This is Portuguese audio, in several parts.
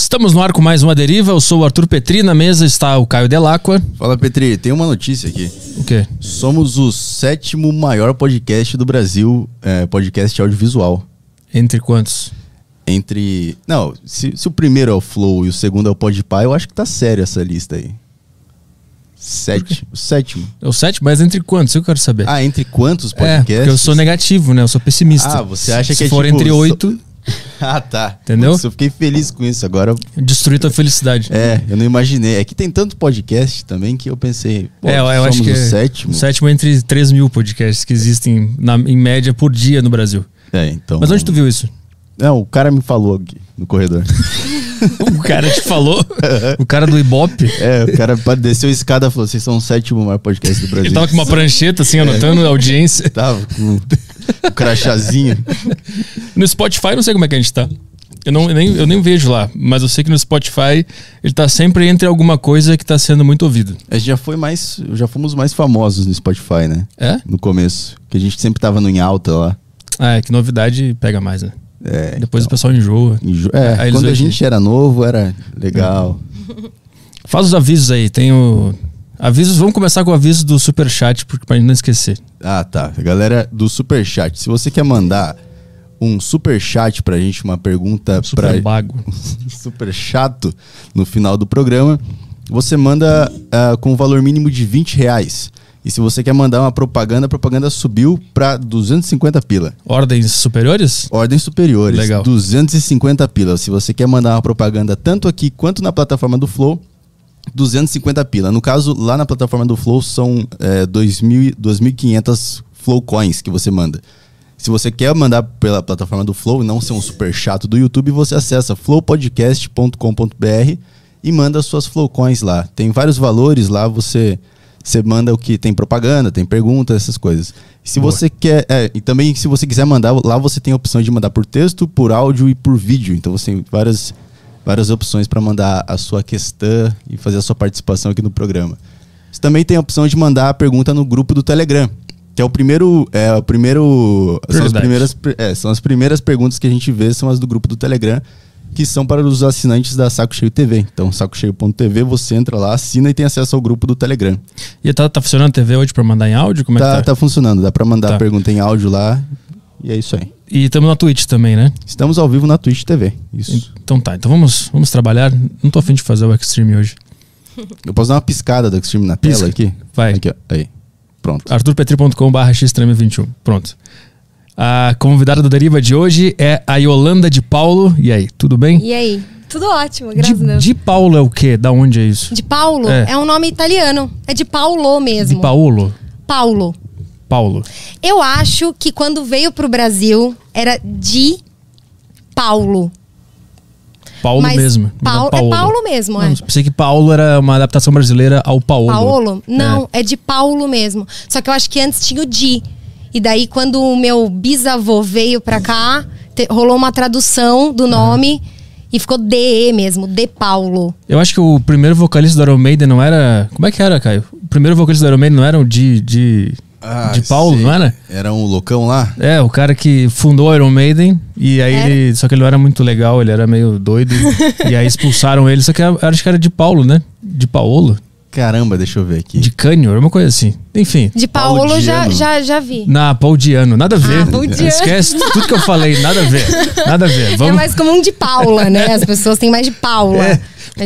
Estamos no ar com mais uma deriva. Eu sou o Arthur Petri, na mesa está o Caio Delacqua. Fala, Petri, tem uma notícia aqui. O quê? Somos o sétimo maior podcast do Brasil, é, podcast audiovisual. Entre quantos? Entre. Não, se, se o primeiro é o Flow e o segundo é o Podpah, eu acho que tá sério essa lista aí. Sete, o sétimo. É o sétimo, mas entre quantos? Eu quero saber. Ah, entre quantos é, podcasts? porque eu sou negativo, né? Eu sou pessimista. Ah, você acha se que é for tipo, entre so- oito, Ah, tá. Entendeu? Eu fiquei feliz com isso. Agora, destruir tua felicidade. é, eu não imaginei. É que tem tanto podcast também que eu pensei, pô, É, eu, acho que o é sétimo. o sétimo entre 3 mil podcasts que existem na- em média por dia no Brasil. É, então. Mas onde tu viu isso? Não, o cara me falou aqui no corredor. O cara te falou? o cara do Ibope? É, o cara desceu a escada e falou: vocês são o sétimo maior podcast do Brasil. Ele tava com uma prancheta assim, anotando a audiência. Tava com o crachazinho. No Spotify, não sei como é que a gente tá. Eu, não, eu nem, eu nem vejo lá, mas eu sei que no Spotify ele tá sempre entre alguma coisa que tá sendo muito ouvido. A gente já foi mais. Já fomos mais famosos no Spotify, né? É? No começo. Que a gente sempre tava no em alta lá. Ah, é que novidade pega mais, né? É, Depois o então, pessoal enjoa. enjo- é, quando a gente era novo, era legal. Faz os avisos aí, tem o. Avisos, vamos começar com o aviso do Superchat, porque pra gente não esquecer. Ah, tá. Galera do Superchat. Se você quer mandar um Superchat pra gente, uma pergunta Super pra. bago. super chato no final do programa, você manda ah, com o valor mínimo de 20 reais. E se você quer mandar uma propaganda, a propaganda subiu para 250 pila. Ordens superiores? Ordens superiores, Legal. 250 pila. Se você quer mandar uma propaganda tanto aqui quanto na plataforma do Flow, 250 pila. No caso, lá na plataforma do Flow são é, 2.000 2.500 Flow Coins que você manda. Se você quer mandar pela plataforma do Flow e não ser um super chato do YouTube, você acessa flowpodcast.com.br e manda suas Flow Coins lá. Tem vários valores lá, você você manda o que tem propaganda, tem pergunta, essas coisas. Se Boa. você quer, é, e também se você quiser mandar, lá você tem a opção de mandar por texto, por áudio e por vídeo. Então você tem várias várias opções para mandar a sua questão e fazer a sua participação aqui no programa. Você também tem a opção de mandar a pergunta no grupo do Telegram, que é o primeiro, é o primeiro, são as primeiras, é, são as primeiras perguntas que a gente vê são as do grupo do Telegram, que são para os assinantes da Saco Cheio TV. Então, sacocheio.tv, você entra lá, assina e tem acesso ao grupo do Telegram. E tá, tá funcionando a TV hoje pra mandar em áudio? Como é Tá, que tá? tá funcionando, dá para mandar Tá. a pergunta em áudio lá. E é isso aí. E estamos na Twitch também, né? Estamos ao vivo na Twitch TV. Isso. Então tá, então vamos, vamos trabalhar. Não tô afim de fazer o Extreme hoje. Eu posso dar uma piscada do Extreme na Pisca. tela aqui? Vai. Aqui, ó. Aí. Pronto. arturpetri.com.br xtreme21. Pronto. A convidada do Deriva de hoje é a Yolanda de Paulo. E aí, tudo bem? E aí? Tudo ótimo, graças a De, Deus. de Paulo é o quê? Da onde é isso? De Paulo É. é. um nome italiano. É de Paulo mesmo. De Paulo? Paulo. Paulo. Eu acho que quando veio pro Brasil era de Paulo. Paulo Mas mesmo. Paulo, Não é Paulo mesmo, é. Não, pensei que Paulo era uma adaptação brasileira ao Paulo. Paulo? Não, É. é. de Paulo mesmo. Só que eu acho que antes tinha o Di. E daí, quando o meu bisavô veio pra cá, te- rolou uma tradução do nome e ficou DE mesmo, De Paulo. Eu acho que o primeiro vocalista do Iron Maiden não era. Como é que era, Caio? O primeiro vocalista do Iron Maiden não era o de. de, Ah, de Paulo, sei. não era? Era um loucão lá? É, o cara que fundou Iron Maiden. E aí Era? ele. Só que ele não era muito legal, ele era meio doido. e aí expulsaram ele. Só que eu acho que era de Paulo, né? De Paolo. Caramba, deixa eu ver aqui. De Cânio, uma coisa assim. Enfim. De Paulo já, já, já vi. Na Paudiano, nada a ver. Ah, Paudiano. Esquece tudo que eu falei, nada a ver. Nada a ver. É Vamos. mais comum de Paula, né? As pessoas têm mais de Paula. É,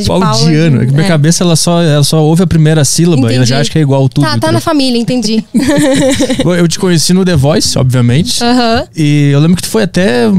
Paula- Paudiano. É que minha é. cabeça ela só, ela só ouve a primeira sílaba e ela Entendi. já acha que é igual tudo. Tá, tá na família, entendi. Eu te conheci no The Voice, obviamente. Aham. E eu lembro que tu foi até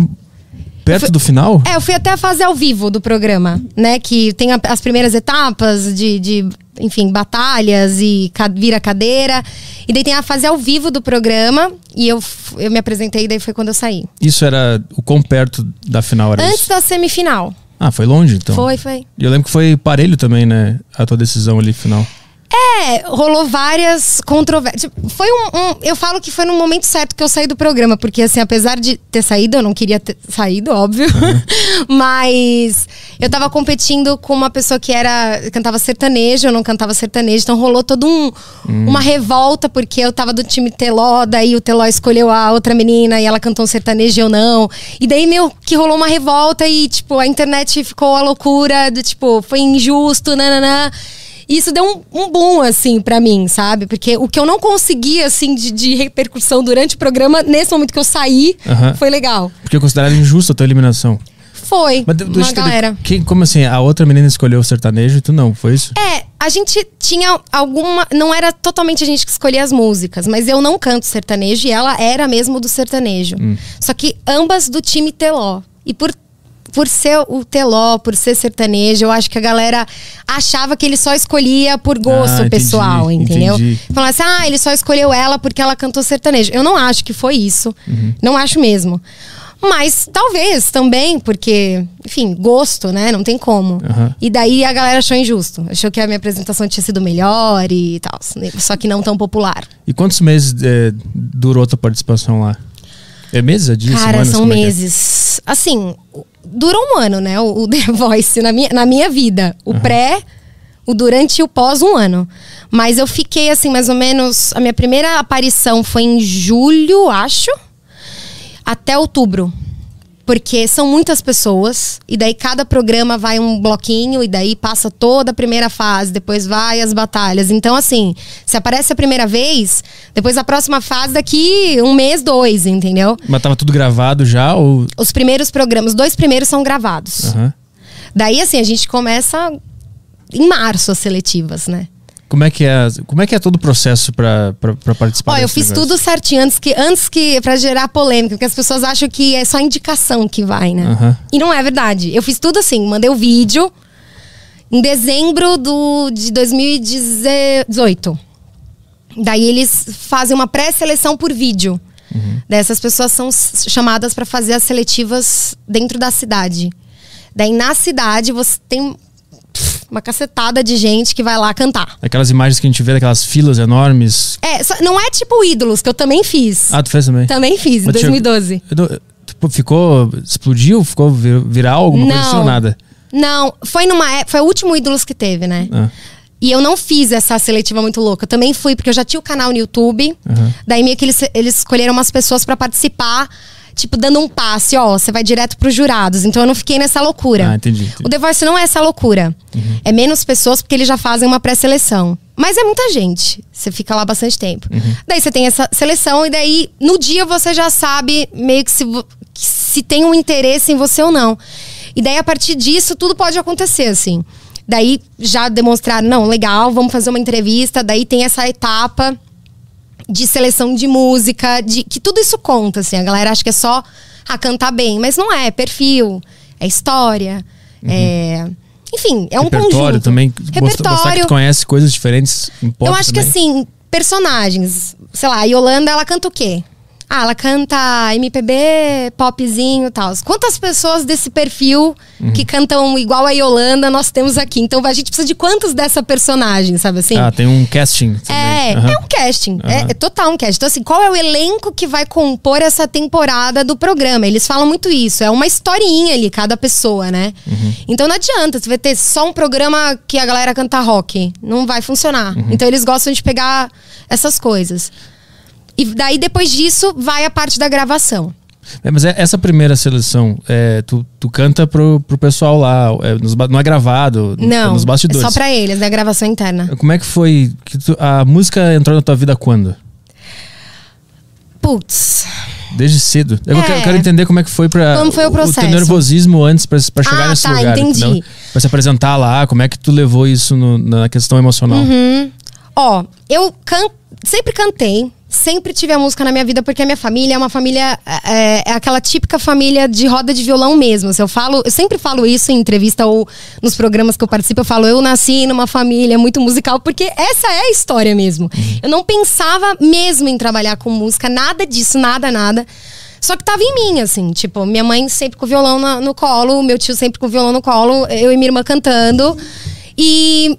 perto Foi- do final. É, eu fui até a fase ao vivo do programa, né? Que tem a- as primeiras etapas de, de, enfim, batalhas e ca- vira cadeira. E daí tem a fase ao vivo do programa. E eu, eu me apresentei, daí foi quando eu saí. Isso era o quão perto da final era Antes isso? da semifinal. Ah, foi longe então. Foi, foi. E eu lembro que foi parelho também, né? A tua decisão ali final. É, rolou várias controvérsias. Tipo, Foi um, um- Eu falo que foi no momento certo que eu saí do programa, porque, assim, apesar de ter saído, eu não queria ter saído, óbvio. Mas eu tava competindo com uma pessoa que era. cantava sertanejo, eu não cantava sertanejo, então rolou todo um. Uma revolta, porque eu tava do time Teló, daí o Teló escolheu a outra menina e ela cantou um sertanejo e eu não. E daí, meu, que rolou uma revolta e, tipo, a internet ficou a loucura do tipo, foi injusto, nananã. E isso deu um, um boom, assim, pra mim, sabe? Porque o que eu não consegui, assim, de, de repercussão durante o programa, nesse momento que eu saí, foi legal. Porque consideraram injusta a tua eliminação. Foi. Mas de- uma galera. quem- como assim? A outra menina escolheu o sertanejo e tu não, foi isso? É, a gente tinha alguma. Não era totalmente a gente que escolhia as músicas, mas eu não canto sertanejo e ela era mesmo do sertanejo. Hum. Só que ambas do time Teló. E por. Por ser o Teló, por ser sertanejo, eu acho que a galera achava que ele só escolhia por gosto Ah, entendi, pessoal, entendeu? entendi. Falando assim, ah, ele só escolheu ela porque ela cantou sertanejo. Eu não acho que foi isso. Uhum. Não acho mesmo. Mas talvez também, porque, enfim, gosto, né? Não tem como. Aham. E daí a galera achou injusto. Achou que a minha apresentação tinha sido melhor e tal. Só que não tão popular. E quantos meses é, durou tua participação lá? É meses? É dias? Cara, são é é? meses. Assim, durou um ano, né? O, o The Voice na minha, na minha vida. O pré, o durante e o pós, um ano. Mas eu fiquei, assim, mais ou menos. A minha primeira aparição foi em julho, acho, até outubro. Porque são muitas pessoas, e daí cada programa vai um bloquinho, e daí passa toda a primeira fase, depois vai as batalhas. Então, assim, se aparece a primeira vez, depois a próxima fase daqui um mês, dois, entendeu? Mas tava tudo gravado já? Ou... Os primeiros programas, os dois primeiros são gravados. Aham. Daí, assim, a gente começa em março as seletivas, né? Como é que é, como é que é todo o processo pra participar Ó, eu fiz negócio? tudo certinho antes que antes que para gerar polêmica, porque as pessoas acham que é só indicação que vai, né? Aham. E não é verdade. Eu fiz tudo assim, mandei o vídeo em dezembro do de 2018. Daí eles fazem uma pré-seleção por vídeo. Dessas pessoas são chamadas para fazer as seletivas dentro da cidade. Daí na cidade você tem uma cacetada de gente que vai lá cantar. Aquelas imagens que a gente vê daquelas filas enormes. É, só- não é tipo ídolos, que eu também fiz. Ah, tu fez também? Também fiz, em Mas tinha- 2012. Eu não- Tipo, ficou. Explodiu? Ficou vir- viral? Alguma coisa assim ou nada? Não, foi numa época, foi o último ídolos que teve, né? Ah. E eu não fiz essa seletiva muito louca. Eu também fui, porque eu já tinha o canal no YouTube. Uhum. Daí meio que eles, eles escolheram umas pessoas pra participar, tipo, dando um passe, ó, você vai direto pros jurados. Então eu não fiquei nessa loucura. Ah, entendi, entendi. O The Voice não é essa loucura. É menos pessoas porque eles já fazem uma pré-seleção. Mas é muita gente. Você fica lá bastante tempo. Daí você tem essa seleção e daí no dia você já sabe meio que se, que se tem um interesse em você ou não. E daí a partir disso tudo pode acontecer assim. Daí já demonstraram, não, legal, vamos fazer uma entrevista. Daí tem essa etapa de seleção de música, de que tudo isso conta, assim. A galera acha que é só a cantar bem, mas não é, é perfil, é história, é... Enfim, é um Uhum. Repertório conjunto. também. Mostrar, mostrar que Repertório. tu conhece coisas diferentes. Importa Eu acho que também. assim, personagens. Sei lá, a Yolanda, ela canta o quê? Ah, ela canta MPB, popzinho e tal. Quantas pessoas desse perfil Uhum. que cantam igual a Yolanda nós temos aqui? Então a gente precisa de quantos dessa personagem, sabe assim? Ah, tem um casting. também. É, Aham. é um casting. É, Aham. é total um casting. Então, assim, qual é o elenco que vai compor essa temporada do programa? Eles falam muito isso. É uma historinha ali, cada pessoa, né? Uhum. Então não adianta. Você vai ter só um programa que a galera canta rock. Não vai funcionar. Uhum. Então eles gostam de pegar essas coisas. E daí, depois disso, vai a parte da gravação. É, mas é- essa primeira seleção, é, tu, tu canta pro, pro pessoal lá, é, nos não é gravado, é Não, nos é bastidores. só pra eles, né? Gravação interna. Como é que foi? Que tu- a música entrou na tua vida quando? Putz. Desde cedo. Eu, É. quero, eu quero entender como é que foi pra. Como foi o processo. teu nervosismo antes pra, pra chegar Ah, nesse tá, lugar. entendi. entendeu? Pra se apresentar lá, como é que tu levou isso no- na questão emocional? Uhum. Ó, eu can... sempre cantei, sempre tive a música na minha vida, porque a minha família é uma família. É, é aquela típica família de roda de violão mesmo. Eu falo, eu sempre falo isso em entrevista ou nos programas que eu participo, eu falo, eu nasci numa família muito musical, porque essa é a história mesmo. Eu não pensava mesmo em trabalhar com música, nada disso, nada, nada. Só que tava em mim, assim, tipo, minha mãe sempre com violão na- no colo, meu tio sempre com violão no colo, eu e minha irmã cantando. E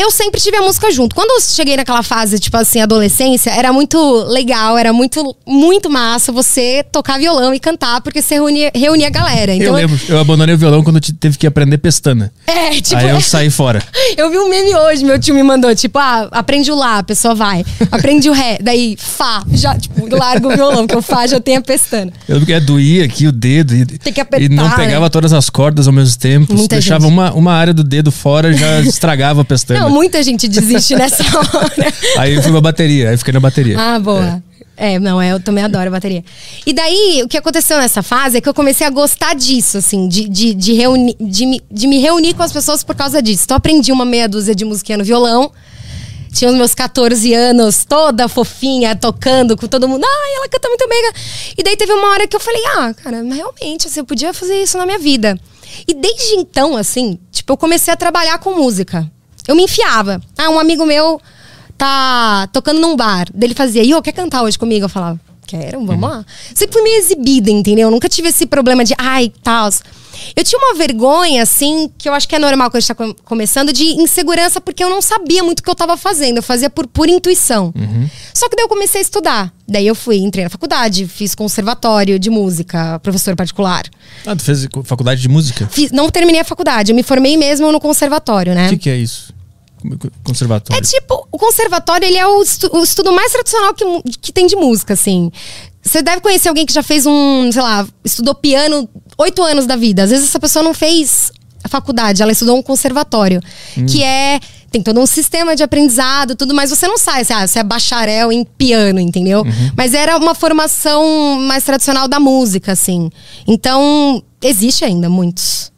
eu sempre tive a música junto. Quando eu cheguei naquela fase, tipo assim, adolescência, era muito legal, era muito, muito massa você tocar violão e cantar, porque você reunia, reunia a galera. Então, eu lembro, eu abandonei o violão quando eu teve que aprender pestana. É, tipo. Aí eu saí fora. eu vi um meme hoje, meu tio me mandou, tipo, ah, aprende o lá, a pessoa vai. Aprende o ré, daí fá, já, tipo, largo o violão, porque o fá já tem a pestana. Eu ia doía aqui o dedo e, Tem que apertar, e não né? pegava todas as cordas ao mesmo tempo. Muita deixava gente. uma, uma área do dedo fora já estragava a pestana. Não, muita gente desiste nessa hora. Aí eu fui pra bateria, aí fiquei na bateria. Ah, boa. É. não, eu também adoro bateria. E daí, o que aconteceu nessa fase é que eu comecei a gostar disso, assim, de, de, de, reuni de, me, de me reunir com as pessoas por causa disso. Então, aprendi uma meia dúzia de musiquinha no violão. Tinha os meus 14 anos, toda fofinha, tocando com todo mundo. Ai, ela canta muito bem. E daí teve uma hora que eu falei, ah, cara, realmente, assim, eu podia fazer isso na minha vida. E desde então, assim, tipo, eu comecei a trabalhar com música. Eu me enfiava. Ah, um amigo meu tá tocando num bar. Daí ele fazia, Io, quer cantar hoje comigo? Eu falava, quero, vamos lá. Sempre fui meio exibida, entendeu? Nunca tive esse problema de, ai, tal. Eu tinha uma vergonha, assim, que eu acho que é normal quando a gente tá com- começando, de insegurança, porque eu não sabia muito o que eu tava fazendo. Eu fazia por pura intuição. Só que daí eu comecei a estudar. Daí eu fui, entrei na faculdade, fiz conservatório de música, professor particular. Ah, tu fez faculdade de música? Fiz- não terminei a faculdade, eu me formei mesmo no conservatório, né? O que, que é isso? Conservatório. É tipo, o conservatório, ele é o, estu- o estudo mais tradicional que, que tem de música, assim. Você deve conhecer alguém que já fez um, sei lá, estudou piano oito anos da vida. Às vezes essa pessoa não fez a faculdade, ela estudou um conservatório. Que é. Tem todo um sistema de aprendizado, tudo, mas você não sai, você, ah, você é bacharel em piano, entendeu? Mas era uma formação mais tradicional da música, assim. Então, existe ainda muitos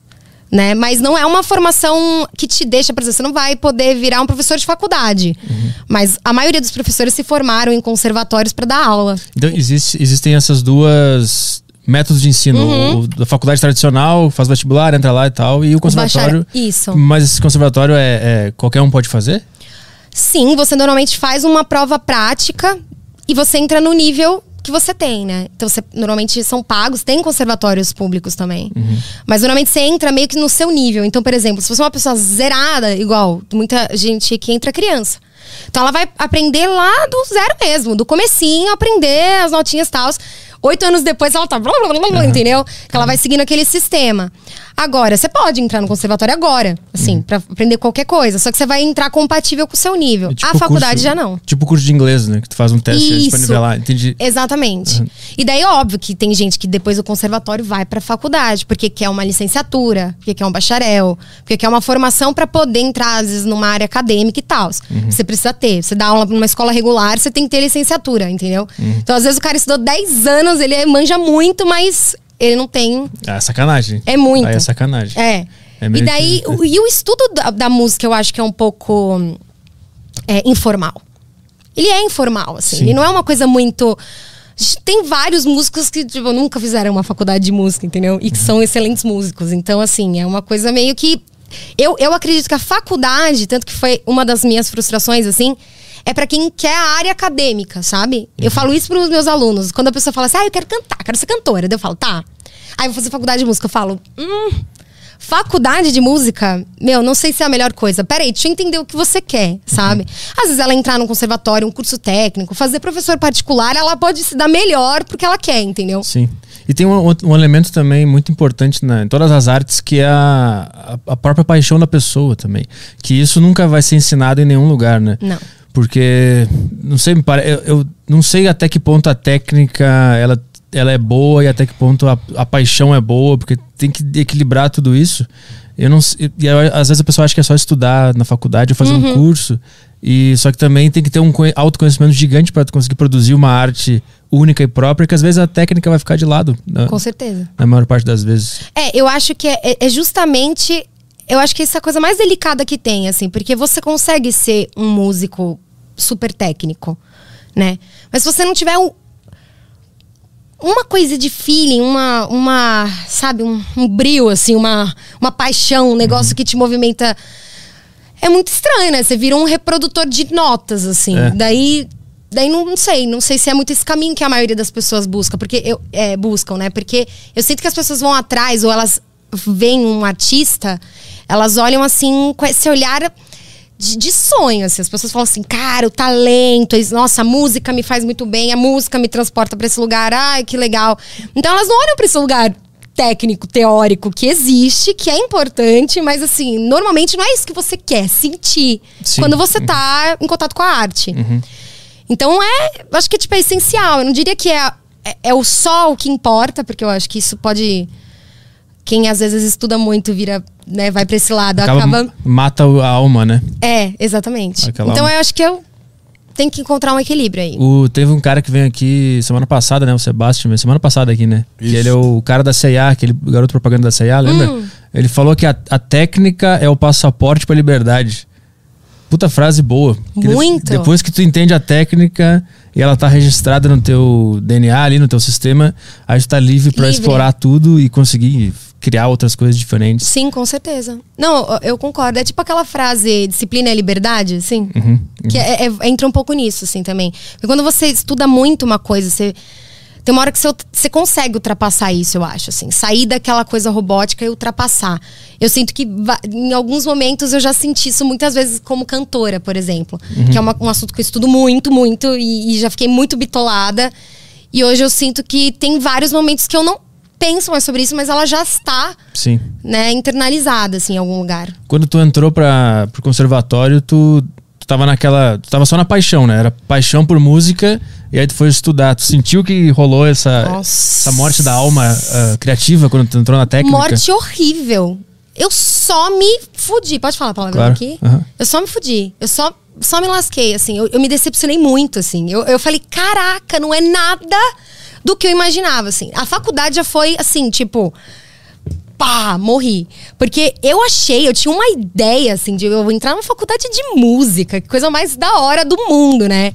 né? Mas não é uma formação que te deixa, por exemplo, você não vai poder virar um professor de faculdade. Mas a maioria dos professores se formaram em conservatórios para dar aula. Então, existe, existem essas duas métodos de ensino. Uhum. O da faculdade tradicional, faz vestibular, entra lá e tal. E o conservatório. bacharel- isso. Mas esse conservatório é, é- qualquer um pode fazer? Sim, você normalmente faz uma prova prática e você entra no nível que você tem, né? Então, você, normalmente são pagos, tem conservatórios públicos também. Mas normalmente você entra meio que no seu nível. Então, por exemplo, se você é uma pessoa zerada, igual muita gente que entra criança. Então, ela vai aprender lá do zero mesmo, do comecinho, aprender as notinhas e tal. Oito anos depois ela tá. blá, blá, blá, blá, Entendeu? Que ela vai seguindo aquele sistema. Agora, você pode entrar no conservatório agora, assim, pra aprender qualquer coisa. Só que você vai entrar compatível com o seu nível. É tipo a faculdade curso- já não. Tipo curso de inglês, né? Que tu faz um teste pra Isso. nivelar. Entendi. Exatamente. E daí, óbvio que tem gente que depois do conservatório vai pra faculdade, porque quer uma licenciatura, porque quer um bacharel, porque quer uma formação pra poder entrar, às vezes, numa área acadêmica e tal. Você precisa ter. Você dá aula numa escola regular, você tem que ter licenciatura, entendeu? Então, às vezes, o cara estudou 10 anos, ele manja muito, mas ele não tem. Ah, sacanagem. É muito. Aí é sacanagem. É. É e daí, que- o, e o estudo da, da música, eu acho que é um pouco é, informal. Ele é informal, assim. Sim. Ele não é uma coisa muito. Tem vários músicos que tipo, nunca fizeram uma faculdade de música, entendeu? E que Uhum. são excelentes músicos. Então, assim, é uma coisa meio que. Eu, eu acredito que a faculdade, tanto que foi uma das minhas frustrações, assim, é pra quem quer a área acadêmica, sabe? Uhum. Eu falo isso pros meus alunos. Quando a pessoa fala assim, ah, eu quero cantar, quero ser cantora. Daí eu falo, tá. Aí eu vou fazer faculdade de música. Eu falo, hum. Faculdade de música, meu, não sei se é a melhor coisa. Peraí, deixa eu entender o que você quer, sabe? Às vezes ela entrar num conservatório, um curso técnico, fazer professor particular, ela pode se dar melhor porque ela quer, entendeu? Sim. E tem um, um elemento também muito importante na, em todas as artes, que é a, a, a própria paixão da pessoa também. Que isso nunca vai ser ensinado em nenhum lugar, né? Não. Porque, não sei, me pare- eu, eu não sei até que ponto a técnica ela, ela é boa e até que ponto a, a paixão é boa, porque tem que equilibrar tudo isso. Eu não sei, e às vezes a pessoa acha que é só estudar na faculdade ou fazer um curso. E só que também tem que ter um conhe- autoconhecimento gigante para conseguir produzir uma arte única e própria, que às vezes a técnica vai ficar de lado, na, Com certeza. na maior parte das vezes. É, eu acho que é, é- é justamente. Eu acho que essa é a coisa mais delicada que tem, assim, porque você consegue ser um músico super técnico, né? Mas se você não tiver um- uma coisa de feeling, uma, uma sabe, um, um brilho, assim, uma, uma paixão, um negócio que te movimenta. É muito estranho, né? Você vira um reprodutor de notas, assim. É. Daí. Daí não, não sei, não sei se é muito esse caminho que a maioria das pessoas busca, porque eu é, buscam, né? Porque eu sinto que as pessoas vão atrás ou elas veem um artista, elas olham assim com esse olhar de, de sonho, assim. As pessoas falam assim, cara, o talento, nossa, a música me faz muito bem, a música me transporta pra esse lugar, ai, que legal. Então elas não olham pra esse lugar técnico, teórico, que existe, que é importante, mas assim, normalmente não é isso que você quer sentir Sim. quando você tá em contato com a arte. Então é, acho que tipo, é essencial. Eu não diria que é, é, é o só o que importa, porque eu acho que isso pode. Quem às vezes estuda muito vira, né, vai pra esse lado, Acaba, acaba. Mata a alma, né? É, exatamente. Aquela então alma. eu acho que eu tenho que encontrar um equilíbrio aí. O, teve um cara que veio aqui semana passada, né? O Sebastian, semana passada aqui, né? Que Isso. ele é o cara da CIA, aquele garoto propaganda da CIA, lembra? Hum. Ele falou que a, a técnica é o passaporte pra liberdade. Puta frase boa. Que de- Muito. depois que tu entende a técnica e ela tá registrada no teu DNA ali, no teu sistema, aí tu tá livre pra Livre. explorar tudo e conseguir criar outras coisas diferentes. Sim, com certeza. Não, eu- concordo. É tipo aquela frase, disciplina é liberdade, assim. Uhum. Que é- é- entra um pouco nisso, assim, também. Porque quando você estuda muito uma coisa, você. Tem uma hora que você, você consegue ultrapassar isso, eu acho, assim. Sair daquela coisa robótica e ultrapassar. Eu sinto que em alguns momentos eu já senti isso muitas vezes como cantora, por exemplo. Que é uma- um assunto que eu estudo muito, muito, e, e já fiquei muito bitolada. E hoje eu sinto que tem vários momentos que eu não penso mais sobre isso, mas ela já está Sim. né, internalizada, assim, em algum lugar. Quando tu entrou para pro conservatório, tu, tu tava naquela. Tu tava só na paixão, né? Era paixão por música, e aí tu foi estudar. Tu sentiu que rolou essa, Nossa. essa morte da alma ah, criativa quando tu entrou na técnica? Morte horrível. Eu só me fudi. Pode falar a palavra Claro. aqui? Aham. Eu só me fudi. Eu só, só me lasquei, assim. Eu, eu me decepcionei muito, assim. Eu, eu falei, caraca, não é nada do que eu imaginava, assim. A faculdade já foi, assim, tipo... Pá, morri. Porque eu achei, eu tinha uma ideia, assim, de eu entrar numa faculdade de música. Que coisa mais da hora do mundo, né?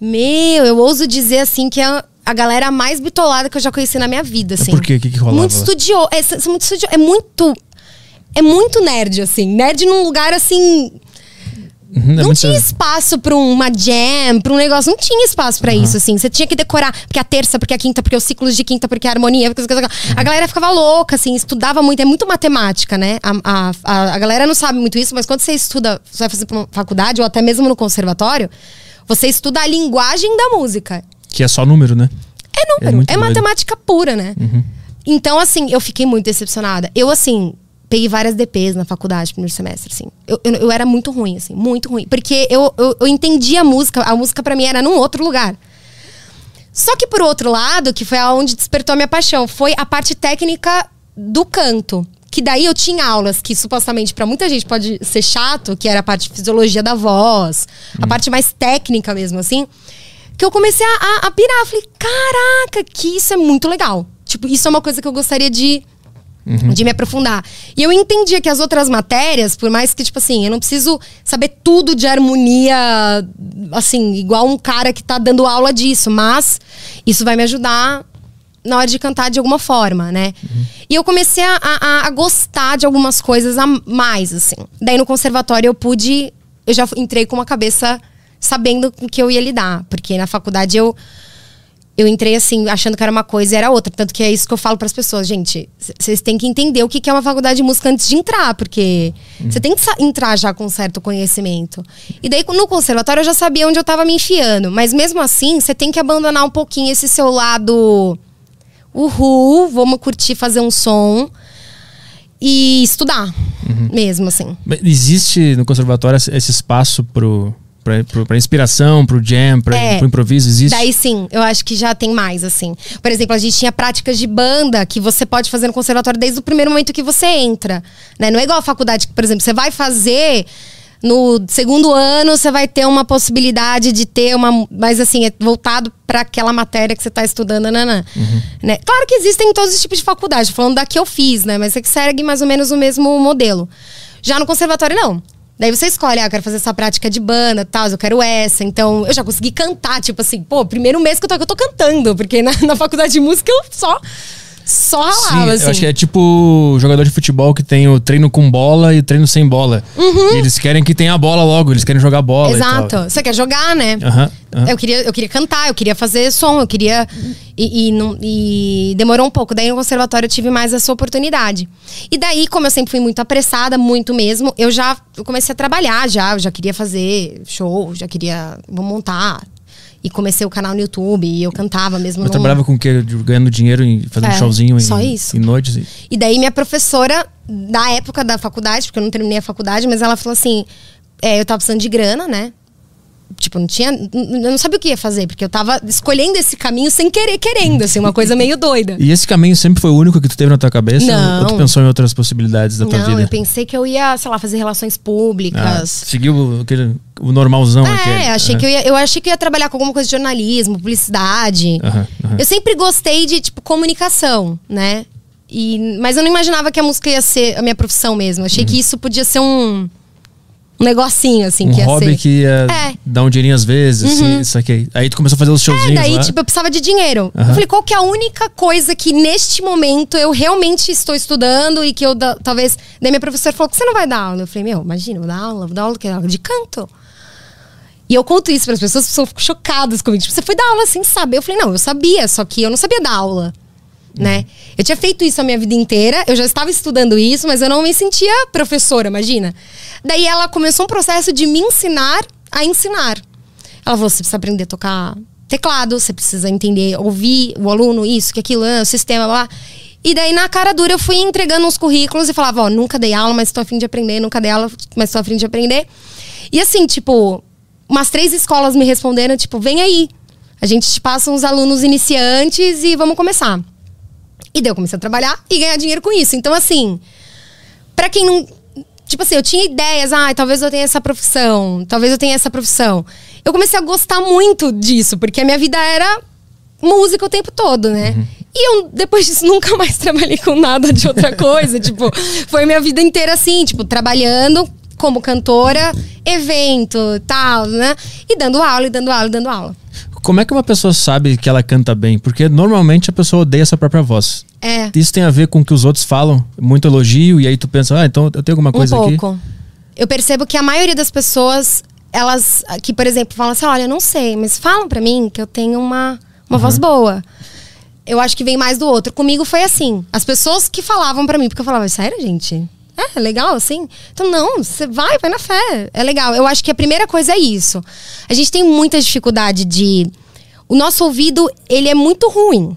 Meu, eu ouso dizer, assim, que é a galera mais bitolada que eu já conheci na minha vida, assim. por quê? O que que rolava Muito estudioso. É, são muito estudio- é muito... É muito nerd, assim. Nerd num lugar, assim... Uhum, é não muito- tinha espaço pra uma jam, pra um negócio. Não tinha espaço pra isso, assim. Você tinha que decorar. Porque a terça, porque a quinta, porque os ciclos de quinta, porque a harmonia. Porque... A galera ficava louca, assim. Estudava muito. É muito matemática, né? A, a, a, galera não sabe muito isso, mas quando você estuda, você vai fazer pra uma faculdade ou até mesmo no conservatório, você estuda a linguagem da música. Que é só número, né? É É número. É, doido. matemática pura, né? Então, assim, eu fiquei muito decepcionada. Eu, assim, peguei várias DPs na faculdade, primeiro semestre, assim. Eu, eu, eu era muito ruim, assim, muito ruim. Porque eu, eu, eu entendi a música, a música pra mim era num outro lugar. Só que, por outro lado, que foi aonde despertou a minha paixão, foi a parte técnica do canto. Que daí eu tinha aulas que supostamente pra muita gente pode ser chato, que era a parte de fisiologia da voz, a parte mais técnica mesmo, assim. Que eu comecei a, a, a pirar. Falei, caraca, que isso é muito legal. Tipo, isso é uma coisa que eu gostaria de de me aprofundar. E eu entendia que as outras matérias, por mais que, tipo assim, eu não preciso saber tudo de harmonia, assim, igual um cara que tá dando aula disso, mas isso vai me ajudar na hora de cantar de alguma forma, né? E eu comecei a, a- a gostar de algumas coisas a mais, assim. Daí no conservatório eu pude. Eu já entrei com uma cabeça sabendo com que eu ia lidar. Porque na faculdade eu eu entrei assim, achando que era uma coisa e era outra. Tanto que é isso que eu falo para as pessoas. Gente, vocês têm que entender o que que é uma faculdade de música antes de entrar, porque você tem que entrar já com certo conhecimento. E daí, no conservatório, eu já sabia onde eu tava me enfiando. Mas mesmo assim, você tem que abandonar um pouquinho esse seu lado. Uhul, vamos curtir, fazer um som. E estudar. Mesmo, assim. Existe no conservatório esse- esse espaço pro, pra inspiração, pro jam, pra, É. pro improviso? Existe? Daí sim, eu acho que já tem mais, assim. Por exemplo, a gente tinha práticas de banda que você pode fazer no conservatório desde o primeiro momento que você entra. Né? Não é igual a faculdade, que, por exemplo, você vai fazer. No segundo ano, você vai ter uma possibilidade de ter uma. Mas assim, é voltado para aquela matéria que você está estudando, nanã. Né? Claro que existem todos os tipos de faculdade, falando da que eu fiz, né? Mas é que segue mais ou menos o mesmo modelo. Já no conservatório, não. Daí você escolhe, ah, eu quero fazer essa prática de banda, tal, eu quero essa. Então, eu já consegui cantar, tipo assim, pô, primeiro mês que eu tô, que eu tô cantando, porque na, na faculdade de música eu só só Sim, ralava, assim. eu acho que é tipo jogador de futebol que tem o treino com bola e o treino sem bola. E eles querem que tenha a bola logo, eles querem jogar bola. Uhum. Exato. Você quer jogar, né? Aham, aham. Eu queria, eu queria cantar, eu queria fazer som, eu queria. E, e, não- e demorou um pouco. Daí no conservatório eu tive mais essa oportunidade. E daí, como eu sempre fui muito apressada, muito mesmo, eu já eu comecei a trabalhar já. Eu já queria fazer show, já queria vou montar. E comecei o canal no YouTube e eu cantava mesmo. Mas num- trabalhava com o quê? Ganhando dinheiro e fazendo É, showzinho em, só isso. em noites? e- E daí minha professora, da época da faculdade, porque eu não terminei a faculdade, mas ela falou assim: é, eu tava precisando de grana, né? Tipo, não tinha. Eu não sabia o que ia fazer, porque eu tava escolhendo esse caminho sem querer, querendo, assim, uma coisa meio doida. E esse caminho sempre foi o único que tu teve na tua cabeça? Não. Ou tu pensou em outras possibilidades da tua Não, vida? eu pensei que eu ia, sei lá, fazer relações Ah, públicas. seguiu aquele, o normalzão É, aquele. achei que eu, ia, eu achei que eu ia trabalhar com alguma coisa de jornalismo, publicidade. Eu sempre gostei de, tipo, comunicação, né? E, mas eu não imaginava que a música ia ser a minha profissão mesmo. Achei que isso podia ser um, um negocinho, assim, Uhum. um que ia hobby ser. que ia É. dar um dinheirinho às vezes, assim, isso aqui. Aí tu começou a fazer os É, showzinhos daí, lá. tipo, eu precisava de dinheiro. Aham. Eu falei, qual que é a única coisa que neste momento eu realmente estou estudando e que eu da- talvez. Daí minha professora falou que você não vai dar aula. Eu falei, meu, imagina, vou dar aula, vou dar aula, que é aula de canto. E eu conto isso para as pessoas, as pessoas ficam chocadas comigo. Tipo, você foi dar aula sem saber? Eu falei, não, eu sabia, só que eu não sabia dar aula. Né? Eu tinha feito isso a minha vida inteira, eu já estava estudando isso, mas eu não me sentia professora, imagina. Daí ela começou um processo de me ensinar a ensinar. Ela falou: você precisa aprender a tocar teclado, você precisa entender, ouvir o aluno, isso, que aquilo, o sistema, lá. E daí, na cara dura, eu fui entregando uns currículos e falava, ó, nunca dei aula, mas tô afim de aprender, nunca dei aula, mas tô afim de aprender. E assim, tipo, umas três escolas me responderam, tipo, vem aí. A gente te passa uns alunos iniciantes e vamos começar. E daí eu comecei a trabalhar e ganhar dinheiro com isso. Então, assim, Pra quem não. Tipo assim, eu tinha ideias, ah, talvez eu tenha essa profissão, talvez eu tenha essa profissão. Eu comecei a gostar muito disso, porque a minha vida era música o tempo todo, né? E eu, depois disso, nunca mais trabalhei com nada de outra coisa. tipo, foi minha vida inteira assim, tipo, trabalhando como cantora, evento tal, né? E dando aula, e dando aula, e dando aula. Como é que uma pessoa sabe que ela canta bem? Porque normalmente a pessoa odeia essa própria voz. É. Isso tem a ver com o que os outros falam, muito elogio, e aí tu pensa, ah, então eu tenho alguma coisa um aqui. pouco. Eu percebo que a maioria das pessoas, elas que, por exemplo, falam assim: olha, eu não sei, mas falam pra mim que eu tenho uma, uma voz boa. Eu acho que vem mais do outro. Comigo foi assim. As pessoas que falavam pra mim, porque eu falava, sério, gente? É, legal assim? Então, não, você vai, vai na fé. É legal. Eu acho que a primeira coisa é isso. A gente tem muita dificuldade de. O nosso ouvido, ele é muito ruim.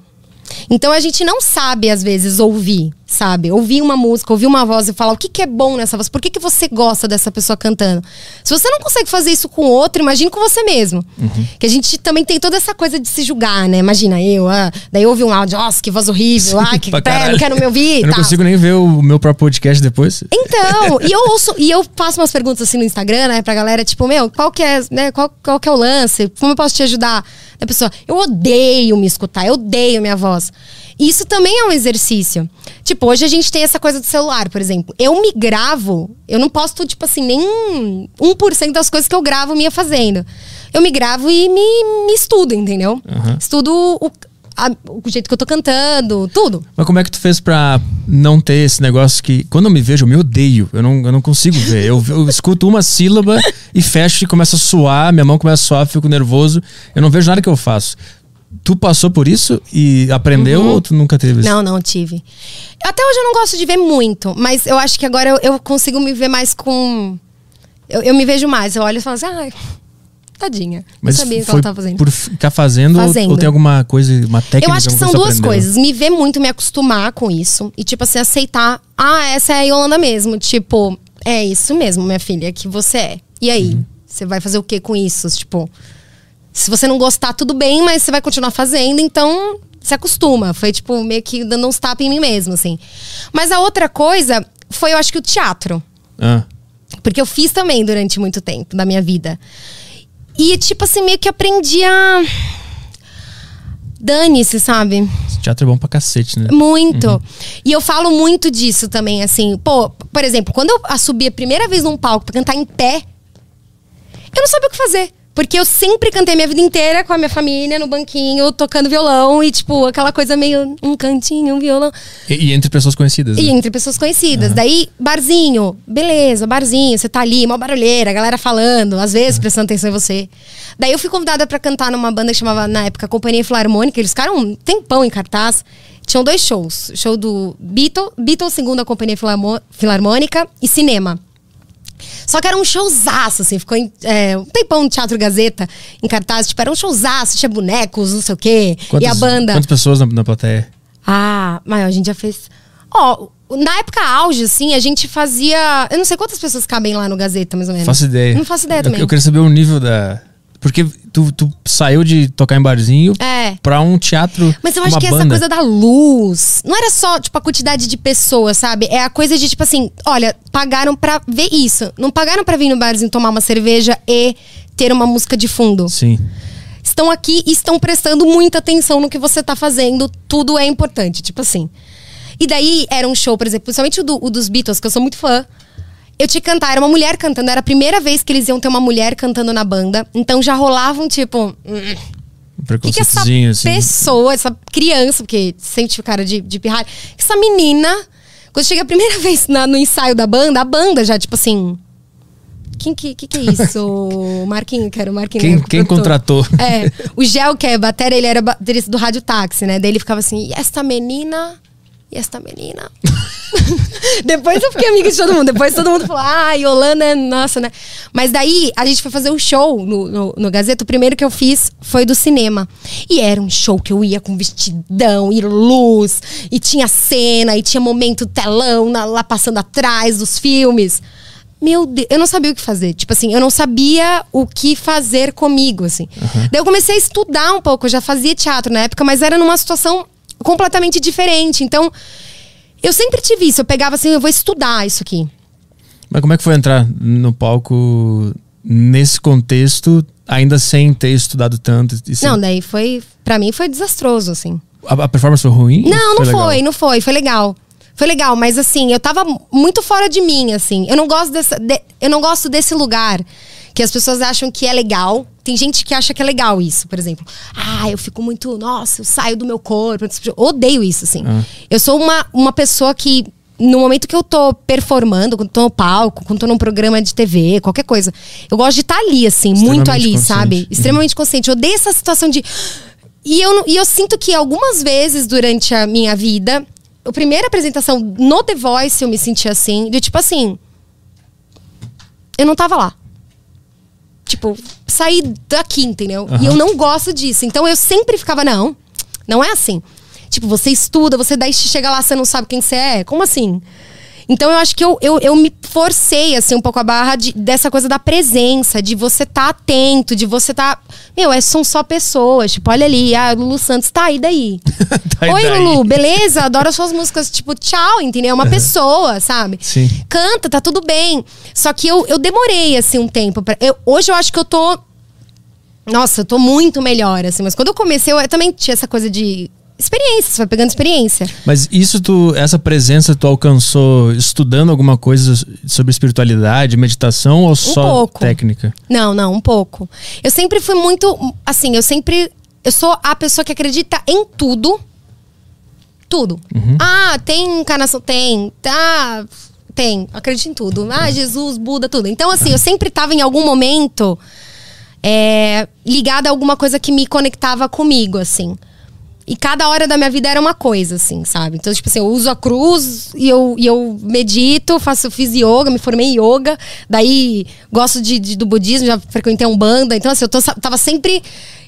Então a gente não sabe, às vezes, ouvir, sabe? Ouvir uma música, ouvir uma voz e falar o que, que é bom nessa voz, por que, que você gosta dessa pessoa cantando. Se você não consegue fazer isso com outro, imagine com você mesmo. Uhum. Que a gente também tem toda essa coisa de se julgar, né? Imagina eu, ah, daí ouve um áudio, nossa, que voz horrível, ah, que pé, não quero me ouvir. Eu não tal. consigo nem ver o meu próprio podcast depois. Então, e eu ouço, e eu faço umas perguntas assim no Instagram, né, pra galera, tipo, meu, qual que é, né, qual, qual que é o lance? Como eu posso te ajudar? A pessoa, eu odeio me escutar, eu odeio minha voz. Isso também é um exercício. Tipo, hoje a gente tem essa coisa do celular, por exemplo. Eu me gravo, eu não posto, tipo assim, nem 1% das coisas que eu gravo minha fazendo. Eu me gravo e me, me estudo, entendeu? Aham. Estudo o, a- o jeito que eu tô cantando, tudo. Mas como é que tu fez pra não ter esse negócio que, quando eu me vejo, eu me odeio. Eu não, eu não consigo ver. Eu, eu escuto uma sílaba e fecho e começa a suar, minha mão começa a suar, fico nervoso. Eu não vejo nada que eu faço. Tu passou por isso e aprendeu ou tu nunca teve isso? Uhum. Não, não tive. Até hoje eu não gosto de ver muito, mas eu acho que agora eu, eu consigo me ver mais com. Eu, eu me vejo mais. Eu olho e falo assim, ai, tadinha. Mas não sabia o que ela tá fazendo. por ficar fazendo, ou- Fazendo. Ou, tem alguma coisa, uma técnica? Eu acho que são duas aprendeu? coisas. Me ver muito, me acostumar com isso. E, tipo assim, aceitar. Ah, essa é a Yolanda mesmo. Tipo, é isso mesmo, minha filha, que você é. E aí? Uhum. Você vai fazer o que com isso? Tipo, se você não gostar, tudo bem, mas você vai continuar fazendo, então se acostuma. Foi, tipo, meio que dando uns tapas em mim mesmo, assim. Mas a outra coisa foi, eu acho que o teatro. Ah, Porque eu fiz também durante muito tempo da minha vida. E, tipo assim, meio que aprendi a. Dane-se, sabe? esse teatro é bom pra cacete, né? Muito. E eu falo muito disso também, assim. Pô, por exemplo, quando eu subi a primeira vez num palco pra cantar em pé, eu não sabia o que fazer. Porque eu sempre cantei minha vida inteira com a minha família no banquinho, tocando violão e, tipo, aquela coisa meio um cantinho, um violão. E, e entre pessoas conhecidas. E né? entre pessoas conhecidas. Daí, barzinho, beleza, barzinho, você tá ali, uma barulheira, a galera falando, às vezes prestando atenção em você. Daí eu fui convidada pra cantar numa banda que chamava, na época, Companhia Filarmônica. Eles ficaram um tempão em cartaz. Tinham dois shows. Show do Beatles, Beatles segundo a Companhia Filarmônica e cinema. Só que era um showzaço, assim, ficou em, é, um tempão no Teatro Gazeta, em cartaz, tipo, era um showzaço, tinha bonecos, não sei o quê. e a banda. Quantas pessoas na, na plateia? Ah, mas a gente já fez. Ó, na época auge, assim, a gente fazia. Eu não sei quantas pessoas cabem lá no Gazeta, mais ou menos. Faço ideia. Não faço ideia eu, também. Eu queria saber o nível da. Porque tu, tu saiu de tocar em barzinho É. pra um teatro. Mas eu acho que banda. essa coisa da luz. Não era só, tipo, a quantidade de pessoas, sabe? É a coisa de, tipo assim, olha, pagaram pra ver isso. Não pagaram pra vir no barzinho tomar uma cerveja e ter uma música de fundo. Sim. estão aqui e estão prestando muita atenção no que você tá fazendo. Tudo é importante, tipo assim. E daí era um show, por exemplo, principalmente o, do- o dos Beatles, que eu sou muito fã. Eu tinha que cantar, era uma mulher cantando, era a primeira vez que eles iam ter uma mulher cantando na banda. Então já rolavam, tipo, hum, Um o que, que essa assim. pessoa, essa criança, porque sempre tive cara de, de pirralho, essa menina, quando chega a primeira vez na- no ensaio da banda, a banda já, tipo assim. Quem que, que, que é isso? O Marquinho, que era o Marquinho. Quem- né, quem contratou? É, o Gel, que é batera, ele era baterista do Rádio Táxi, né? Daí ele ficava assim, e esta menina, e esta menina. Depois eu fiquei amiga de todo mundo. Depois todo mundo falou, ah, Yolanda é nossa, né? Mas daí a gente foi fazer um show no, no, no Gazeta. O primeiro que eu fiz foi do cinema. E era um show que eu ia com vestidão e luz, e tinha cena, e tinha momento telão na- lá passando atrás dos filmes. Meu Deus, eu não sabia o que fazer. Tipo assim, eu não sabia o que fazer comigo, assim. Daí eu comecei a estudar um pouco. Eu já fazia teatro na época, mas era numa situação completamente diferente. Então, eu sempre tive isso. Eu pegava assim, eu vou estudar isso aqui. Mas como é que foi entrar no palco nesse contexto, ainda sem ter estudado tanto? sem- Não, daí foi. Pra mim foi desastroso, assim. a, a performance foi ruim? Não, não legal? foi, não foi. Foi legal. Foi legal, mas assim, eu tava muito fora de mim, assim. Eu não gosto dessa. de- eu não gosto desse lugar que as pessoas acham que é legal. Tem gente que acha que é legal isso, por exemplo. Ah, eu fico muito. Nossa, eu saio do meu corpo. Eu odeio isso, assim. Ah. Eu sou uma, uma pessoa que. No momento que eu tô performando, quando tô no palco, quando tô num programa de TV, qualquer coisa, eu gosto de estar ali, assim, muito ali, consciente. sabe? Uhum. Extremamente consciente. Eu odeio essa situação de. E eu, e eu sinto que algumas vezes durante a minha vida, a primeira apresentação no The Voice eu me senti assim, de tipo assim. Eu não tava lá. Tipo, saí daqui, entendeu? E eu não gosto disso. Então eu sempre ficava, não, não é assim. Tipo, você estuda, você daí chega lá, você não sabe quem você é. Como assim? Então eu acho que eu, eu, eu me forcei, assim, um pouco a barra de- dessa coisa da presença, de você tá atento, de você tá. Meu, é, são só pessoas. Tipo, olha ali, ah, Lulu Santos, tá, e daí? Tá, e Oi, daí? Lulu, beleza? Adoro as suas músicas. Tipo, tchau, entendeu? É uma pessoa, sabe? Sim. Canta, tá tudo bem. Só que eu, eu demorei, assim, um tempo. Pra, eu, hoje eu acho que eu tô. Nossa, eu tô muito melhor, assim. Mas quando eu comecei, eu, eu também tinha essa coisa de experiência. Você vai pegando experiência. Mas isso tu, essa presença tu alcançou estudando alguma coisa sobre espiritualidade, meditação ou só pouco. técnica? Não, não, um pouco. Eu sempre fui muito. Assim, eu sempre. Eu sou a pessoa que acredita em tudo. Tudo. Ah, tem encarnação? Tem. Tá. Tem. Acredito em tudo. Ah, Jesus, Buda, tudo. Então, assim, eu sempre tava em algum momento é, ligada a alguma coisa que me conectava comigo, assim. E cada hora da minha vida era uma coisa, assim, sabe? Então, tipo assim, eu uso a cruz e eu, e eu medito, faço, fiz yoga, me formei em yoga. Daí, gosto de, de- do budismo, já frequentei um banda. Então, assim, eu tô, tava sempre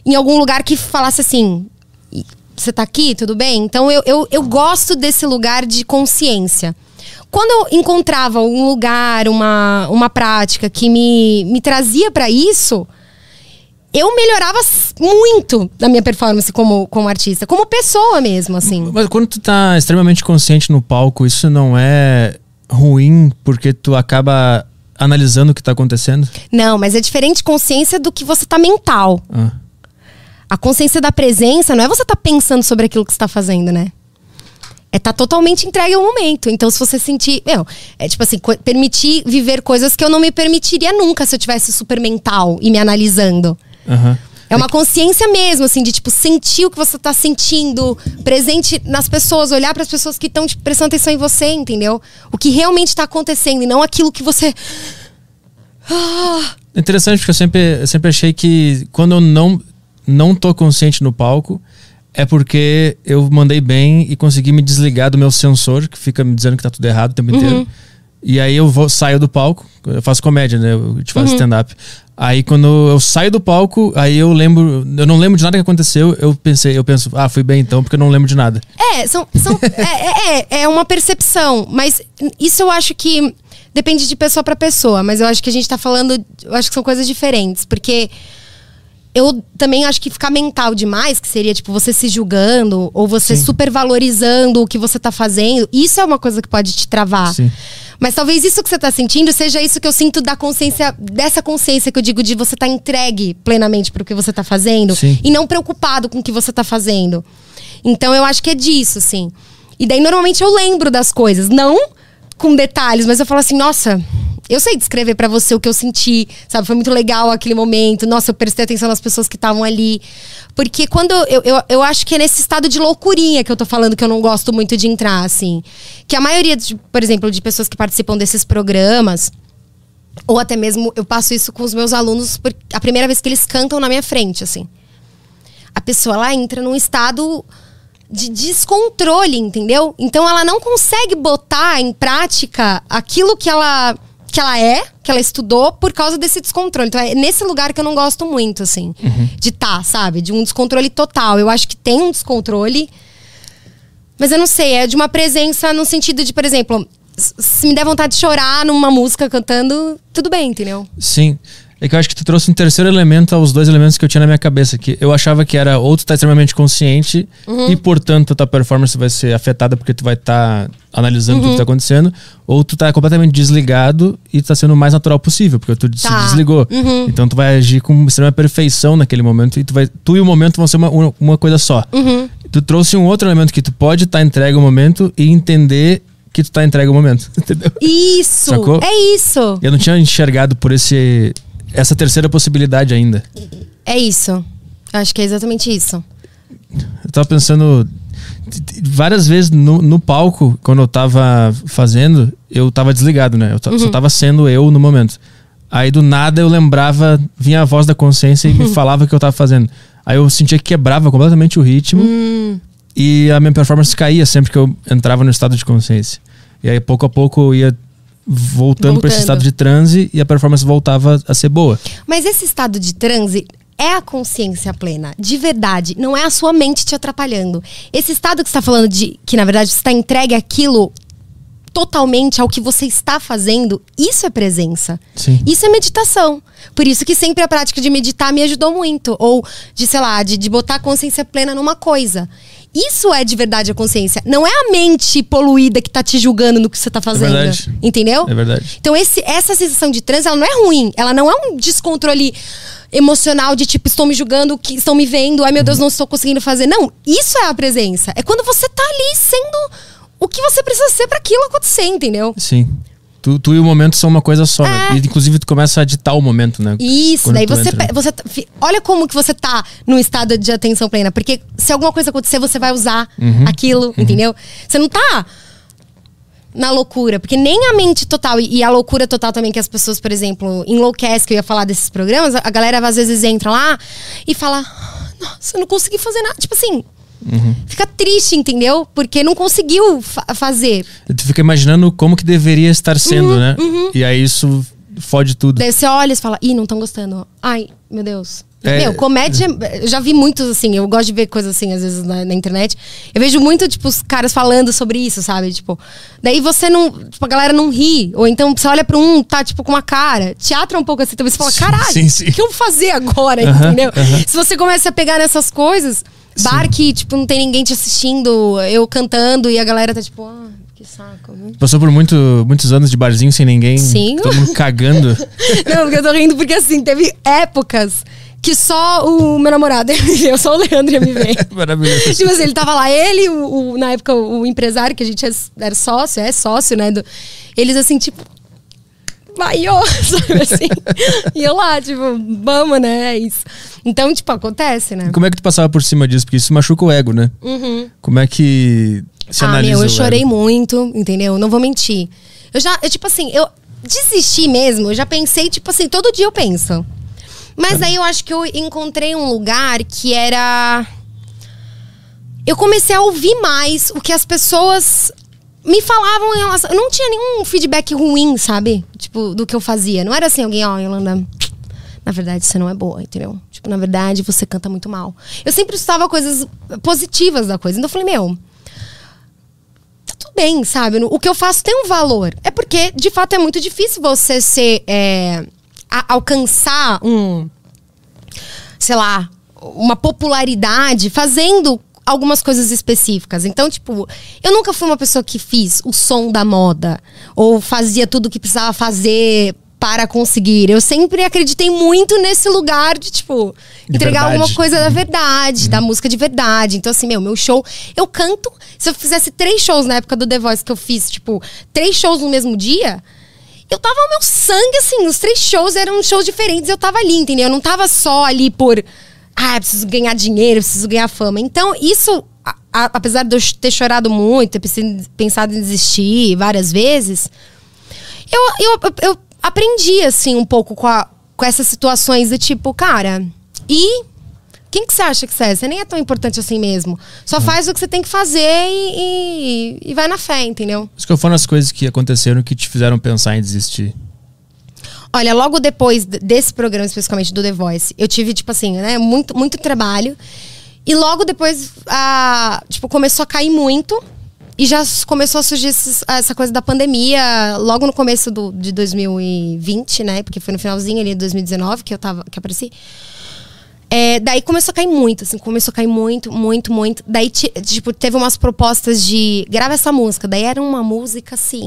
em algum lugar que falasse assim... "E- Você tá aqui? Tudo bem? Então, eu, eu, eu gosto desse lugar de consciência. Quando eu encontrava um lugar, uma, uma prática que me, me trazia pra isso eu melhorava muito na minha performance como, como artista, como pessoa mesmo, assim. Mas quando tu tá extremamente consciente no palco, isso não é ruim porque tu acaba analisando o que tá acontecendo? Não, mas é diferente consciência do que você tá mental. Ah. A consciência da presença não é você tá pensando sobre aquilo que você tá fazendo, né? É estar tá totalmente entregue ao momento. Então, se você sentir. Meu, é tipo assim, permitir viver coisas que eu não me permitiria nunca se eu tivesse super mental e me analisando. Uhum. É uma consciência mesmo, assim, de tipo, sentir o que você tá sentindo, presente nas pessoas, olhar para as pessoas que estão prestando atenção em você, entendeu? O que realmente tá acontecendo e não aquilo que você. Ah. Interessante, porque eu sempre, eu sempre achei que quando eu não, não tô consciente no palco, é porque eu mandei bem e consegui me desligar do meu sensor, que fica me dizendo que tá tudo errado o tempo uhum. inteiro. E aí eu vou, saio do palco, eu faço comédia, né? Eu te faço uhum. stand-up. Aí quando eu saio do palco, aí eu lembro, eu não lembro de nada que aconteceu, eu pensei, eu penso, ah, fui bem então, porque eu não lembro de nada. É, são, são é, é, é uma percepção, mas isso eu acho que depende de pessoa para pessoa, mas eu acho que a gente tá falando, eu acho que são coisas diferentes, porque eu também acho que ficar mental demais, que seria tipo você se julgando ou você Sim. supervalorizando o que você tá fazendo, isso é uma coisa que pode te travar. Sim. Mas talvez isso que você está sentindo seja isso que eu sinto da consciência, dessa consciência que eu digo de você estar tá entregue plenamente para o que você está fazendo Sim. e não preocupado com o que você está fazendo. Então eu acho que é disso, assim. E daí normalmente eu lembro das coisas, não com detalhes, mas eu falo assim, nossa, eu sei descrever para você o que eu senti, sabe? Foi muito legal aquele momento. Nossa, eu prestei atenção nas pessoas que estavam ali. Porque quando eu, eu, eu acho que é nesse estado de loucurinha que eu tô falando que eu não gosto muito de entrar, assim. Que a maioria, de, por exemplo, de pessoas que participam desses programas, ou até mesmo eu passo isso com os meus alunos a primeira vez que eles cantam na minha frente, assim. A pessoa lá entra num estado de descontrole, entendeu? Então ela não consegue botar em prática aquilo que ela que ela é, que ela estudou por causa desse descontrole. Então é nesse lugar que eu não gosto muito, assim, uhum. de estar, tá, sabe? De um descontrole total. Eu acho que tem um descontrole, mas eu não sei, é de uma presença no sentido de, por exemplo, se me der vontade de chorar numa música cantando, tudo bem, entendeu? Sim. É que eu acho que tu trouxe um terceiro elemento aos dois elementos que eu tinha na minha cabeça. Que eu achava que era ou tu tá extremamente consciente uhum. e, portanto, a tua performance vai ser afetada porque tu vai estar tá analisando uhum. tudo que tá acontecendo, ou tu tá completamente desligado e tá sendo o mais natural possível, porque tu tá. se desligou. Uhum. Então tu vai agir com extrema perfeição naquele momento e tu vai. Tu e o momento vão ser uma, uma coisa só. Uhum. Tu trouxe um outro elemento que tu pode estar tá entregue ao momento e entender que tu tá entregue ao momento. Entendeu? Isso! Sacou? É isso! Eu não tinha enxergado por esse essa terceira possibilidade ainda. É isso. Acho que é exatamente isso. Eu tava pensando várias vezes no, no palco, quando eu tava fazendo, eu tava desligado, né? Eu uhum. só tava sendo eu no momento. Aí do nada eu lembrava, vinha a voz da consciência e me falava o que eu tava fazendo. Aí eu sentia que quebrava completamente o ritmo hum. e a minha performance caía sempre que eu entrava no estado de consciência. E aí pouco a pouco eu ia voltando, para esse estado de transe e a performance voltava a ser boa. Mas esse estado de transe é a consciência plena, de verdade. Não é a sua mente te atrapalhando. Esse estado que você está falando de que, na verdade, você está entregue aquilo totalmente ao que você está fazendo, isso é presença. Sim. Isso é meditação. Por isso que sempre a prática de meditar me ajudou muito. Ou de, sei lá, de, de botar a consciência plena numa coisa. Isso é de verdade a consciência. Não é a mente poluída que tá te julgando no que você tá fazendo. É verdade. Entendeu? É verdade. Então, esse, essa sensação de transe, ela não é ruim. Ela não é um descontrole emocional de tipo, estou me julgando, que estão me vendo, ai meu Deus, não estou conseguindo fazer. Não, isso é a presença. É quando você tá ali sendo o que você precisa ser para aquilo acontecer, entendeu? Sim. Tu, tu, e o momento são uma coisa só, é. né? E, inclusive, tu começa a editar o momento, né? Isso, Quando daí você, você. Olha como que você tá no estado de atenção plena. Porque se alguma coisa acontecer, você vai usar uhum. aquilo, uhum. entendeu? Você não tá na loucura. Porque nem a mente total e, a loucura total também que as pessoas, por exemplo, enlouquecem, que eu ia falar desses programas, a galera às vezes entra lá e fala: Nossa, eu não consegui fazer nada. Tipo assim, Uhum. Fica triste, entendeu? Porque não conseguiu fa fazer. Tu fica imaginando como que deveria estar sendo, uhum, né? Uhum. E aí isso fode tudo. Daí você olha e fala, ih, não estão gostando. Ai, meu Deus. É, Meu, comédia, eu já vi muitos assim, eu gosto de ver coisas assim, às vezes, na, na, internet. Eu vejo muito, tipo, os caras falando sobre isso, sabe? Tipo, daí você não. Tipo, a galera não ri. Ou então você olha pra um, tá, tipo, com uma cara. Teatro é um pouco assim, também você fala, caralho, o que eu vou fazer agora, entendeu? Se você começa a pegar nessas coisas. Bar que, tipo, não tem ninguém te assistindo, eu cantando e a galera tá tipo, ah, que saco. Passou por muito, muitos anos de barzinho sem ninguém. Sim. Todo mundo cagando. não, porque eu tô rindo porque assim, teve épocas que só o meu namorado ia me ver, só o Leandro ia me ver. Maravilhoso. tipo assim, ele tava lá, ele, o, o- na época, o empresário, que a gente é- era sócio, é sócio, né? do- eles assim, tipo. Ô, sabe assim? e eu lá, tipo, vamos, né? É isso. Então, tipo, acontece, né? Como é que tu passava por cima disso? Porque isso machuca o ego, né? Uhum. Como é que se ah, analisa meu, eu chorei ego? muito, entendeu? Não vou mentir. Eu já, eu, tipo assim, eu desisti mesmo, eu já pensei, tipo assim, todo dia eu penso. Mas aí eu acho que eu encontrei um lugar que era. Eu comecei a ouvir mais o que as pessoas me falavam em relação. Não tinha nenhum feedback ruim, sabe? Tipo, do que eu fazia. Não era assim, alguém, ó, Yolanda. Na verdade, você não é boa, entendeu? Tipo, na verdade, você canta muito mal. Eu sempre estava coisas positivas da coisa. Então eu falei, meu, tá tudo bem, sabe? O que eu faço tem um valor. É porque, de fato, é muito difícil você ser. é, alcançar um. Sei lá, uma popularidade fazendo algumas coisas específicas. Então, tipo, eu nunca fui uma pessoa que fiz o som da moda ou fazia tudo o que precisava fazer para conseguir. Eu sempre acreditei muito nesse lugar de, tipo, De entregar verdade. alguma coisa da verdade, da música de verdade. Então, assim, meu, meu show, eu canto. Se eu fizesse três shows na época do The Voice que eu fiz, tipo, três shows no mesmo dia, eu tava o meu sangue, assim, os três shows eram shows diferentes, eu tava ali, entendeu? Eu não tava só ali por. Ah, preciso ganhar dinheiro, preciso ganhar fama. Então, isso, a- a- apesar de eu ter chorado muito, ter pensado- em desistir várias vezes, eu, eu, eu, eu aprendi, assim, um pouco com, a- com essas situações do tipo, cara, e quem que você acha que você é? Você nem é tão importante assim mesmo. Só faz o que você tem que fazer e, e, e vai na fé, entendeu? Isso que foram as coisas que aconteceram que te fizeram pensar em desistir. Olha, logo depois desse programa, especificamente do The Voice, eu tive, tipo assim, né, muito, muito trabalho. E logo depois, a, tipo, começou a cair muito. E já começou a surgir esses- essa coisa da pandemia, logo no começo do, de 2020, né? Porque foi no finalzinho ali de 2019 que eu tava, que eu apareci. É, daí começou a cair muito, assim, começou a cair muito, muito, muito. Daí, ti- tipo, teve umas propostas de grava essa música. Daí era uma música assim.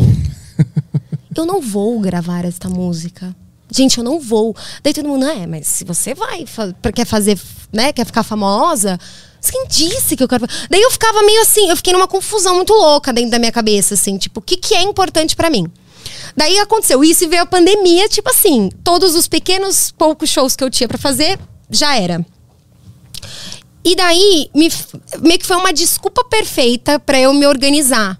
eu não vou gravar esta música. Gente, eu não vou. Daí todo mundo, é, mas se você vai, fa- quer fazer, né, quer ficar famosa, quem disse que eu quero. Daí eu ficava meio assim, eu fiquei numa confusão muito louca dentro da minha cabeça, assim, tipo, o que, que é importante pra mim? Daí aconteceu isso e veio a pandemia, tipo assim, todos os pequenos, poucos shows que eu tinha pra fazer, já era. E daí, me, meio que foi uma desculpa perfeita pra eu me organizar.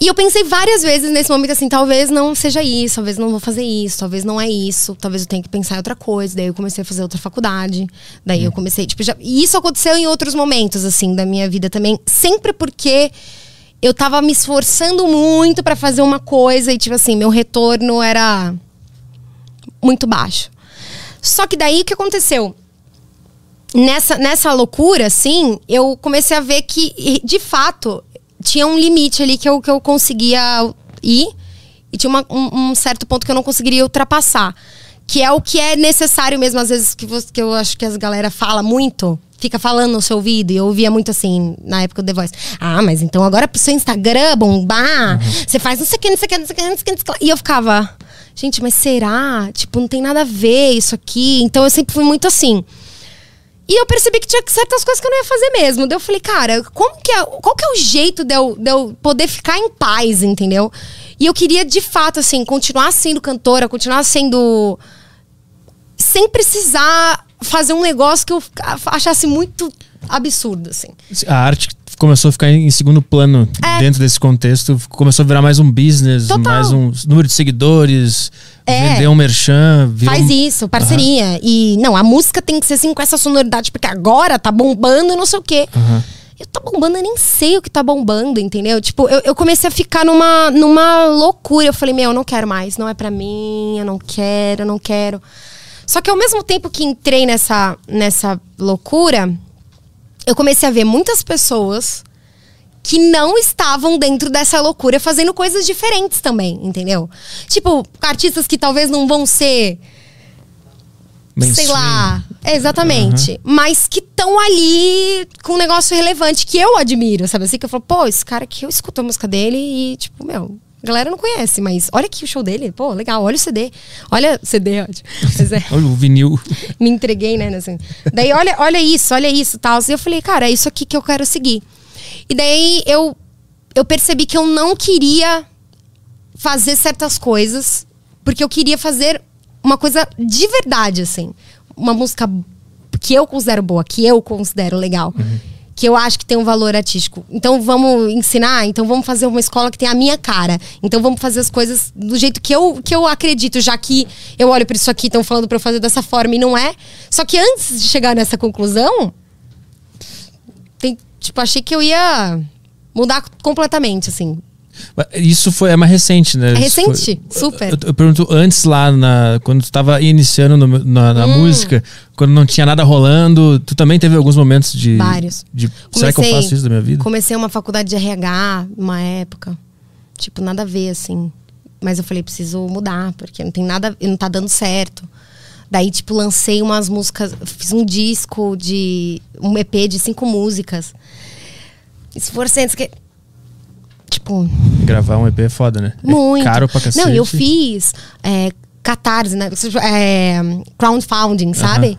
E eu pensei várias vezes nesse momento assim, talvez não seja isso, talvez não vou fazer isso, talvez não é isso, talvez eu tenha que pensar em outra coisa. Daí eu comecei a fazer outra faculdade. Daí eu comecei, tipo, já, e isso aconteceu em outros momentos assim da minha vida também, sempre porque eu tava me esforçando muito pra fazer uma coisa e tipo assim, meu retorno era muito baixo. Só que daí o que aconteceu? Nessa, nessa loucura, assim, eu comecei a ver que, de fato, tinha um limite ali que eu, que eu conseguia ir e tinha uma- um, um certo ponto que eu não conseguiria ultrapassar. Que é o que é necessário mesmo, às vezes, que, você, que eu acho que as galera fala muito, fica falando no seu ouvido, e eu ouvia muito assim, na época do The Voice. Ah, mas então agora pro seu Instagram bombar, você faz não sei o que, não sei o que, não sei o que, não sei o que, não sei o que. E eu ficava, gente, mas será? Tipo, não tem nada a ver isso aqui. Então eu sempre fui muito assim. E eu percebi que tinha certas coisas que eu não ia fazer mesmo. Daí eu falei, cara, como que é, qual que é o jeito de eu, de eu poder ficar em paz, entendeu? E eu queria, de fato, assim, continuar sendo cantora, continuar sendo. Sem precisar fazer um negócio que eu achasse muito absurdo, assim. A arte começou a ficar em segundo plano É. dentro desse contexto. Começou a virar mais um business, Total. mais um número de seguidores, É. vender um merchan. Faz um- isso, parceria. E não, a música tem que ser assim com essa sonoridade, porque agora tá bombando e não sei o quê. Aham. Eu tá bombando, eu nem sei o que tá bombando, entendeu? Tipo, eu, eu comecei a ficar numa, numa loucura. Eu falei, meu, eu não quero mais, não é pra mim, eu não quero, eu não quero. Só que ao mesmo tempo que entrei nessa, nessa loucura, eu comecei a ver muitas pessoas que não estavam dentro dessa loucura fazendo coisas diferentes também, entendeu? Tipo, artistas que talvez não vão ser sei Mainstream. lá. É, exatamente. Mas que estão ali com um negócio relevante que eu admiro, sabe? Assim, que eu falo, pô, esse cara aqui, eu escuto a música dele e, tipo, meu, A galera não conhece, mas olha aqui o show dele. Pô, legal, olha o CD. Olha, CD, ótimo. Mas é, Olha o vinil. me entreguei, né? Assim. Daí, olha, olha isso, olha isso tal. E eu falei, cara, é isso aqui que eu quero seguir. E daí eu, eu percebi que eu não queria fazer certas coisas, porque eu queria fazer uma coisa de verdade, assim. Uma música que eu considero boa, que eu considero legal. Que eu acho que tem um valor artístico. Então vamos ensinar, então vamos fazer uma escola que tem a minha cara. Então vamos fazer as coisas do jeito que eu, que eu acredito, já que eu olho para isso aqui, estão falando para eu fazer dessa forma e não é. Só que antes de chegar nessa conclusão, tem, tipo, achei que eu ia mudar completamente, assim. Isso foi, é mais recente, né? É recente? foi- Super. Eu, eu pergunto antes lá, na, quando tu tava iniciando no- na, na Hum. música, quando não tinha nada rolando, tu também teve alguns momentos de. Vários. de será que eu faço isso da minha vida? Comecei uma faculdade de RH numa época. Tipo, nada a ver, assim. Mas eu falei, preciso mudar, porque não tem nada, não tá dando certo. Daí, tipo, lancei umas músicas, fiz um disco de. um EP de cinco músicas. O que. Tipo, Gravar um EP é foda, né? muito. É caro pra cacete. Não, e eu fiz é, catarse, né? É, crowdfunding, sabe?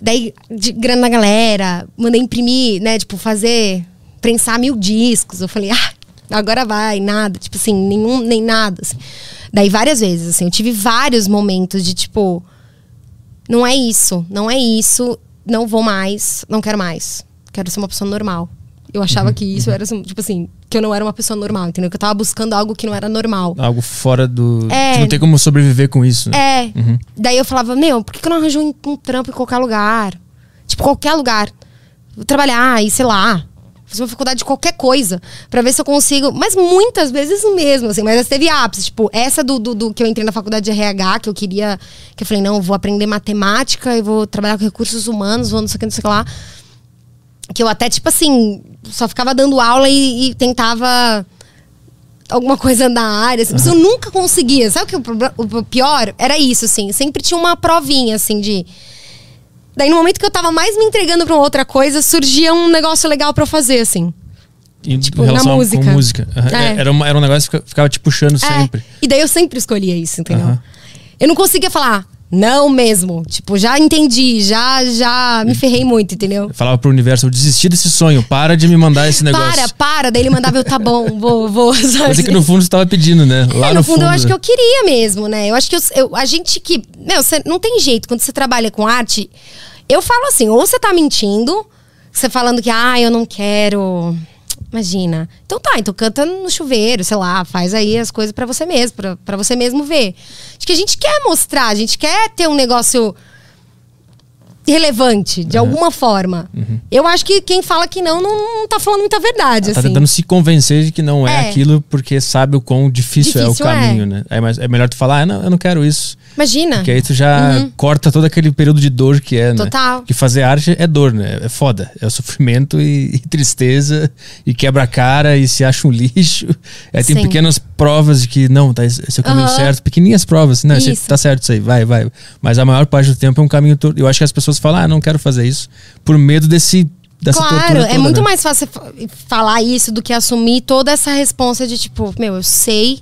Daí, de grana na galera, mandei imprimir, né? Tipo, fazer, prensar mil discos. Eu falei, ah, agora vai, nada. Tipo assim, nenhum, nem nada. assim. Daí, várias vezes, assim, eu tive vários momentos de tipo, não é isso, não é isso, não vou mais, não quero mais. Quero ser uma pessoa normal. Eu achava que isso era, assim, tipo assim, que eu não era uma pessoa normal, entendeu? Que eu tava buscando algo que não era normal. Algo fora do. É. Não tem como sobreviver com isso, né? É. Daí eu falava, meu, por que, eu não arranjo um, um trampo em qualquer lugar? Tipo, qualquer lugar. Vou trabalhar e sei lá. Fazer uma faculdade de qualquer coisa. Pra ver se eu consigo. Mas muitas vezes mesmo, assim. Mas teve ápice. Tipo, essa do, do, do que eu entrei na faculdade de RH, que eu queria. Que eu falei, não, eu vou aprender matemática, eu vou trabalhar com recursos humanos, vou não sei o que, não sei o que lá. Que eu até, tipo assim, só ficava dando aula e, e tentava alguma coisa na área, assim, mas eu nunca conseguia. Sabe o que o, o pior? Era isso, assim. Sempre tinha uma provinha, assim, de. Daí, no momento que eu tava mais me entregando pra uma outra coisa, surgia um negócio legal pra eu fazer, assim. E Tipo, em relação na música. com música. Aham. É. Era, uma- era um negócio que fica- ficava te puxando sempre. É. E daí eu sempre escolhia isso, entendeu? Aham. Eu não conseguia falar, não mesmo. Tipo, já entendi, já, já me ferrei muito, entendeu? Eu falava pro universo, eu desisti desse sonho, para de me mandar esse negócio. Para, para. Daí ele mandava eu, tá bom, vou, vou. sabe? Mas é que no fundo você tava pedindo, né? Lá É, no, no fundo, eu acho né? que eu queria mesmo, né? Eu acho que eu, eu- a gente que. Meu, você não tem jeito. Quando você trabalha com arte, eu falo assim: ou você tá mentindo, você falando que, ah, eu não quero. Imagina. Então tá, então canta no chuveiro, sei lá, faz aí as coisas pra você mesmo, pra você mesmo ver. Acho que a gente quer mostrar, a gente quer ter um negócio relevante, de alguma forma. Eu acho que quem fala que não, não, não tá falando muita verdade, Tá assim. tentando se convencer de que não é, É. aquilo porque sabe o quão difícil, é o Difícil é. caminho, né? É, mas é melhor tu falar, ah, não, eu não quero isso. Imagina. Porque aí tu já corta todo aquele período de dor que é, né? Uhum. Total. Que fazer arte é dor, né? É foda. É sofrimento e, e tristeza e quebra a cara e se acha um lixo. Aí tem Sim. pequenas provas de que não, tá, esse é o caminho certo. Pequenininhas provas, né? Você Isso. tá certo isso aí, vai, vai. Mas a maior parte do tempo é um caminho. Eu acho que as pessoas falam, ah, não quero fazer isso por medo desse dessa Claro, é muito né? mais fácil fa- falar isso do que assumir toda essa responsa de tipo, meu, eu sei.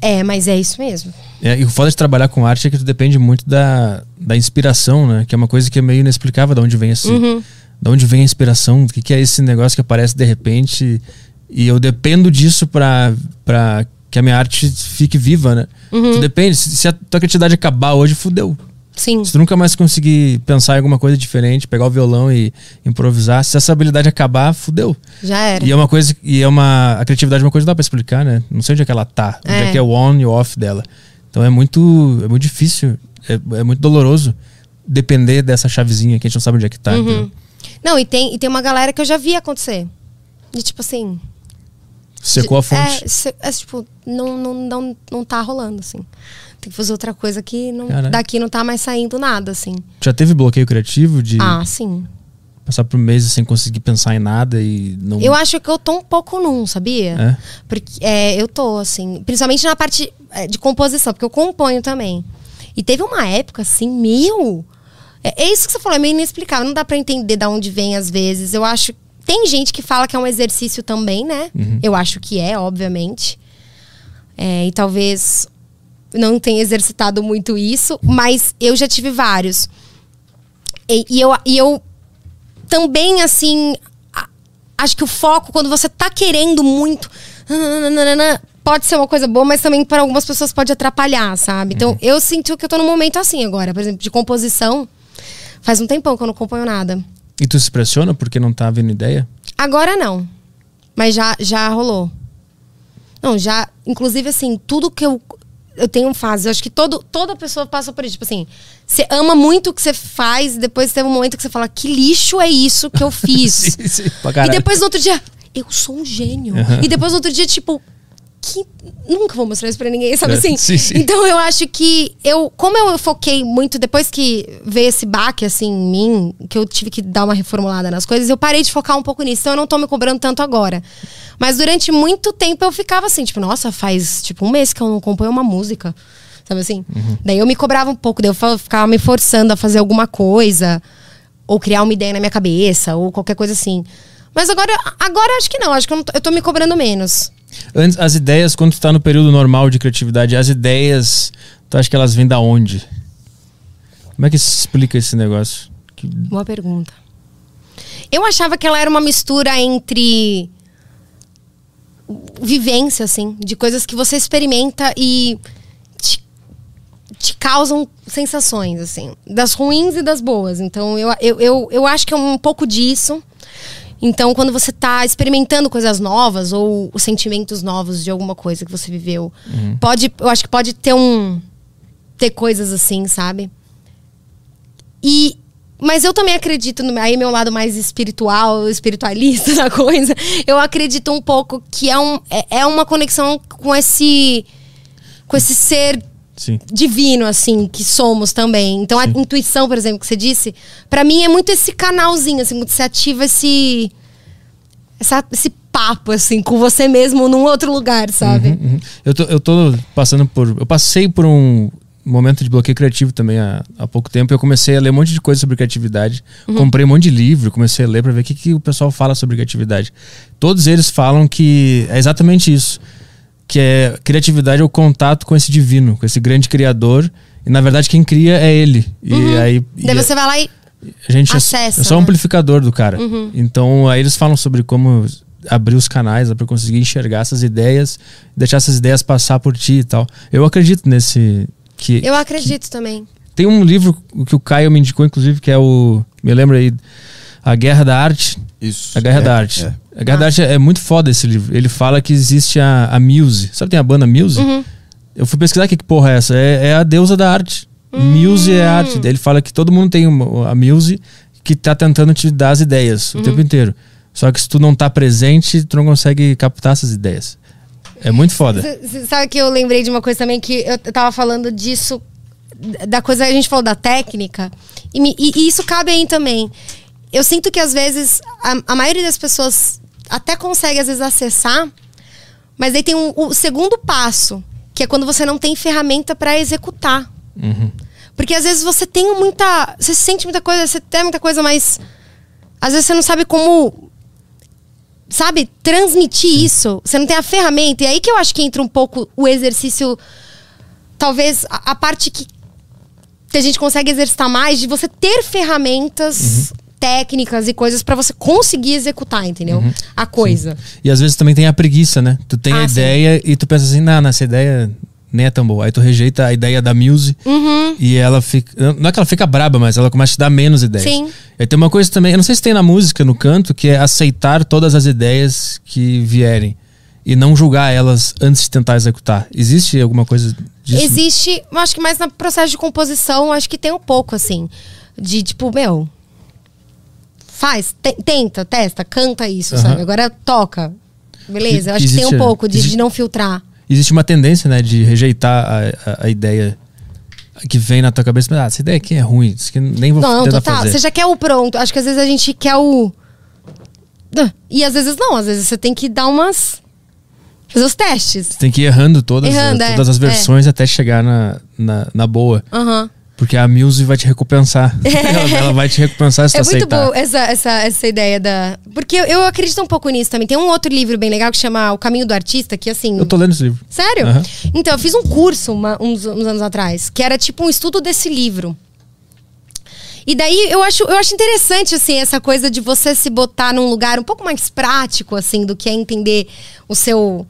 É, mas é isso mesmo. É, e o foda de trabalhar com arte é que tu depende muito da, da inspiração, né? Que é uma coisa que é meio inexplicável de onde vem esse. Uhum. De onde vem a inspiração, o que, que é esse negócio que aparece de repente. E eu dependo disso pra, pra que a minha arte fique viva, né? Uhum. Tu depende. Se, se a tua criatividade acabar hoje, fudeu. Sim. Se tu nunca mais conseguir pensar em alguma coisa diferente, pegar o violão e improvisar, se essa habilidade acabar, fudeu. Já era. E é uma coisa, e é uma. A criatividade é uma coisa que dá pra explicar, né? Não sei onde é que ela tá, onde é, É. que é o on e o off dela. Então é muito, é muito difícil, é, é muito doloroso depender dessa chavezinha que a gente não sabe onde é que tá. Uhum. Não, e tem, e tem uma galera que eu já vi acontecer. De tipo assim. Secou a fonte. É, é, tipo, não, não, não, não tá rolando, assim. Tem que fazer outra coisa que não, daqui não tá mais saindo nada, assim. Já teve bloqueio criativo de Ah, sim. passar por meses sem conseguir pensar em nada e não. Eu acho que eu tô um pouco num, sabia? É? Porque é, eu tô, assim, principalmente na parte é, de composição, porque eu componho também. E teve uma época, assim, meu. É, é isso que você falou, é meio inexplicável. Não dá pra entender de onde vem às vezes. Eu acho Tem gente que fala que é um exercício também, né? Eu acho que é, obviamente. É, e talvez não tenha exercitado muito isso, mas eu já tive vários. E, e eu, e eu também, assim, acho que o foco, quando você tá querendo muito, pode ser uma coisa boa, mas também para algumas pessoas pode atrapalhar, sabe? Então, eu sinto que eu tô num momento assim agora, por exemplo, de composição. Faz um tempão que eu não componho nada. E tu se pressiona porque não tá vindo ideia? Agora não. Mas já, já rolou. Não, já. Inclusive, assim, tudo que eu. Eu tenho fase. Eu acho que todo, toda pessoa passa por isso. Tipo assim, você ama muito o que você faz, depois teve um momento que você fala: que lixo é isso que eu fiz? Sim, sim, e depois no outro dia, eu sou um gênio. Aham. E depois no outro dia, tipo, que nunca vou mostrar isso pra ninguém, sabe É, assim? sim, sim. Então eu acho que eu, como eu foquei muito depois que veio esse baque assim em mim, que eu tive que dar uma reformulada nas coisas, eu parei de focar um pouco nisso. Então eu não tô me cobrando tanto agora. Mas durante muito tempo eu ficava assim, tipo, nossa, faz tipo um mês que eu não componho uma música. Sabe assim? Daí eu me cobrava um pouco, daí eu ficava me forçando a fazer alguma coisa, ou criar uma ideia na minha cabeça, ou qualquer coisa assim. Mas agora, agora acho que não, acho que eu, não tô, eu tô me cobrando menos. Antes, as ideias, quando tu tá no período normal de criatividade, as ideias, tu acha que elas vêm da onde? Como é que se explica esse negócio? Que- Boa pergunta. Eu achava que ela era uma mistura entre vivência, assim, de coisas que você experimenta e te, te causam sensações, assim, das ruins e das boas. Então, eu, eu, eu, eu acho que é um pouco disso. Então, quando você tá experimentando coisas novas ou os sentimentos novos de alguma coisa que você viveu, pode, eu acho que pode ter um ter coisas assim, sabe? E mas eu também acredito no aí meu lado mais espiritual, espiritualista da coisa. Eu acredito um pouco que é, um, é, é uma conexão com esse com esse ser Sim. divino assim que somos também. Então a intuição, por exemplo, que você disse, pra mim é muito esse canalzinho assim, você ativa esse essa- esse papo assim com você mesmo num outro lugar, sabe? Uhum. Eu, tô, eu tô passando por. Eu passei por um momento de bloqueio criativo também há, há pouco tempo. Eu comecei a ler um monte de coisa sobre criatividade. Comprei um monte de livro, comecei a ler pra ver o que, que o pessoal fala sobre criatividade. Todos eles falam que é exatamente isso. Que é criatividade é o contato com esse divino, com esse grande criador. E na verdade quem cria é ele. E aí. Daí e você vai lá e a gente é- acessa, é só um né? amplificador do cara. Então aí eles falam sobre como abrir os canais para conseguir enxergar essas ideias, deixar essas ideias passar por ti e tal. Eu acredito nesse que eu acredito também. tem um livro que o Caio me indicou inclusive que é o me lembra aí A Guerra da Arte. Isso. A Guerra É, da Arte. é. A Guerra da Arte é muito foda esse livro. Ele fala que existe a, a Muse. Sabe tem a banda Muse? Eu fui pesquisar que, que porra é essa. É, é a deusa da arte. Muse é arte. Ele fala que todo mundo tem uma, a Muse que tá tentando te dar as ideias o tempo inteiro. Só que se tu não tá presente, tu não consegue captar essas ideias. É muito foda. Sabe que eu lembrei de uma coisa também que eu eu tava falando disso, da coisa a gente falou da técnica, e, me- e- e isso cabe aí também. Eu sinto que às vezes a, a maioria das pessoas até consegue às vezes acessar, mas aí tem um- o segundo passo, que é quando você não tem ferramenta pra executar. Uhum. Porque às vezes você tem muita. Você sente muita coisa, você tem muita coisa, mas. Às vezes você não sabe como. Sabe? Transmitir isso. Você não tem a ferramenta. E aí que eu acho que entra um pouco o exercício. Talvez a, a parte que, que a gente consegue exercitar mais de você ter ferramentas. Técnicas e coisas pra você conseguir executar, entendeu? A coisa. E às vezes também tem a preguiça, né? Tu tem a Ah, sim. ideia e tu pensa assim, não, não, essa ideia nem é tão boa. Aí tu rejeita a ideia da Muse Uhum. e ela fica. Não é que ela fica braba, mas ela começa a te dar menos ideias. Sim. E tem uma coisa também, eu não sei se tem na música, no canto, que é aceitar todas as ideias que vierem. E não julgar elas antes de tentar executar. Existe alguma coisa disso? Existe, eu acho que mais no processo de composição, acho que tem um pouco, assim. De tipo, meu. Faz, te- tenta, testa, canta isso, sabe? Agora toca. Beleza? Eu acho que tem Existe- um pouco de, existe- de não filtrar. Existe uma tendência, né, de rejeitar a, a, a ideia que vem na tua cabeça. Mas, ah, essa ideia aqui é ruim, isso aqui nem vou Não, tentar total. fazer. Você já quer o pronto. Acho que às vezes a gente quer o. E às vezes não, às vezes você tem que dar umas. Fazer os testes. Tem que ir errando todas, Errando, as, é, todas as é. versões até chegar na, na, na boa. Aham. Porque a Muse vai te recompensar. ela, ela vai te recompensar se É tu muito aceitar. boa essa, essa, essa ideia da. Porque eu, eu acredito um pouco nisso também. Tem um outro livro bem legal que chama O Caminho do Artista, que assim. Eu tô lendo esse livro. Sério? Aham. Então, eu fiz um curso uma- uns, uns anos atrás, que era tipo um estudo desse livro. E daí eu acho, eu acho interessante, assim, essa coisa de você se botar num lugar um pouco mais prático, assim, do que é entender o seu.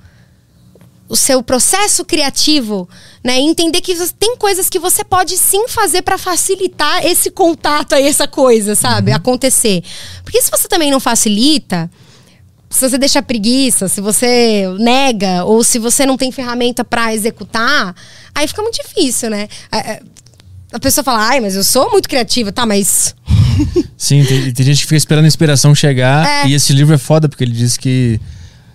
O seu processo criativo, né? E entender que tem coisas que você pode sim fazer pra facilitar esse contato aí, essa coisa, sabe? Acontecer. Porque se você também não facilita, se você deixa preguiça, se você nega ou se você não tem ferramenta pra executar, aí fica muito difícil, né? A pessoa fala, ai, mas eu sou muito criativa, tá, mas. Sim, tem, tem gente que fica esperando a inspiração chegar. É. E esse livro é foda, porque ele diz que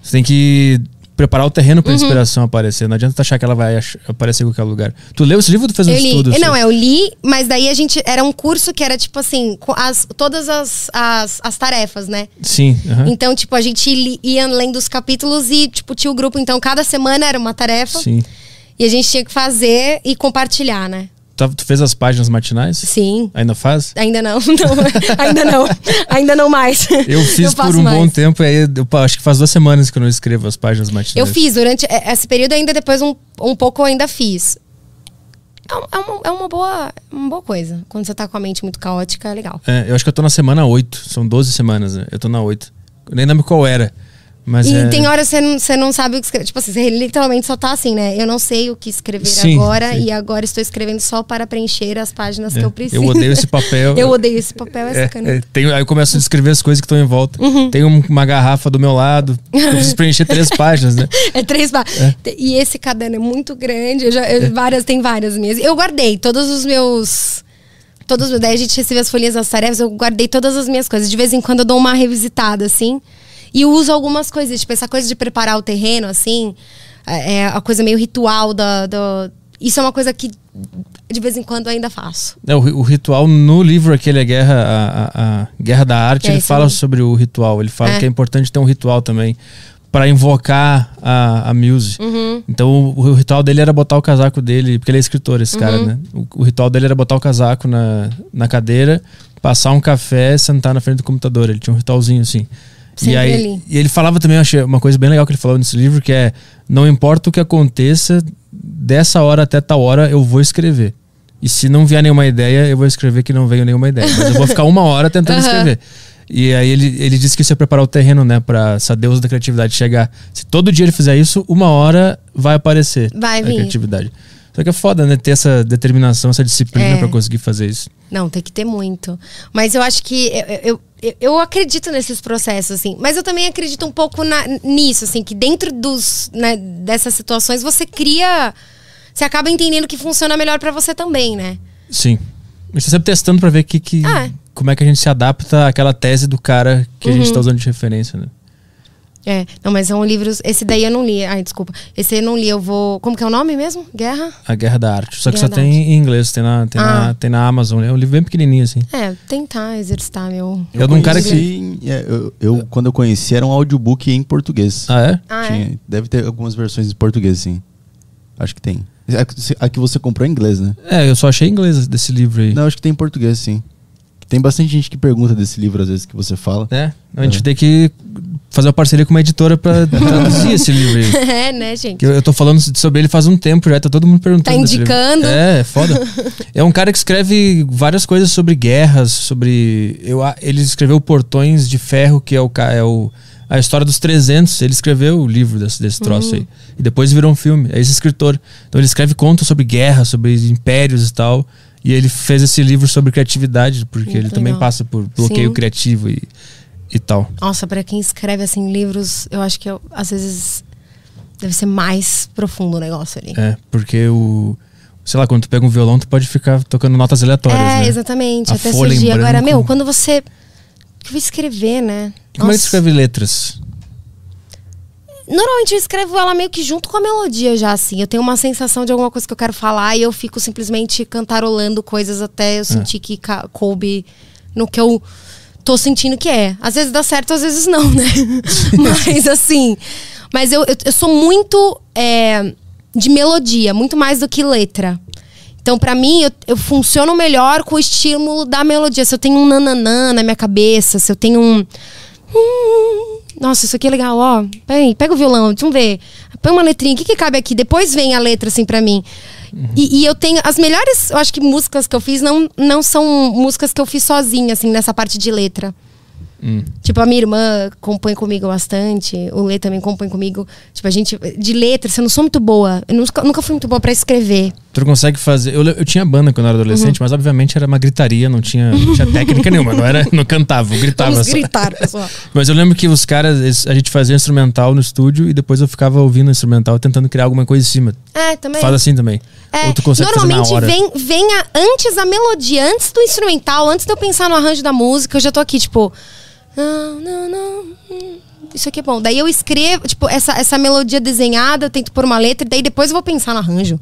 você tem que preparar o terreno Uhum. pra inspiração aparecer. Não adianta achar que ela vai aparecer em qualquer lugar. Tu leu esse livro ou tu fez um eu li. estudo? Não, assim? eu li, mas daí a gente. Era um curso que era tipo assim, as, todas as, as, as tarefas, né? Sim. aham. Então, tipo, a gente li- ia lendo os capítulos e, tipo, tinha o grupo. Então, cada semana era uma tarefa. Sim. E a gente tinha que fazer e compartilhar, né? Tu, tu fez as páginas matinais? Sim. Ainda faz? Ainda não, não, ainda não, ainda não mais. Eu fiz faço por um bom mais. tempo, aí eu, acho que faz duas semanas que eu não escrevo as páginas matinais. Eu fiz durante esse período ainda depois um, um pouco eu ainda fiz. É, é uma, é uma boa uma boa coisa. Quando você tá com a mente muito caótica, é legal. É, eu acho que eu tô na semana 8. São 12 semanas, né? Eu tô na 8. Eu nem lembro qual era. Mas e é... tem horas que você não, você não sabe o que escrever. Tipo assim, você literalmente só tá assim, né? Eu não sei o que escrever Sim, agora sim. e agora estou escrevendo só para preencher as páginas que É, eu preciso. eu odeio esse papel. eu odeio esse papel, é, É, sacanagem. é, tem- aí eu começo a escrever as coisas que estão em volta. Uhum. Tem um- uma garrafa do meu lado. Eu preciso preencher três páginas, né? É três pa- E esse caderno é muito grande. Eu já, É. eu- várias, tem várias minhas. Eu guardei todos os meus. Todos, daí a gente recebe as folhinhas das tarefas, eu guardei todas as minhas coisas. De vez em quando eu dou uma revisitada, assim. E eu uso algumas coisas, tipo, essa coisa de preparar o terreno, assim. É é a coisa meio ritual da. da- isso é uma coisa que de vez em quando ainda faço. É, o, o ritual no livro aquele, a Guerra, a, a- Guerra da Arte, É ele fala mesmo. sobre o ritual. Ele fala É. que é importante ter um ritual também para invocar a, a muse. Uhum. Então o, o ritual dele era botar o casaco dele, porque ele é escritor, esse Uhum. cara, né? O, o ritual dele era botar o casaco na, na cadeira, passar um café, sentar na frente do computador. Ele tinha um ritualzinho assim. Sempre e aí ali. e ele falava também, eu achei uma coisa bem legal que ele falou nesse livro, que é não importa o que aconteça, dessa hora até tal hora eu vou escrever. E se não vier nenhuma ideia, eu vou escrever que não veio nenhuma ideia. Mas eu vou ficar uma hora tentando Aham. escrever. E aí ele, ele disse que isso é preparar o terreno, né? Pra essa deusa da criatividade chegar. Se todo dia ele fizer isso, uma hora vai aparecer Vai a vir. criatividade. Só que é foda, né? Ter essa determinação, essa disciplina É. pra conseguir fazer isso. Não, tem que ter muito. Mas eu acho que eu, eu, eu, acredito nesses processos, assim. Mas eu também acredito um pouco na- nisso, assim, que dentro dos, né, dessas situações você cria. Você acaba entendendo que funciona melhor pra você também, né? Sim. A gente tá sempre testando pra ver que, que, Ah. como é que a gente se adapta àquela tese do cara que a Uhum. gente tá usando de referência, né? É, não, mas são livros. Esse daí eu não li. Ai, desculpa. Esse eu não li, eu vou. Como que é o nome mesmo? Guerra? A Guerra da Arte. Só que Guerra só da tem em inglês, tem na, tem, Ah. na, tem na Amazon. É um livro bem pequenininho, assim. É, tentar exercitar meu. Eu de um cara que. conheci, é, eu, eu, quando eu conheci, era um audiobook em português. Ah, é? Ah, é? Tinha- Deve ter algumas versões em português, sim. Acho que tem. A que- A que você comprou em inglês, né? É, eu só achei em inglês desse livro aí. Não, acho que tem em português, sim. Tem bastante gente que pergunta desse livro, às vezes, que você fala. É, a gente É. tem que fazer uma parceria com uma editora pra traduzir esse livro aí. é, né, gente? Eu, eu tô falando sobre ele faz um tempo já, tá todo mundo perguntando. Tá indicando. É, é foda. é um cara que escreve várias coisas sobre guerras, sobre. Eu, ele escreveu Portões de Ferro, que é o, é o a história dos 300. Ele escreveu o livro desse, desse troço aí. E depois virou um filme. É esse escritor. Então ele escreve contos sobre guerra, sobre impérios e tal. E ele fez esse livro sobre criatividade, porque Muito ele também legal. passa por bloqueio Sim. criativo e, e tal. Nossa, pra quem escreve assim livros, eu acho que eu, às vezes deve ser mais profundo o negócio ali. É, porque o. Sei lá, quando tu pega um violão, tu pode ficar tocando notas aleatórias. É, né? exatamente. A até folha surgir. Agora, meu, quando você. Eu vou escrever, né? Como é que Nossa. tu escreve letras? Normalmente eu escrevo ela meio que junto com a melodia já, assim. Eu tenho uma sensação de alguma coisa que eu quero falar e eu fico simplesmente cantarolando coisas até eu sentir que ca- coube no que eu tô sentindo que é. Às vezes dá certo, às vezes não, né? mas assim. Mas eu, eu, eu sou muito é, de melodia, muito mais do que letra. Então, pra mim, eu, eu funciono melhor com o estímulo da melodia. Se eu tenho um nananã na minha cabeça, se eu tenho um. Hum, nossa, isso aqui é legal, ó. Peraí, pega o violão, vamos ver. Põe uma letrinha, o que, que cabe aqui? Depois vem a letra, assim, pra mim. E, e eu tenho. As melhores, eu acho que músicas que eu fiz não, não são músicas que eu fiz sozinha, assim, nessa parte de letra. Tipo, a minha irmã compõe comigo bastante, o Lê também compõe comigo. Tipo, a gente. De letra, assim, eu não sou muito boa. Eu nunca, nunca fui muito boa pra escrever. Tu consegue fazer. Eu, eu tinha banda quando eu era adolescente, Uhum. mas obviamente era uma gritaria, não tinha, não tinha técnica nenhuma, não era, não cantava, eu gritava Vamos só. gritar, pessoal. Mas eu lembro que os caras, a gente fazia instrumental no estúdio e depois eu ficava ouvindo o instrumental tentando criar alguma coisa em cima. É, também. Faz assim também. É, Ou tu consegue fazer na normalmente hora. vem, vem a- antes a melodia, antes do instrumental, antes de eu pensar no arranjo da música, eu já tô aqui, tipo. Não, não, não. hum, Isso aqui é bom. Daí eu escrevo, tipo, essa, essa melodia desenhada, eu tento pôr uma letra, e daí depois eu vou pensar no arranjo.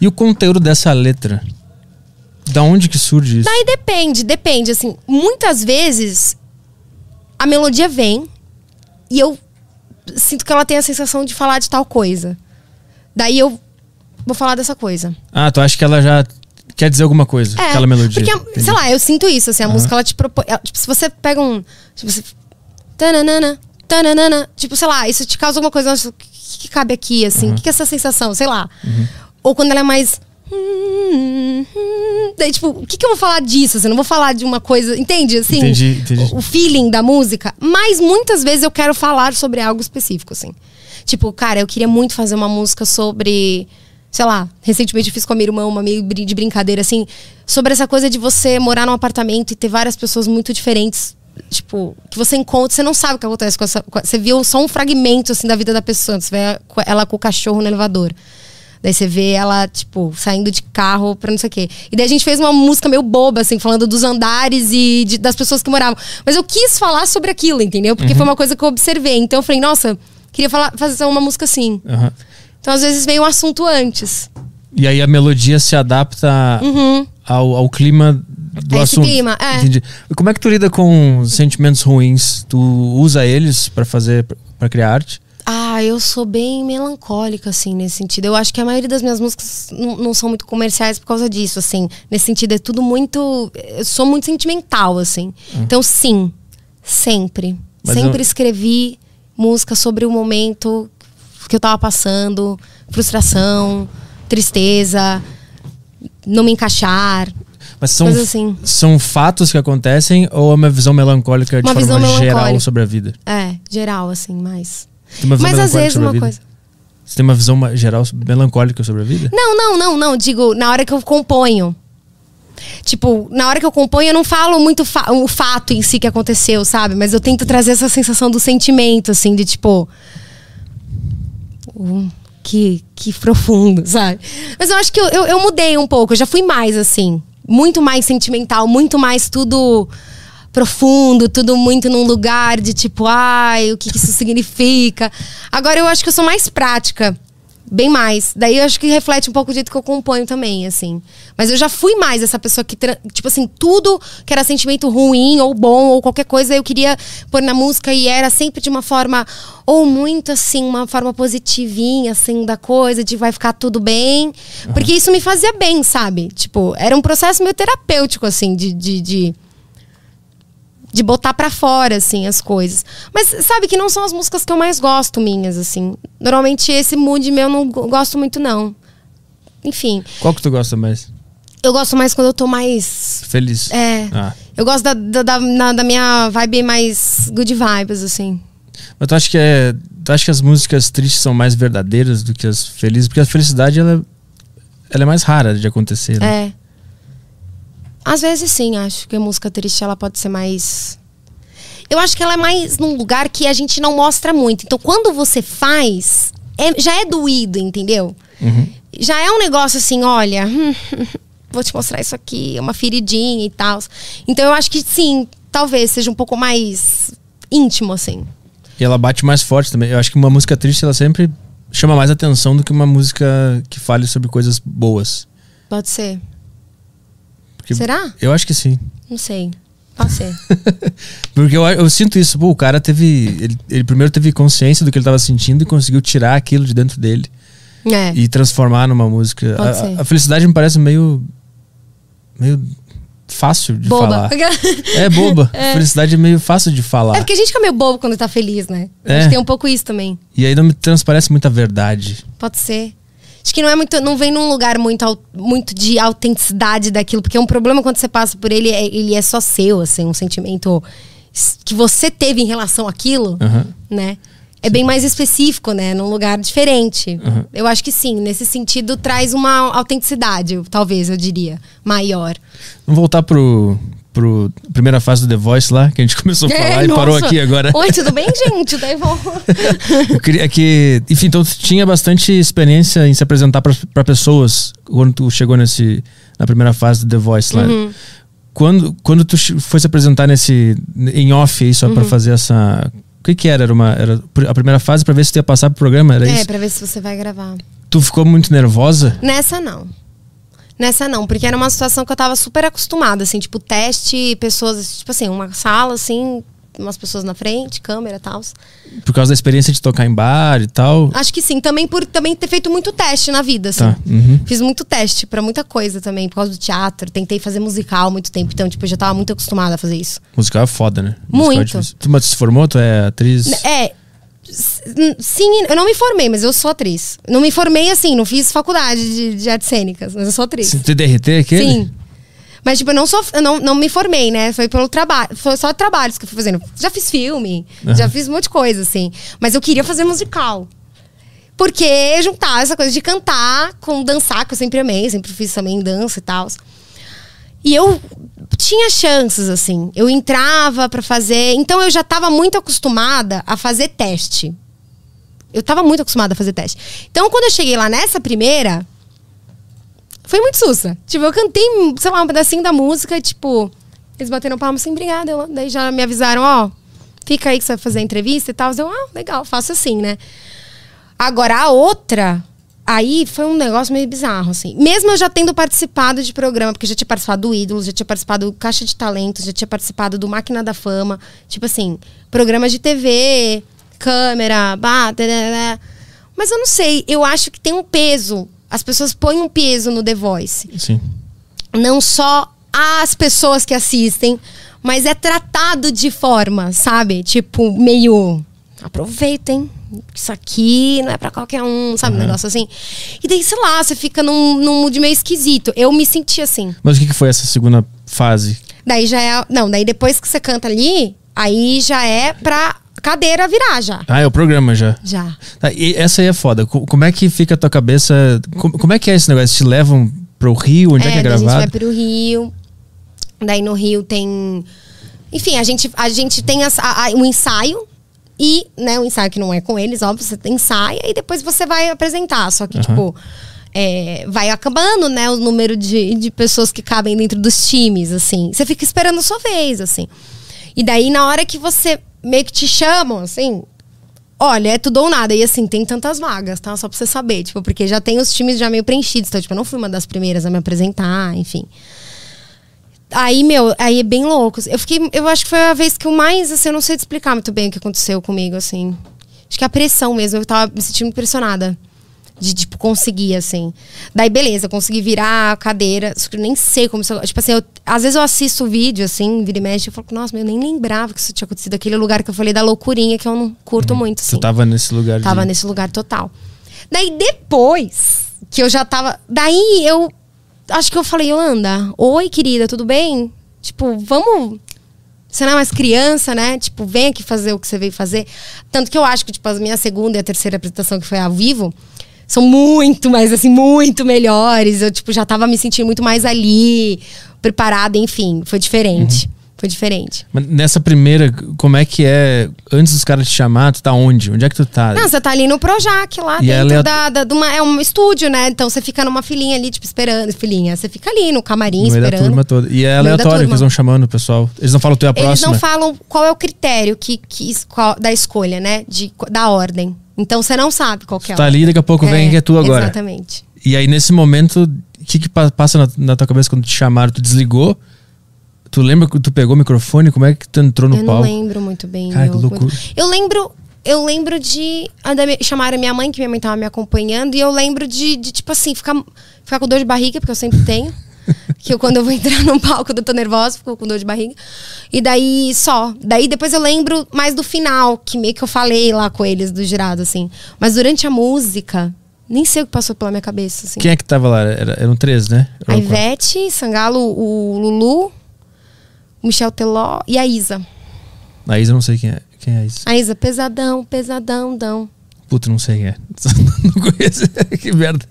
E o conteúdo dessa letra? Da onde que surge isso? Daí depende, depende. Assim, muitas vezes a melodia vem e eu sinto que ela tem a sensação de falar de tal coisa. Daí eu vou falar dessa coisa. Ah, tu acha que ela já quer dizer alguma coisa, aquela melodia? É, Porque, Entendi. sei lá, eu sinto isso, assim, a música ela te propõe. ela- tipo, se você pega um. Tipo, você. Tananana, tananana, tipo, sei lá, isso te causa alguma coisa. O que, que cabe aqui, assim? O que, que é essa sensação? Sei lá. Ou quando ela é mais. Daí, tipo, o que, que eu vou falar disso? Assim, eu não vou falar de uma coisa. Entende? Assim, Entendi, entendi. O, o feeling da música. Mas muitas vezes eu quero falar sobre algo específico, assim. Tipo, cara, eu queria muito fazer uma música sobre. Sei lá, recentemente eu fiz com a minha irmã uma meio de brincadeira, assim, sobre essa coisa de você morar num apartamento e ter várias pessoas muito diferentes. Tipo, que você encontra, você não sabe o que acontece com essa. com Você viu só um fragmento, assim, da vida da pessoa. Você vê ela com o cachorro no elevador. Daí você vê ela, tipo, saindo de carro pra não sei o quê. E daí a gente fez uma música meio boba, assim, falando dos andares e de- das pessoas que moravam. Mas eu quis falar sobre aquilo, entendeu? Porque foi uma coisa que eu observei. Então eu falei, nossa, queria falar, fazer uma música assim. Aham. Então às vezes vem um assunto antes. E aí a melodia se adapta ao, ao clima do Uhum. esse assunto. clima, é. Entendi. Como é que tu lida com sentimentos ruins? Tu usa eles pra fazer, pra criar arte? Ah, eu sou bem melancólica, assim, nesse sentido. Eu acho que a maioria das minhas músicas não, são muito comerciais por causa disso, assim. Nesse sentido, é tudo muito. Eu sou muito sentimental, assim. Então, sim, sempre. Mas sempre eu- escrevi música sobre o momento que eu tava passando, frustração, tristeza, não me encaixar. Mas são, assim. são fatos que acontecem ou é uma visão melancólica de Uma forma geral sobre a vida? É, geral, assim, mais. Mas às vezes uma coisa. Você tem uma visão geral melancólica sobre a vida? Não, não, não, não. Digo, na hora que eu componho. Tipo, na hora que eu componho, eu não falo muito fa- o fato em si que aconteceu, sabe? Mas eu tento trazer essa sensação do sentimento, assim, de tipo. "Hum, que, que profundo, sabe? Mas eu acho que eu, eu, eu mudei um pouco, eu já fui mais assim. Muito mais sentimental, muito mais tudo profundo, tudo muito num lugar de tipo, ai, o que, que isso significa. Agora eu acho que eu sou mais prática. Bem mais. Daí eu acho que reflete um pouco o jeito que eu componho também, assim. Mas eu já fui mais essa pessoa que, tipo assim, tudo que era sentimento ruim ou bom ou qualquer coisa eu queria pôr na música e era sempre de uma forma, ou muito assim, uma forma positivinha, assim, da coisa, de vai ficar tudo bem. Porque isso me fazia bem, sabe? Tipo, era um processo meio terapêutico, assim, de- de- de de botar pra fora, assim, as coisas. Mas sabe que não são as músicas que eu mais gosto minhas, assim. Normalmente esse mood meu eu não go- gosto muito, não. Enfim, Qual que tu gosta mais? eu gosto mais quando eu tô mais. Feliz? É. Ah. Eu gosto da, da, da, na- da minha vibe mais good vibes, assim. Mas tu acha que é. Tu acha que as músicas tristes são mais verdadeiras do que as felizes? Porque a felicidade ela, ela é mais rara de acontecer. Né? É. Às vezes sim, acho que a música triste ela pode ser mais. Eu acho que ela é mais num lugar que a gente não mostra muito. Então, quando você faz, é- já é doído, entendeu? Já é um negócio assim, olha, vou te mostrar isso aqui, é uma feridinha e tal. Então, eu acho que sim, talvez seja um pouco mais íntimo, assim. E ela bate mais forte também. Eu acho que uma música triste ela sempre chama mais atenção do que uma música que fale sobre coisas boas. Pode ser. Porque Será? Eu acho que sim. Não sei. Pode ser. Porque eu, eu sinto isso. Pô, o cara teve. Ele, ele primeiro teve consciência do que ele estava sentindo e conseguiu tirar aquilo de dentro dele. É. e transformar numa música. Pode A- ser. A, a felicidade me parece meio. meio fácil de Boba. falar. É boba. Felicidade é meio fácil de falar. É porque a gente fica meio bobo quando tá feliz, né? É. Acho que tem um pouco isso também. E aí não me transparece muita verdade. Pode ser. Acho que não é muito, não vem num lugar muito, muito de autenticidade daquilo, porque um problema quando você passa por ele, é, ele é só seu, assim, um sentimento que você teve em relação àquilo, Aham. né? É bem mais específico, né? Num lugar diferente. Uhum. Eu acho que sim, nesse sentido traz uma autenticidade, talvez, eu diria, maior. Vamos voltar pro, pro primeira fase do The Voice lá, que a gente começou a falar É, e parou nossa. aqui agora. Oi, tudo bem, gente? Daí vou... Eu queria que. Enfim, então tu tinha bastante experiência em se apresentar para pessoas quando tu chegou nesse, na primeira fase do The Voice lá. Uhum. Quando, quando tu foi se apresentar nesse. em off aí, só Uhum. pra fazer essa. O que que era? Era, uma, era a primeira fase pra ver se tu ia passar pro programa? Era É, isso? pra ver se você vai gravar. Tu ficou muito nervosa? Nessa não. Nessa não, porque era uma situação que eu tava super acostumada, assim, tipo, teste, pessoas, tipo assim, uma sala, assim, umas pessoas na frente, câmera e tal. Por causa da experiência de tocar em bar e tal? Acho que sim, também por também ter feito muito teste na vida, assim. Tá. Uhum. Fiz muito teste pra muita coisa também, por causa do teatro. Tentei fazer musical há muito tempo, então, tipo, eu já tava muito acostumada a fazer isso. Musical é foda, né? Musical é Muito. difícil. Tu, mas tu se formou? Tu é atriz? É. Sim, eu não me formei, mas eu sou atriz. Não me formei assim, não fiz faculdade de, de artes cênicas, mas eu sou atriz. TDRT aquele? Sim. Mas, tipo, eu não, sou, eu não, não me formei, né? Foi pelo trabalho. Foi só trabalhos que eu fui fazendo. Já fiz filme, Aham. já fiz um monte de coisa, assim. Mas eu queria fazer musical. Porque juntar essa coisa de cantar com dançar, que eu sempre amei, sempre fiz também dança e tal. E eu tinha chances, assim. Eu entrava pra fazer. Então eu já tava muito acostumada a fazer teste. Eu tava muito acostumada a fazer teste. Então, quando eu cheguei lá nessa primeira, foi muito sussa. Tipo, eu cantei, sei lá, um pedacinho da música e, tipo, eles bateram palma assim, obrigada. Daí já me avisaram, ó, fica aí que você vai fazer a entrevista e tal. Eu, ah, legal, faço assim, né? Agora, a outra, aí foi um negócio meio bizarro, assim. Mesmo eu já tendo participado de programa, porque já tinha participado do Ídolos, já tinha participado do Caixa de Talentos, já tinha participado do Máquina da Fama. Tipo assim, programas de TV, câmera, bah, tarará. Mas eu não sei, eu acho que tem um peso. As pessoas põem um peso no The Voice Sim. não só as pessoas que assistem, mas é tratado de forma, sabe? Tipo, meio. Aproveitem. Isso aqui não é pra qualquer um, sabe? Um negócio assim. E daí, sei lá, você fica num, num mood meio esquisito. Eu me senti assim. Mas o que, que foi essa segunda fase? Daí já é. Não, daí depois que você canta ali, aí já é pra cadeira virar já. Ah, é o programa já. Já. Tá, e essa aí é foda. Co- Como é que fica a tua cabeça? Como, como é que é esse negócio? Te levam pro Rio? Onde é, que é daí a gente vai gravado? pro Rio. Daí no Rio tem. Enfim, a gente, a gente tem a- um ensaio. E, né, o ensaio que não é com eles, óbvio, você ensaia e depois você vai apresentar. Só que, Aham. tipo, é, vai acabando, né, o número de, de pessoas que cabem dentro dos times, assim. Você fica esperando a sua vez, assim. E daí, na hora que você meio que te chamam, assim, Olha, é tudo ou nada. E assim, tem tantas vagas, tá? Só pra você saber. Tipo, porque já tem os times já meio preenchidos. Então, tipo, eu não fui uma das primeiras a me apresentar, enfim. Aí, meu, aí é bem louco. Eu fiquei. Eu acho que foi a vez que eu mais, assim, eu não sei te explicar muito bem o que aconteceu comigo, assim. Acho que a pressão mesmo. Eu tava me sentindo impressionada. De, tipo, conseguir, assim. Daí, beleza, consegui virar a cadeira. Nem sei como isso. Tipo assim, eu- às vezes eu assisto o vídeo, assim, vira e mexe, e eu falo, nossa, meu, eu nem lembrava que isso tinha acontecido. Aquele lugar que eu falei da loucurinha, que eu não curto muito, assim. Tu tava nesse lugar Tava de... nesse lugar total. Daí depois que eu já tava. Daí eu. Acho que eu falei, Yolanda, oi, querida, tudo bem? Tipo, vamos. Você não é mais criança, né? Tipo, vem aqui fazer o que você veio fazer. Tanto que eu acho que, tipo, a minha segunda e a terceira apresentação, que foi ao vivo, são muito mais, assim, muito melhores. Eu, tipo, já tava me sentindo muito mais ali, preparada, enfim. Foi diferente. Foi diferente. Mas nessa primeira, como é que é? Antes dos caras te chamar, tu tá onde? Onde é que tu tá? Não, você tá ali no Projac, lá E dentro é da, da, de uma, é um estúdio, né? Então você fica numa filinha ali, tipo, esperando, filinha. Você fica ali no camarim no meio da esperando. turma toda. E é aleatório que eles vão chamando o pessoal. Eles não falam tu é a Eles próxima. não falam qual é o critério que, que qual- da escolha, né? De, da ordem. Então você não sabe qual que é Tu tá ali, daqui a pouco vem que é tu agora. Exatamente. E aí, nesse momento, o que que pa- passa na, na tua cabeça quando te chamaram? Tu desligou? Tu lembra que tu pegou o microfone? Como é que tu entrou no eu palco? não lembro muito bem. Cara, eu, que loucura. eu lembro. eu lembro de. a da minha- Chamaram minha mãe, que minha mãe tava me acompanhando, e eu lembro de, de, tipo assim, ficar, ficar com dor de barriga, porque eu sempre tenho. que eu, quando eu vou entrar num palco, eu tô nervosa, fico com dor de barriga. E daí só. Daí depois eu lembro mais do final, que meio que eu falei lá com eles do jurado, assim. Mas durante a música, nem sei o que passou pela minha cabeça, assim. Quem é que tava lá? Era, eram três, né? A Ivete, Sangalo, o Lulu, o Michel Teló e a Isa. A Isa, eu não sei quem é. Quem é a Isa? A Isa, pesadão, pesadão, dão. Puta, não sei quem é. não conheço. que merda.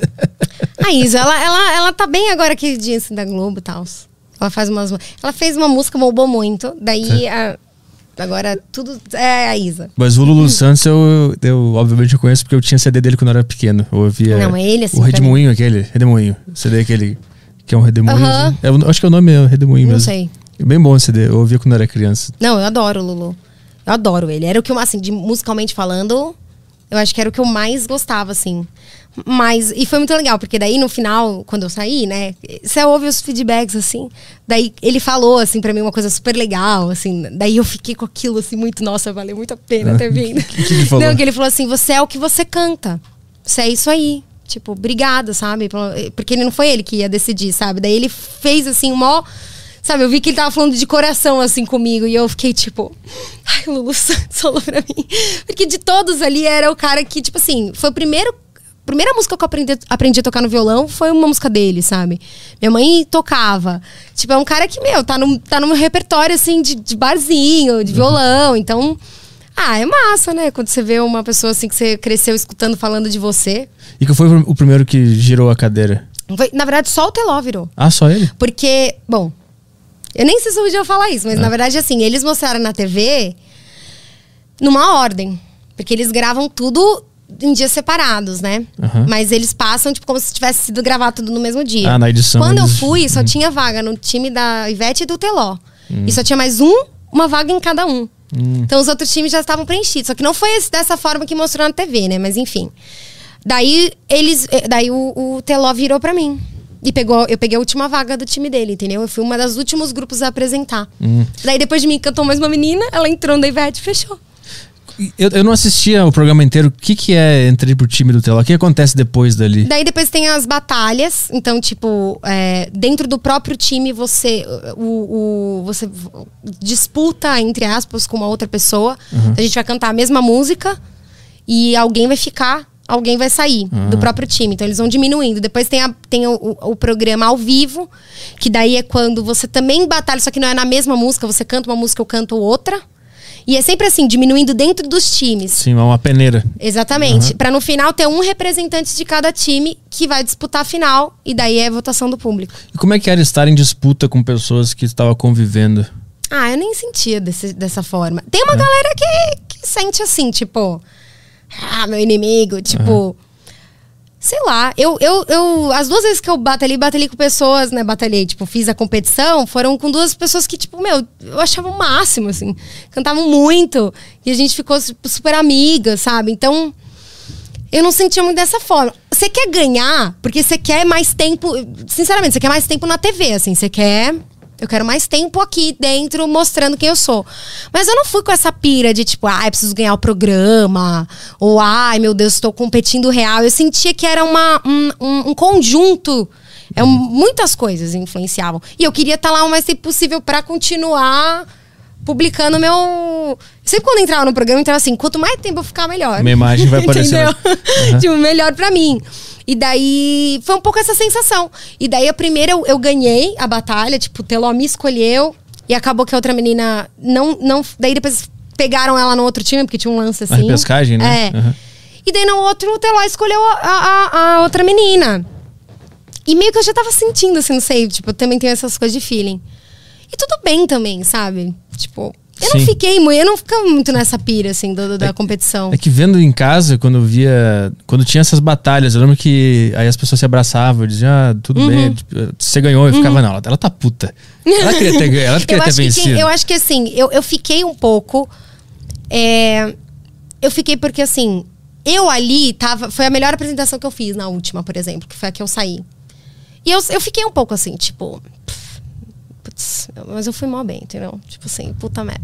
A Isa, ela, ela, ela tá bem agora que dia assim, da Globo e tal. Ela faz umas. Ela fez uma música, bombou muito. Daí a- agora tudo é a Isa. Mas o Lulu Santos eu, eu, obviamente, eu conheço porque eu tinha CD dele quando eu era pequeno. Eu ouvia. Não, é ele, assim, O Redemoinho, aquele. Redemoinho. CD aquele. Que é um Redemoinho. Aham. Eu acho que é o nome é Redemoinho Não mesmo. sei. Bem bom esse CD. Eu ouvia quando era criança. Não, eu adoro o Lulu. Eu adoro ele. Era o que eu, assim, de musicalmente falando, eu acho que era o que eu mais gostava, assim. Mas, e foi muito legal, porque daí no final, quando eu saí, né, você ouve os feedbacks, assim, daí ele falou, assim, pra mim uma coisa super legal, assim, daí eu fiquei com aquilo, assim, muito, nossa, valeu muito a pena ter vindo. que ele falou? Não, que ele falou assim, você é o que você canta, você é isso aí. Tipo, obrigada, sabe? Porque ele não foi ele que ia decidir, sabe? Daí ele fez, assim, um mó... Sabe, eu vi que ele tava falando de coração, assim, comigo. E eu fiquei, tipo... Ai, o Lulu Santos falou pra mim. Porque de todos ali, era o cara que, tipo assim... Foi o primeiro... Primeira música que eu aprendi, aprendi a tocar no violão foi uma música dele, sabe? Minha mãe tocava. Tipo, é um cara que, meu, tá no, tá no meu repertório, assim, de, de barzinho, de violão. Então... Ah, é massa, né? Quando você vê uma pessoa, assim, que você cresceu escutando, falando de você. E que foi o primeiro que girou a cadeira? Foi, na verdade, só o Teló virou. Ah, só ele? Porque, bom, eu nem sei se eu podia falar isso, mas Ah. na verdade, assim, eles mostraram na TV numa ordem. Porque eles gravam tudo em dias separados, né? Aham. Mas eles passam, tipo, como se tivesse sido gravado tudo no mesmo dia. Ah, na edição Quando eu eles- fui, Hum. só tinha vaga no time da Ivete e do Teló. E só tinha mais um, uma vaga em cada um. Hum. Então os outros times já estavam preenchidos. Só que não foi dessa forma que mostrou na TV, né? Mas enfim. Daí eles. eh, Daí o, o Teló virou pra mim. E pegou, eu peguei a última vaga do time dele, entendeu? Eu fui uma dos últimos grupos a apresentar. Hum. Daí depois de mim cantou mais uma menina, ela entrou no Ivete e fechou. Eu, eu não assistia o programa inteiro. O que, que é entrei pro time do Teló? O que acontece depois dali? Daí depois tem as batalhas. Então, tipo, é, dentro do próprio time, você, o, o- você disputa, entre aspas, com uma outra pessoa. A gente vai cantar a mesma música e alguém vai ficar, alguém vai sair do próprio time. Então, eles vão diminuindo. Depois tem, a- tem o, o- programa ao vivo, que daí é quando você também batalha, só que não é na mesma música. Você canta uma música, eu canto outra. E é sempre assim, diminuindo dentro dos times. Sim, é uma peneira. Exatamente. Pra no final ter um representante de cada time que vai disputar a final. E daí é votação do público. E como é que era estar em disputa com pessoas que estavam convivendo? Ah, eu nem sentia desse- dessa forma. Tem uma galera que, que sente assim, tipo. Ah, meu inimigo. Tipo. Sei lá, eu, eu, eu. As duas vezes que eu batalhei, batalhei com pessoas, né? Batalhei, tipo, fiz a competição, foram com duas pessoas que, tipo, meu, eu achava o máximo, assim. Cantavam muito. E a gente ficou su- super amiga, sabe? Então. Eu não sentia muito dessa forma. Você quer ganhar, porque você quer mais tempo. Sinceramente, você quer mais tempo na TV, assim. Você quer. Eu quero mais tempo aqui dentro mostrando quem eu sou. Mas eu não fui com essa pira de tipo, ai, preciso ganhar o programa. Ou, ai, meu Deus, estou competindo real. Eu sentia que era uma, um, um- um conjunto. É, um- muitas coisas influenciavam. E eu queria estar lá o mais tempo possível para continuar publicando meu. Sempre quando eu entrava no programa, eu entrava assim: quanto mais tempo eu ficar, melhor. Minha imagem vai aparecer Entendeu? lá. Aham. tipo, melhor pra mim. E daí foi um pouco essa sensação. E daí a primeira eu, eu ganhei a batalha, tipo, o Teló me escolheu. E acabou que a outra menina não. não daí depois pegaram ela no outro time, porque tinha um lance A assim. repescagem, né? É. Aham. E daí no outro, o Teló escolheu a, a- a outra menina. E meio que eu já tava sentindo, assim, não sei, tipo, eu também tenho essas coisas de feeling. E tudo bem também, sabe? Tipo, eu não Sim. fiquei muito, eu não ficava muito nessa pira, assim, do, do- da competição. É que vendo em casa, quando eu via. Quando tinha essas batalhas, eu lembro que aí as pessoas se abraçavam, diziam, ah, tudo Uhum. bem, tipo, você ganhou. Eu ficava, não, ela, ela tá puta. Ela queria ter, ganho, ela eu, queria ter acho que vencido. tinha- eu acho que assim, eu, eu fiquei um pouco. é, eu fiquei porque assim, eu ali tava. Foi a melhor apresentação que eu fiz na última, por exemplo, que foi a que eu saí. E eu, eu fiquei um pouco assim, tipo. pff, Putz, mas eu fui mó bem, entendeu? Tipo assim, puta merda.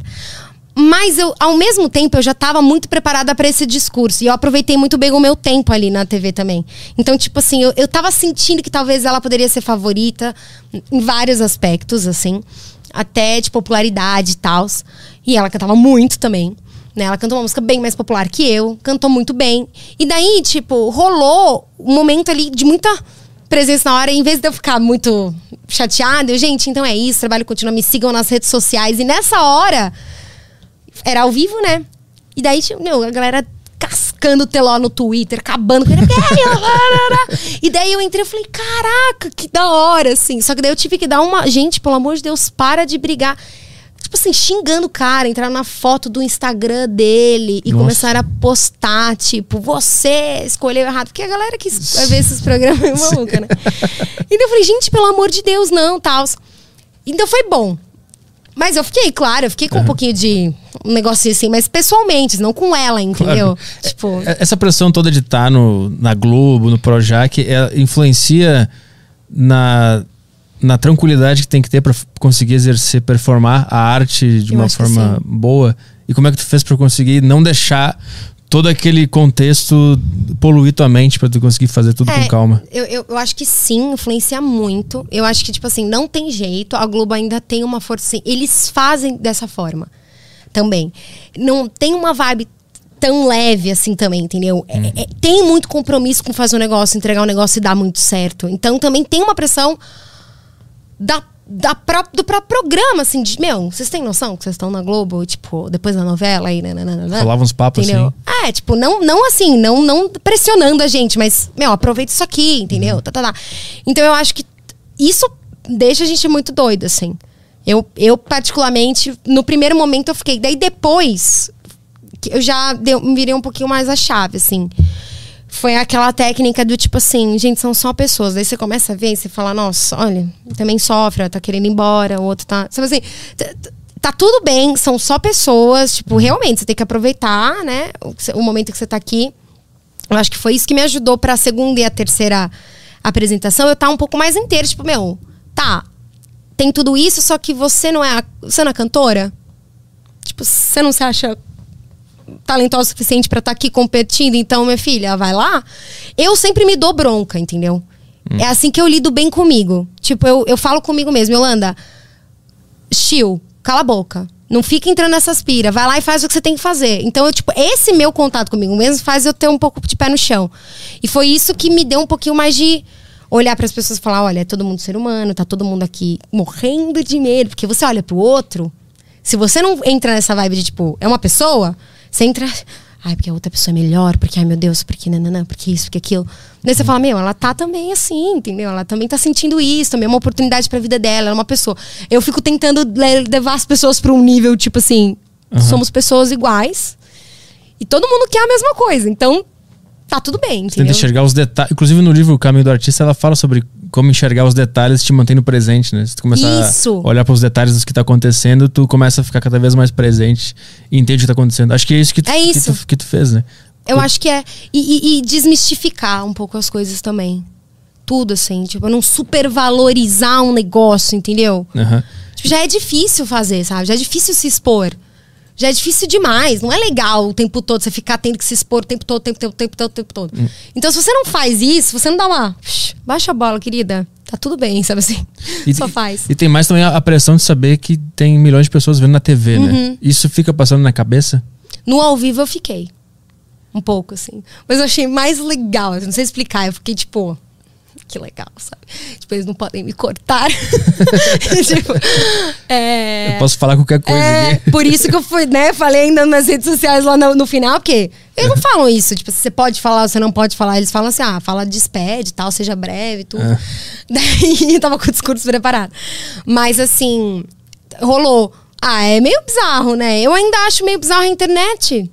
Mas eu, ao mesmo tempo, eu já estava muito preparada para esse discurso. E eu aproveitei muito bem o meu tempo ali na TV também. Então, tipo assim, eu, eu tava sentindo que talvez ela poderia ser favorita em vários aspectos, assim. Até de popularidade e tal. E ela cantava muito também. Né? Ela cantou uma música bem mais popular que eu, cantou muito bem. E daí, tipo, rolou um momento ali de muita presença na hora, em vez de eu ficar muito chateada, eu, gente, então é isso, trabalho continua, me sigam nas redes sociais. E nessa hora, era ao vivo, né? E daí, tipo, meu, a galera cascando o teló no Twitter, acabando com ele. e daí eu entrei e falei, caraca, que da hora, assim. Só que daí eu tive que dar uma. Gente, pelo amor de Deus, para de brigar tipo assim, xingando o cara, entraram na foto do Instagram dele e Nossa. começaram a postar, tipo, você escolheu errado. Porque a galera que vai ver esses programas é maluca, né? Então eu falei, gente, pelo amor de Deus, não, tal. Então foi bom. Mas eu fiquei, claro, eu fiquei com uhum. um pouquinho de um negócio assim, mas pessoalmente, não com ela, entendeu? Claro. Tipo... É, essa pressão toda de estar tá no, na Globo, no Projac, é, influencia na na tranquilidade que tem que ter para conseguir exercer, performar a arte de Eu uma forma boa? E como é que tu fez para conseguir não deixar todo aquele contexto poluir tua mente para tu conseguir fazer tudo é, com calma? Eu, eu, eu, acho que sim, influencia muito. Eu acho que, tipo assim, não tem jeito. A Globo ainda tem uma força. Eles fazem dessa forma também. Não tem uma vibe tão leve assim também, entendeu? É, hum. É, tem muito compromisso com fazer um negócio, entregar um negócio e dar muito certo. Então também tem uma pressão da, da pró do próprio programa, assim, de, meu, vocês têm noção que vocês estão na Globo, tipo, depois da novela aí, nananana, Falava uns papos entendeu? assim. É, tipo, não, não assim, não, não pressionando a gente, mas, meu, aproveita isso aqui, entendeu? Uhum. Tá, tá, tá. Então eu acho que isso deixa a gente muito doido, assim. Eu, eu, particularmente, no primeiro momento eu fiquei. Daí depois, eu já deu, me virei um pouquinho mais a chave, assim foi aquela técnica do tipo assim, gente, são só pessoas. Daí você começa a ver e você fala, nossa, olha, também sofre, tá querendo ir embora, o outro tá. Você assim, tá tudo bem, são só pessoas, tipo, realmente, você tem que aproveitar, né, o, momento que você tá aqui. Eu acho que foi isso que me ajudou para a segunda e a terceira apresentação, eu tá um pouco mais inteiro, tipo, meu, tá, tem tudo isso, só que você não é a, você não é cantora? Tipo, você não se acha talentosa o suficiente para estar tá aqui competindo, então, minha filha, vai lá. Eu sempre me dou bronca, entendeu? Hum. É assim que eu lido bem comigo. Tipo, eu, eu falo comigo mesmo, Yolanda, chill, cala a boca. Não fica entrando nessas pira. Vai lá e faz o que você tem que fazer. Então, eu, tipo, esse meu contato comigo mesmo faz eu ter um pouco de pé no chão. E foi isso que me deu um pouquinho mais de olhar para as pessoas e falar: olha, é todo mundo ser humano, tá todo mundo aqui morrendo de medo. Porque você olha pro outro, se você não entra nessa vibe de, tipo, é uma pessoa, você entra. Ai, porque a outra pessoa é melhor, porque, ai meu Deus, porque nananã, porque isso, porque aquilo. Daí você fala, meu, ela tá também assim, entendeu? Ela também tá sentindo isso, também é uma oportunidade pra vida dela, ela é uma pessoa. Eu fico tentando levar as pessoas pra um nível, tipo assim, uhum. somos pessoas iguais. E todo mundo quer a mesma coisa. Então, tá tudo bem, entendeu? Tenta enxergar os detalhes. Inclusive, no livro O Caminho do Artista, ela fala sobre como enxergar os detalhes te mantém no presente, né? Se tu começar Isso. a olhar para os detalhes do que tá acontecendo, tu começa a ficar cada vez mais presente e entende o que tá acontecendo. Acho que é isso que tu, é isso. Que tu, que tu fez, né? Eu acho que é. E, e, e, desmistificar um pouco as coisas também. Tudo, assim. Tipo, não supervalorizar um negócio, entendeu? Uhum. Tipo, já é difícil fazer, sabe? Já é difícil se expor já é difícil demais. Não é legal o tempo todo você ficar tendo que se expor o tempo todo, o tempo todo, o tempo todo, o tempo todo. Hum. Então, se você não faz isso, você não dá uma. Baixa a bola, querida. Tá tudo bem, sabe assim? E, Só faz. E tem mais também a, pressão de saber que tem milhões de pessoas vendo na TV, né? uhum. né? Isso fica passando na cabeça? No ao vivo eu fiquei. Um pouco, assim. Mas eu achei mais legal. Eu não sei explicar. Eu fiquei tipo que legal, sabe? Tipo, eles não podem me cortar. tipo, é... Eu posso falar qualquer coisa é. Por isso que eu fui, né? Falei ainda nas redes sociais lá no, no final, porque eles não falam isso. Tipo, você pode falar, você não pode falar. Eles falam assim, ah, fala despede tal, seja breve tudo. É. Daí eu tava com o discurso preparado. Mas assim, rolou. Ah, é meio bizarro, né? Eu ainda acho meio bizarro a internet.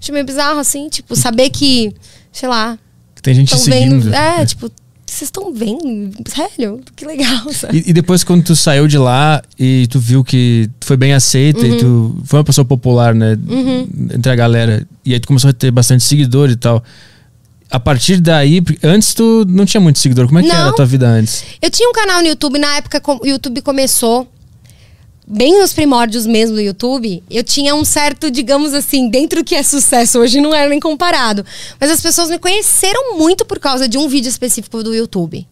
Acho meio bizarro, assim, tipo, saber que, sei lá. Tem gente seguindo. Vendo, é, tipo, vocês estão vendo? Sério? Que legal, sabe? E, e, depois, quando tu saiu de lá e tu viu que foi bem aceita uhum. e tu foi uma pessoa popular, né? Uhum. Entre a galera. E aí tu começou a ter bastante seguidor e tal. A partir daí, antes tu não tinha muito seguidor. Como é que não. era a tua vida antes? Eu tinha um canal no YouTube, na época o YouTube começou. Bem nos primórdios mesmo do YouTube, eu tinha um certo, digamos assim, dentro do que é sucesso hoje não era nem comparado. Mas as pessoas me conheceram muito por causa de um vídeo específico do YouTube.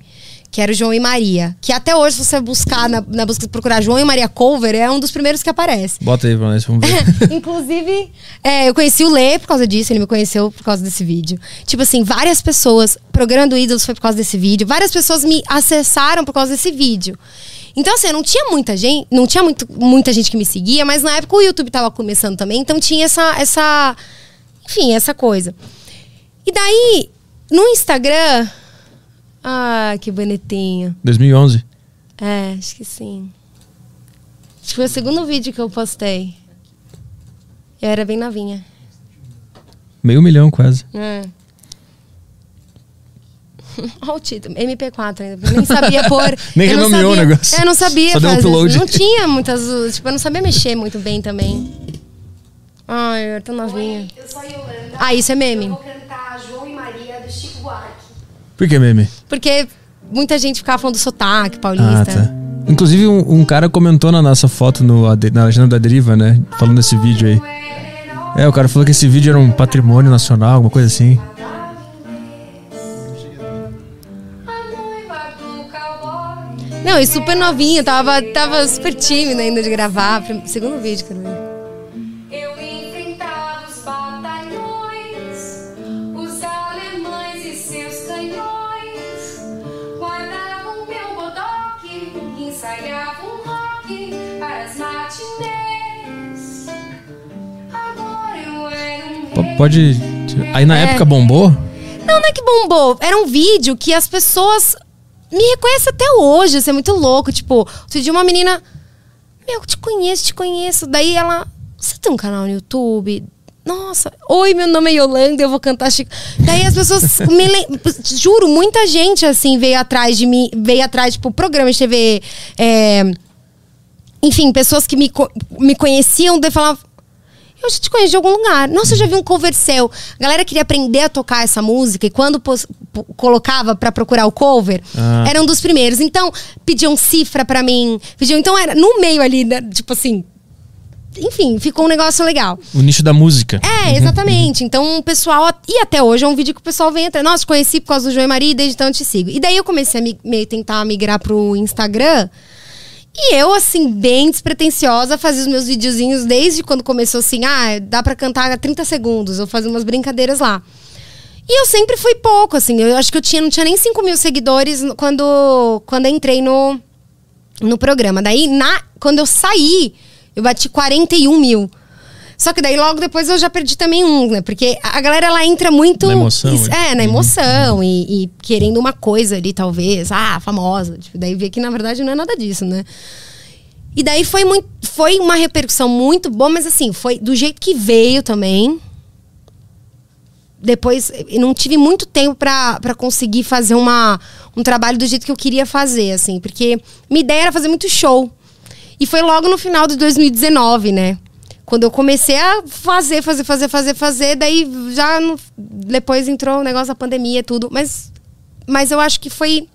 Que era o João e Maria. Que até hoje, se você buscar na, na busca procurar João e Maria Cover, é um dos primeiros que aparece. Bota aí pra nós, vamos ver. Inclusive, é, eu conheci o Lê por causa disso, ele me conheceu por causa desse vídeo. Tipo assim, várias pessoas, Programa do Ídolos foi por causa desse vídeo, várias pessoas me acessaram por causa desse vídeo. Então, assim, não tinha muita gente, não tinha muito, muita gente que me seguia, mas na época o YouTube tava começando também, então tinha essa, essa. Enfim, essa coisa. E daí, no Instagram. Ah, que bonitinho. 2011. É, acho que sim. Acho que foi o segundo vídeo que eu postei. Eu era bem novinha. Meio milhão quase. É. Olha o título, MP4 ainda. Nem sabia pôr. Nem eu renomeou o negócio. É, eu não sabia Só deu fazer. upload. Não tinha muitas. Tipo, eu não sabia mexer muito bem também. Ai, eu tô novinha. Eu sou a Yolanda. Ah, isso é meme. Eu vou cantar João e Maria do Chico Buarque. Por que meme? Porque muita gente ficava falando do sotaque Ah, paulista. tá. Inclusive, um, um cara comentou na nossa foto no, na agenda da deriva, né? Falando desse vídeo aí. É, o cara falou que esse vídeo era um patrimônio nacional, alguma coisa assim. Não, e super novinha, tava, tava super tímida ainda de gravar. Segundo vídeo, ver. Eu enfrentava os batalhões, os alemães e seus canhões. Guardava um meu bodoque, ensaiava um rock para as matinês. Agora eu era um. Pode. Aí na É. época bombou? Não, não é que bombou. Era um vídeo que as pessoas me reconhecem até hoje. Isso é muito louco. Tipo, outro dia uma menina. Meu, te conheço, te conheço. Daí ela. Você tem um canal no YouTube? Nossa, oi, meu nome é Yolanda, eu vou cantar Chico. Daí as pessoas me lem- Juro, muita gente assim veio atrás de mim, veio atrás, tipo, programa de TV. é, Enfim, pessoas que me, co- me conheciam, daí falavam. Eu já te conheço de algum lugar. Nossa, eu já vi um cover seu. A galera queria aprender a tocar essa música e quando colocava pra procurar o cover, Ah. era um dos primeiros. Então, pediam cifra pra mim. Pediam, então era no meio ali, né, tipo assim. Enfim, ficou um negócio legal. O nicho da música. É, exatamente. Então o pessoal. E até hoje é um vídeo que o pessoal vem atrás. Nossa, conheci por causa do João e Maria, desde então eu te sigo. E daí eu comecei a mi- meio tentar migrar pro Instagram. E eu, assim, bem despretensiosa, fazia os meus videozinhos desde quando começou assim, ah, dá pra cantar a 30 segundos. Eu fazia umas brincadeiras lá. E eu sempre fui pouco, assim. Eu acho que eu tinha, não tinha nem 5 mil seguidores quando, quando entrei no, no programa. Daí, na, quando eu saí, eu bati 41 mil. Só que daí logo depois eu já perdi também um, né? Porque a galera ela entra muito. Na emoção, Isso- né? É, na emoção e, e querendo uma coisa ali, talvez. Ah, famosa. Tipo, daí vê que na verdade não é nada disso, né? E daí foi muito. Foi uma repercussão muito boa, mas assim, foi do jeito que veio também. Depois, não tive muito tempo pra pra conseguir fazer uma, um trabalho do jeito que eu queria fazer, assim. Porque minha ideia era fazer muito show. E foi logo no final de 2019, né? Quando eu comecei a fazer, fazer, fazer, fazer, fazer, daí já no- depois entrou o negócio da pandemia e tudo. Mas, mas eu acho que foi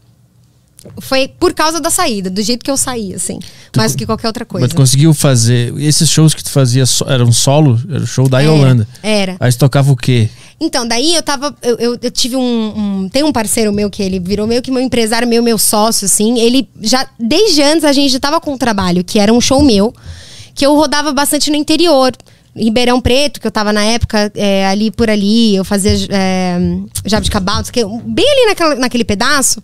foi por causa da saída, do jeito que eu saí, assim. mais do que qualquer outra coisa. Mas tu conseguiu fazer. Esses shows que tu fazia eram solo? Era o show da Era, Yolanda. era. Aí tu tocava o quê? Então, daí eu tava. Eu, eu, eu tive um, um- Tem um parceiro meu que ele virou meio que meu empresário, meu, meu sócio, assim. Ele já. Desde antes a gente já tava com um trabalho, que era um show meu, que eu rodava bastante no interior. Ribeirão Preto, que eu tava na época, é, ali por ali, eu fazia é, Jabuticabal, bem ali naquela, naquele pedaço,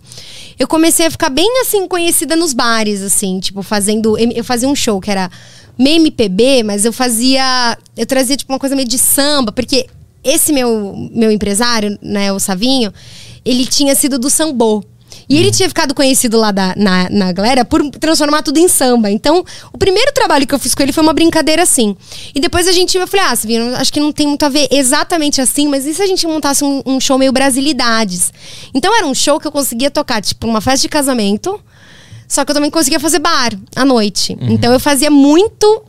eu comecei a ficar bem assim, conhecida nos bares, assim, tipo, fazendo. Eu fazia um show que era meio MPB, mas eu fazia. Eu trazia, tipo, uma coisa meio de samba, porque esse meu, meu empresário, né, o Savinho, ele tinha sido do sambô. E ele tinha ficado conhecido lá da- na, na galera por transformar tudo em samba. Então, o primeiro trabalho que eu fiz com ele foi uma brincadeira assim. E depois a gente, eu falei, ah, Savinho, acho que não tem muito a ver exatamente assim, mas e se a gente montasse um, um show meio brasilidades? Então era um show que eu conseguia tocar, tipo, uma festa de casamento, só que eu também conseguia fazer bar à noite. Então eu fazia muito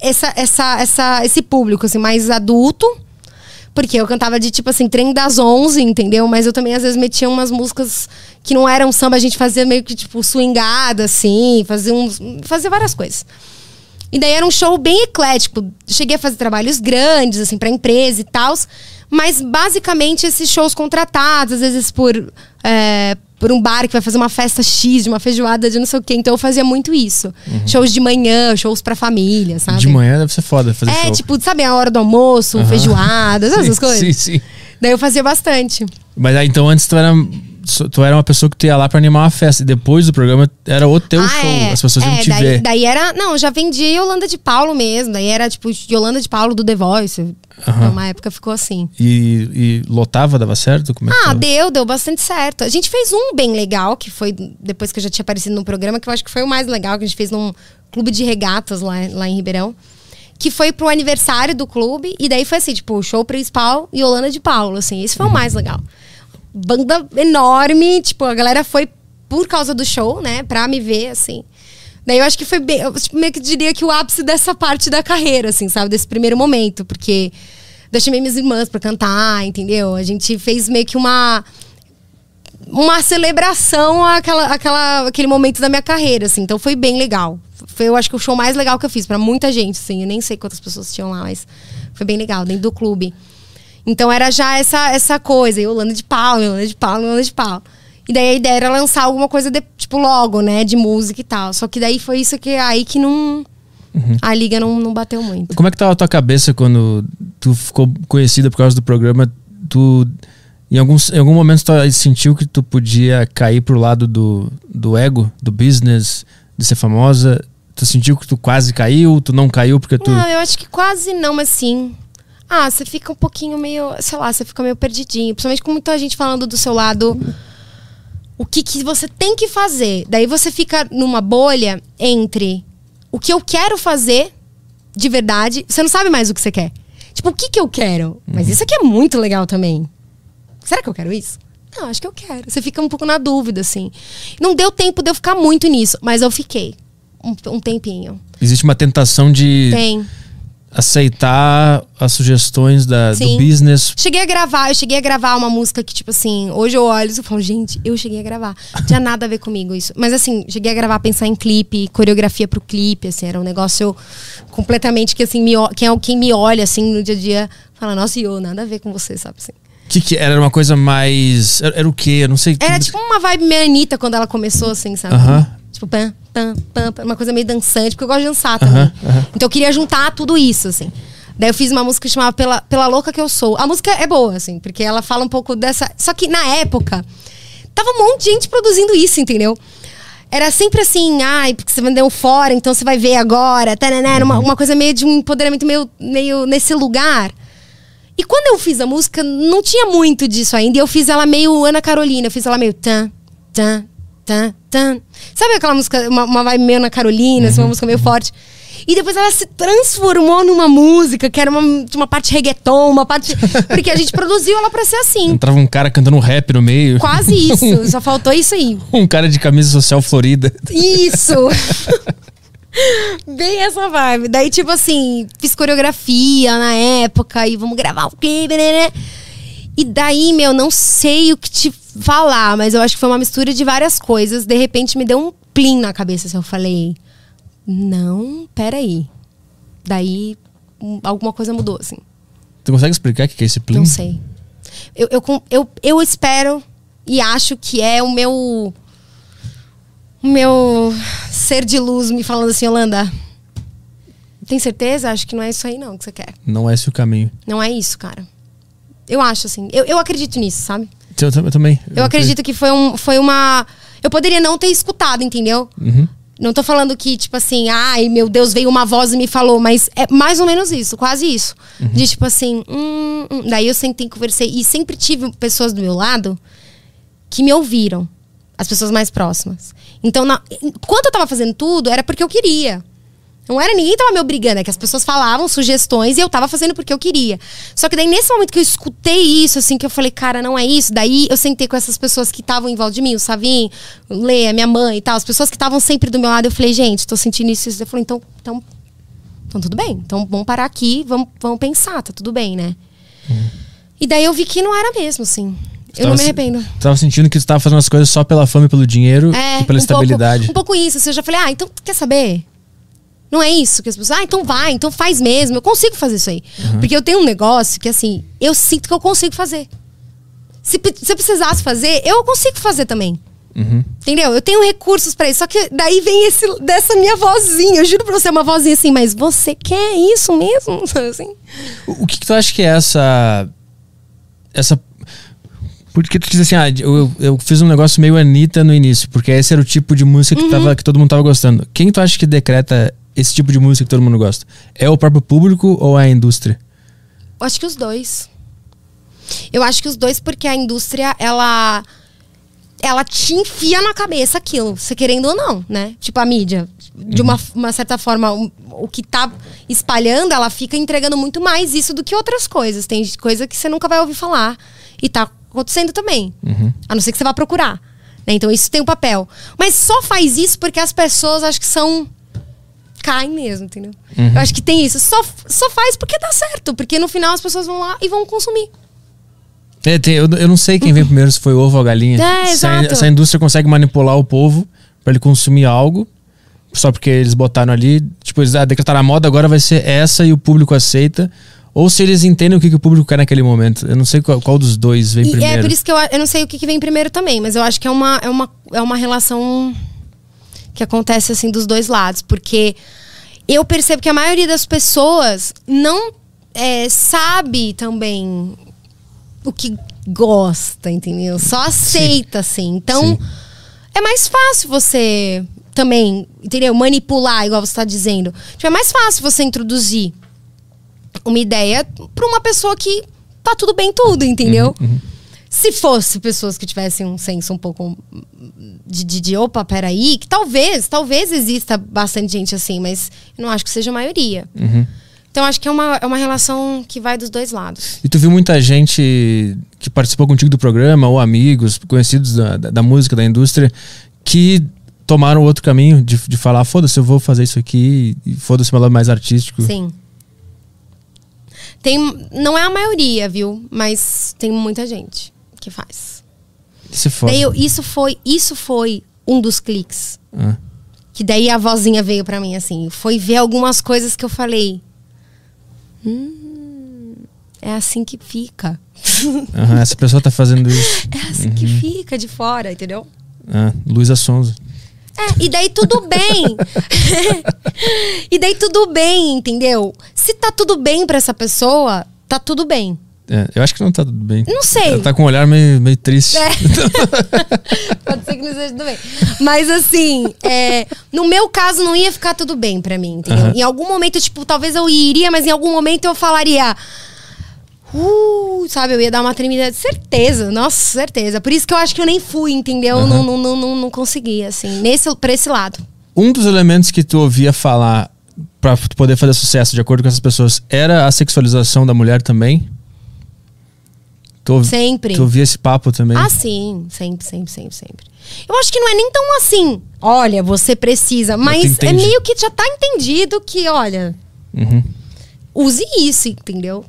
essa, essa, essa, esse público, assim, mais adulto. Porque eu cantava de tipo assim, trem das 11, entendeu? Mas eu também às vezes metia umas músicas que não eram samba, a gente fazia meio que tipo swingada, assim, fazia, uns, fazia várias coisas. E daí era um show bem eclético. Cheguei a fazer trabalhos grandes, assim, pra empresa e tal. Mas basicamente esses shows contratados, às vezes por, é, por um bar que vai fazer uma festa X, de uma feijoada de não sei o quê. Então eu fazia muito isso. Shows de manhã, shows pra família, sabe? De manhã deve ser foda fazer É, show. tipo, sabe, a hora do almoço, Aham. feijoada, sabe essas Sim, coisas? Sim, sim. Daí eu fazia bastante. Mas aí, então antes tu era, tu era uma pessoa que tu ia lá pra animar uma festa. E depois do programa era o teu show. é. As pessoas iam é, te daí, ver. Daí era. Não, já vendia Yolanda de Paulo mesmo. Daí era tipo Yolanda de Paulo do The Voice. Então, uma época ficou assim. E, e lotava, dava certo? Como é Ah, deu, deu bastante certo. A gente fez um bem legal, que foi depois que eu já tinha aparecido no programa, que eu acho que foi o mais legal, que a gente fez num clube de regatas lá, lá em Ribeirão. Que foi pro aniversário do clube, e daí foi assim, tipo, o show principal e Yolanda de Paulo, assim. Esse foi o mais legal. Banda enorme, tipo, a galera foi por causa do show, né, pra me ver, assim. Daí eu acho que foi bem, eu tipo, meio que diria que o ápice dessa parte da carreira, assim, sabe? Desse primeiro momento, porque eu chamei minhas irmãs pra cantar, entendeu? A gente fez meio que uma uma celebração àquela, àquela, aquele momento da minha carreira, assim. Então foi bem legal. Foi, eu acho que o show mais legal que eu fiz pra muita gente, assim. Eu nem sei quantas pessoas tinham lá, mas foi bem legal, dentro do clube. Então era já essa, essa coisa, Yolanda de Paulo, Yolanda de Paulo, Yolanda de Paulo. E daí a ideia era lançar alguma coisa, de, tipo, logo, né, de música e tal. Só que daí foi isso que aí que não. A liga não, não bateu muito. Como é que tava a tua cabeça quando tu ficou conhecida por causa do programa? Tu, em, alguns, em algum momento, tu sentiu que tu podia cair pro lado do, do ego, do business, de ser famosa? Tu sentiu que tu quase caiu? Tu não caiu porque tu. Não, eu acho que quase não, mas sim. Ah, você fica um pouquinho meio, sei lá, você fica meio perdidinho. Principalmente com muita gente falando do seu lado. O que, que você tem que fazer. Daí você fica numa bolha entre o que eu quero fazer de verdade. Você não sabe mais o que você quer. Tipo, o que, que eu quero? Mas isso aqui é muito legal também. Será que eu quero isso? Não, acho que eu quero. Você fica um pouco na dúvida, assim. Não deu tempo de eu ficar muito nisso, mas eu fiquei. Um, um tempinho. Existe uma tentação de Tem. Aceitar as sugestões da, do business. Cheguei a gravar, eu cheguei a gravar uma música que, tipo assim, hoje eu olho e falo, gente, eu cheguei a gravar. Não tinha nada a ver comigo isso. Mas assim, cheguei a gravar, pensar em clipe, coreografia pro clipe, assim, era um negócio completamente que assim, me, quem, é- quem me olha assim no dia a dia fala, nossa, eu, nada a ver com você, sabe assim. Que, que era uma coisa mais. Era, era o quê? Eu não sei. Era tipo uma vibe meio Anitta quando ela começou, assim, sabe? Aham. Tipo, pam, pam, pam, pam, uma coisa meio dançante, porque eu gosto de dançar também. Então eu queria juntar tudo isso, assim. Daí eu fiz uma música que chamava Pela, Pela Louca Que Eu Sou. A música é boa, assim, porque ela fala um pouco dessa. Só que na época, tava um monte de gente produzindo isso, entendeu? Era sempre assim, ai, porque você vendeu fora, então você vai ver agora. Taraná, era uma, uma coisa meio de um empoderamento meio, meio nesse lugar. E quando eu fiz a música, não tinha muito disso ainda. E eu fiz ela meio Ana Carolina. Eu fiz ela meio tan, tan, tan, tan. Sabe aquela música, uma, uma vibe meio Ana Carolina, assim, uma música meio forte. E depois ela se transformou numa música que era uma, uma parte reggaeton, uma parte. Porque a gente produziu ela pra ser assim. Entrava um cara cantando rap no meio. Quase isso. Só faltou isso aí. Um cara de camisa social florida. Isso! Bem essa vibe. Daí, tipo assim, fiz coreografia na época e vamos gravar o quê? né? E daí, meu, não sei o que te falar, mas eu acho que foi uma mistura de várias coisas. De repente me deu um plim na cabeça. Assim, eu falei, não, peraí. Daí alguma coisa mudou, assim. Tu consegue explicar o que é esse plim? Não sei. Eu, eu, eu, eu espero e acho que é o meu. O meu ser de luz me falando assim, Holanda. Tem certeza? Acho que não é isso aí, não, que você quer. Não é esse o caminho. Não é isso, cara. Eu acho, assim. Eu, eu acredito nisso, sabe? Eu, tam- eu também. Eu acredito que foi, um, foi uma. Eu poderia não ter escutado, entendeu? Uhum. Não tô falando que, tipo assim, ai meu Deus, veio uma voz e me falou, mas é mais ou menos isso, quase isso. De tipo assim, hum, hum. daí eu sentei e conversei. E sempre tive pessoas do meu lado que me ouviram. As pessoas mais próximas. Então, na, enquanto eu tava fazendo tudo, era porque eu queria. Não era ninguém tava me obrigando, é que as pessoas falavam sugestões e eu tava fazendo porque eu queria. Só que daí, nesse momento que eu escutei isso, assim, que eu falei, cara, não é isso, daí eu sentei com essas pessoas que estavam em volta de mim, o Savim, o Lê, a minha mãe e tal, as pessoas que estavam sempre do meu lado, eu falei, gente, tô sentindo isso. Eu falei, então, então, então tudo bem. Então vamos parar aqui, vamos, vamos pensar, tá tudo bem, né? E daí eu vi que não era mesmo, assim. Eu Tava não me arrependo. Tava sentindo que você tava fazendo as coisas só pela fama e pelo dinheiro É, e pela um estabilidade. Pouco, um pouco isso. Assim, eu já falei, ah, então quer saber? Não é isso que as pessoas. Ah, então vai, então faz mesmo. Eu consigo fazer isso aí. Porque eu tenho um negócio que, assim, eu sinto que eu consigo fazer. Se, se eu precisasse fazer, eu consigo fazer também. Uhum. Entendeu? Eu tenho recursos pra isso. Só que daí vem esse, dessa minha vozinha. Eu juro pra você, é uma vozinha assim, mas você quer isso mesmo? Assim. O o que, que tu acha que é essa. Essa. Porque tu diz assim, ah, eu, eu fiz um negócio meio Anitta no início, porque esse era o tipo de música que, Uhum. tava, que todo mundo tava gostando. Quem tu acha que decreta esse tipo de música que todo mundo gosta? É o próprio público ou é a indústria? Eu acho que os dois. Eu acho que os dois, porque a indústria, ela. Ela te enfia na cabeça aquilo, você querendo ou não, né? Tipo a mídia. De uma, uma certa forma, o, o que tá espalhando, ela fica entregando muito mais isso do que outras coisas. Tem coisa que você nunca vai ouvir falar. E tá acontecendo também. A não ser que você vá procurar. né? Então isso tem um papel. Mas só faz isso porque as pessoas acho que são caem mesmo, entendeu? Eu acho que tem isso. Só, só faz porque dá certo. Porque no final as pessoas vão lá e vão consumir. É, tem- eu, eu não sei quem vem primeiro, se foi ovo ou a galinha. É, se, a, exato. se a indústria consegue manipular o povo pra ele consumir algo, só porque eles botaram ali, tipo, eles ah, decretaram a moda, agora vai ser essa e o público aceita. Ou se eles entendem o que, que o público quer naquele momento. Eu não sei qual, qual dos dois vem E primeiro. é por isso que eu, eu não sei o que, que vem primeiro também, mas eu acho que é uma, é, uma, é uma relação que acontece assim dos dois lados. Porque eu percebo que a maioria das pessoas não é, sabe também o que gosta, entendeu? Só aceita, assim. Então, Sim. é mais fácil você também, entendeu? Manipular, igual você está dizendo. Tipo, é mais fácil você introduzir uma ideia para uma pessoa que tá tudo bem tudo, entendeu? Se fosse pessoas que tivessem um senso um pouco de, de, de opa, peraí, que talvez, talvez exista bastante gente assim, mas eu não acho que seja a maioria. Uhum. Então acho que é uma, é uma relação que vai dos dois lados. E tu viu muita gente que participou contigo do programa, ou amigos, conhecidos da, da, da música, da indústria, que tomaram outro caminho de, de falar, foda-se, eu vou fazer isso aqui, e foda-se meu lado mais artístico. Sim. Tem, não é a maioria, viu? Mas tem muita gente que faz. Isso é. Daí eu- isso foi, isso foi um dos cliques. Ah. Que daí a vozinha veio pra mim assim, foi ver algumas coisas que eu falei. Hum, é assim que fica. Aham, essa pessoa tá fazendo isso. É assim que fica de fora, entendeu? Ah, Luísa Sonza. É, e daí tudo bem. e daí tudo bem, entendeu? Se tá tudo bem pra essa pessoa, tá tudo bem. É, eu acho que não tá tudo bem. Não sei. Ela tá com um olhar meio, meio triste. É. Pode ser que não esteja tudo bem. Mas assim, é, no meu caso não ia ficar tudo bem pra mim, entendeu? Aham. Em algum momento, tipo, talvez eu iria, mas em algum momento eu falaria. Uh, sabe, eu ia dar uma tremida. Certeza, nossa, certeza. Por isso que eu acho que eu nem fui, entendeu? Aham. Não, não, não, não, não consegui, assim, nesse, pra esse lado. Um dos elementos que tu ouvia falar pra tu poder fazer sucesso de acordo com essas pessoas era a sexualização da mulher também? Tu, Sempre. tu ouvia esse papo também? Ah, sim, sempre, sempre, sempre, sempre. Eu acho que não é nem tão assim. Olha, você precisa, mas é meio que já tá entendido que, olha, Uhum. use isso, entendeu?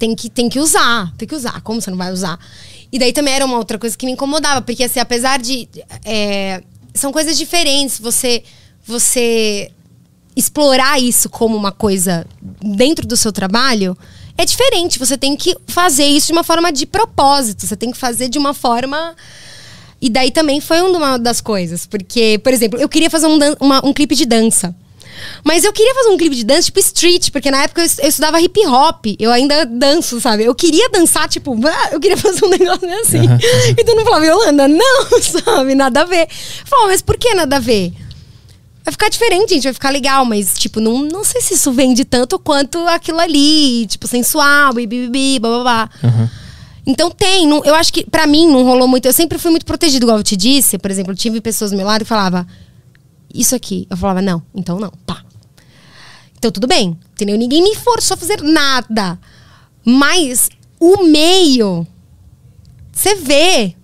Tem que, tem que usar, tem que usar. Como você não vai usar? E daí também era uma outra coisa que me incomodava, porque assim, apesar de. é, são coisas diferentes. Você, você explorar isso como uma coisa dentro do seu trabalho é diferente. Você tem que fazer isso de uma forma de propósito. Você tem que fazer de uma forma. E daí também foi uma das coisas. Porque, por exemplo, eu queria fazer um, uma- um clipe de dança. Mas eu queria fazer um clipe de dança tipo street, porque na época eu, es- eu estudava hip hop. Eu ainda danço, sabe? Eu queria dançar, tipo, ah, eu queria fazer um negócio assim. Aham. Então não falava, Yolanda, não, sabe? Nada a ver. Eu falava, mas por que nada a ver? Vai ficar diferente, gente, vai ficar legal, mas, tipo, não, não sei se isso vende tanto quanto aquilo ali, tipo, sensual, e bibibi, bababá. Aham. Então tem, não- eu acho que pra mim não rolou muito. Eu sempre fui muito protegido, igual eu te disse. Por exemplo, eu tive pessoas do meu lado que falava isso aqui. Eu falava, não, então não, pá. Então tudo bem, entendeu? Ninguém me forçou a fazer nada. Mas o meio, você vê.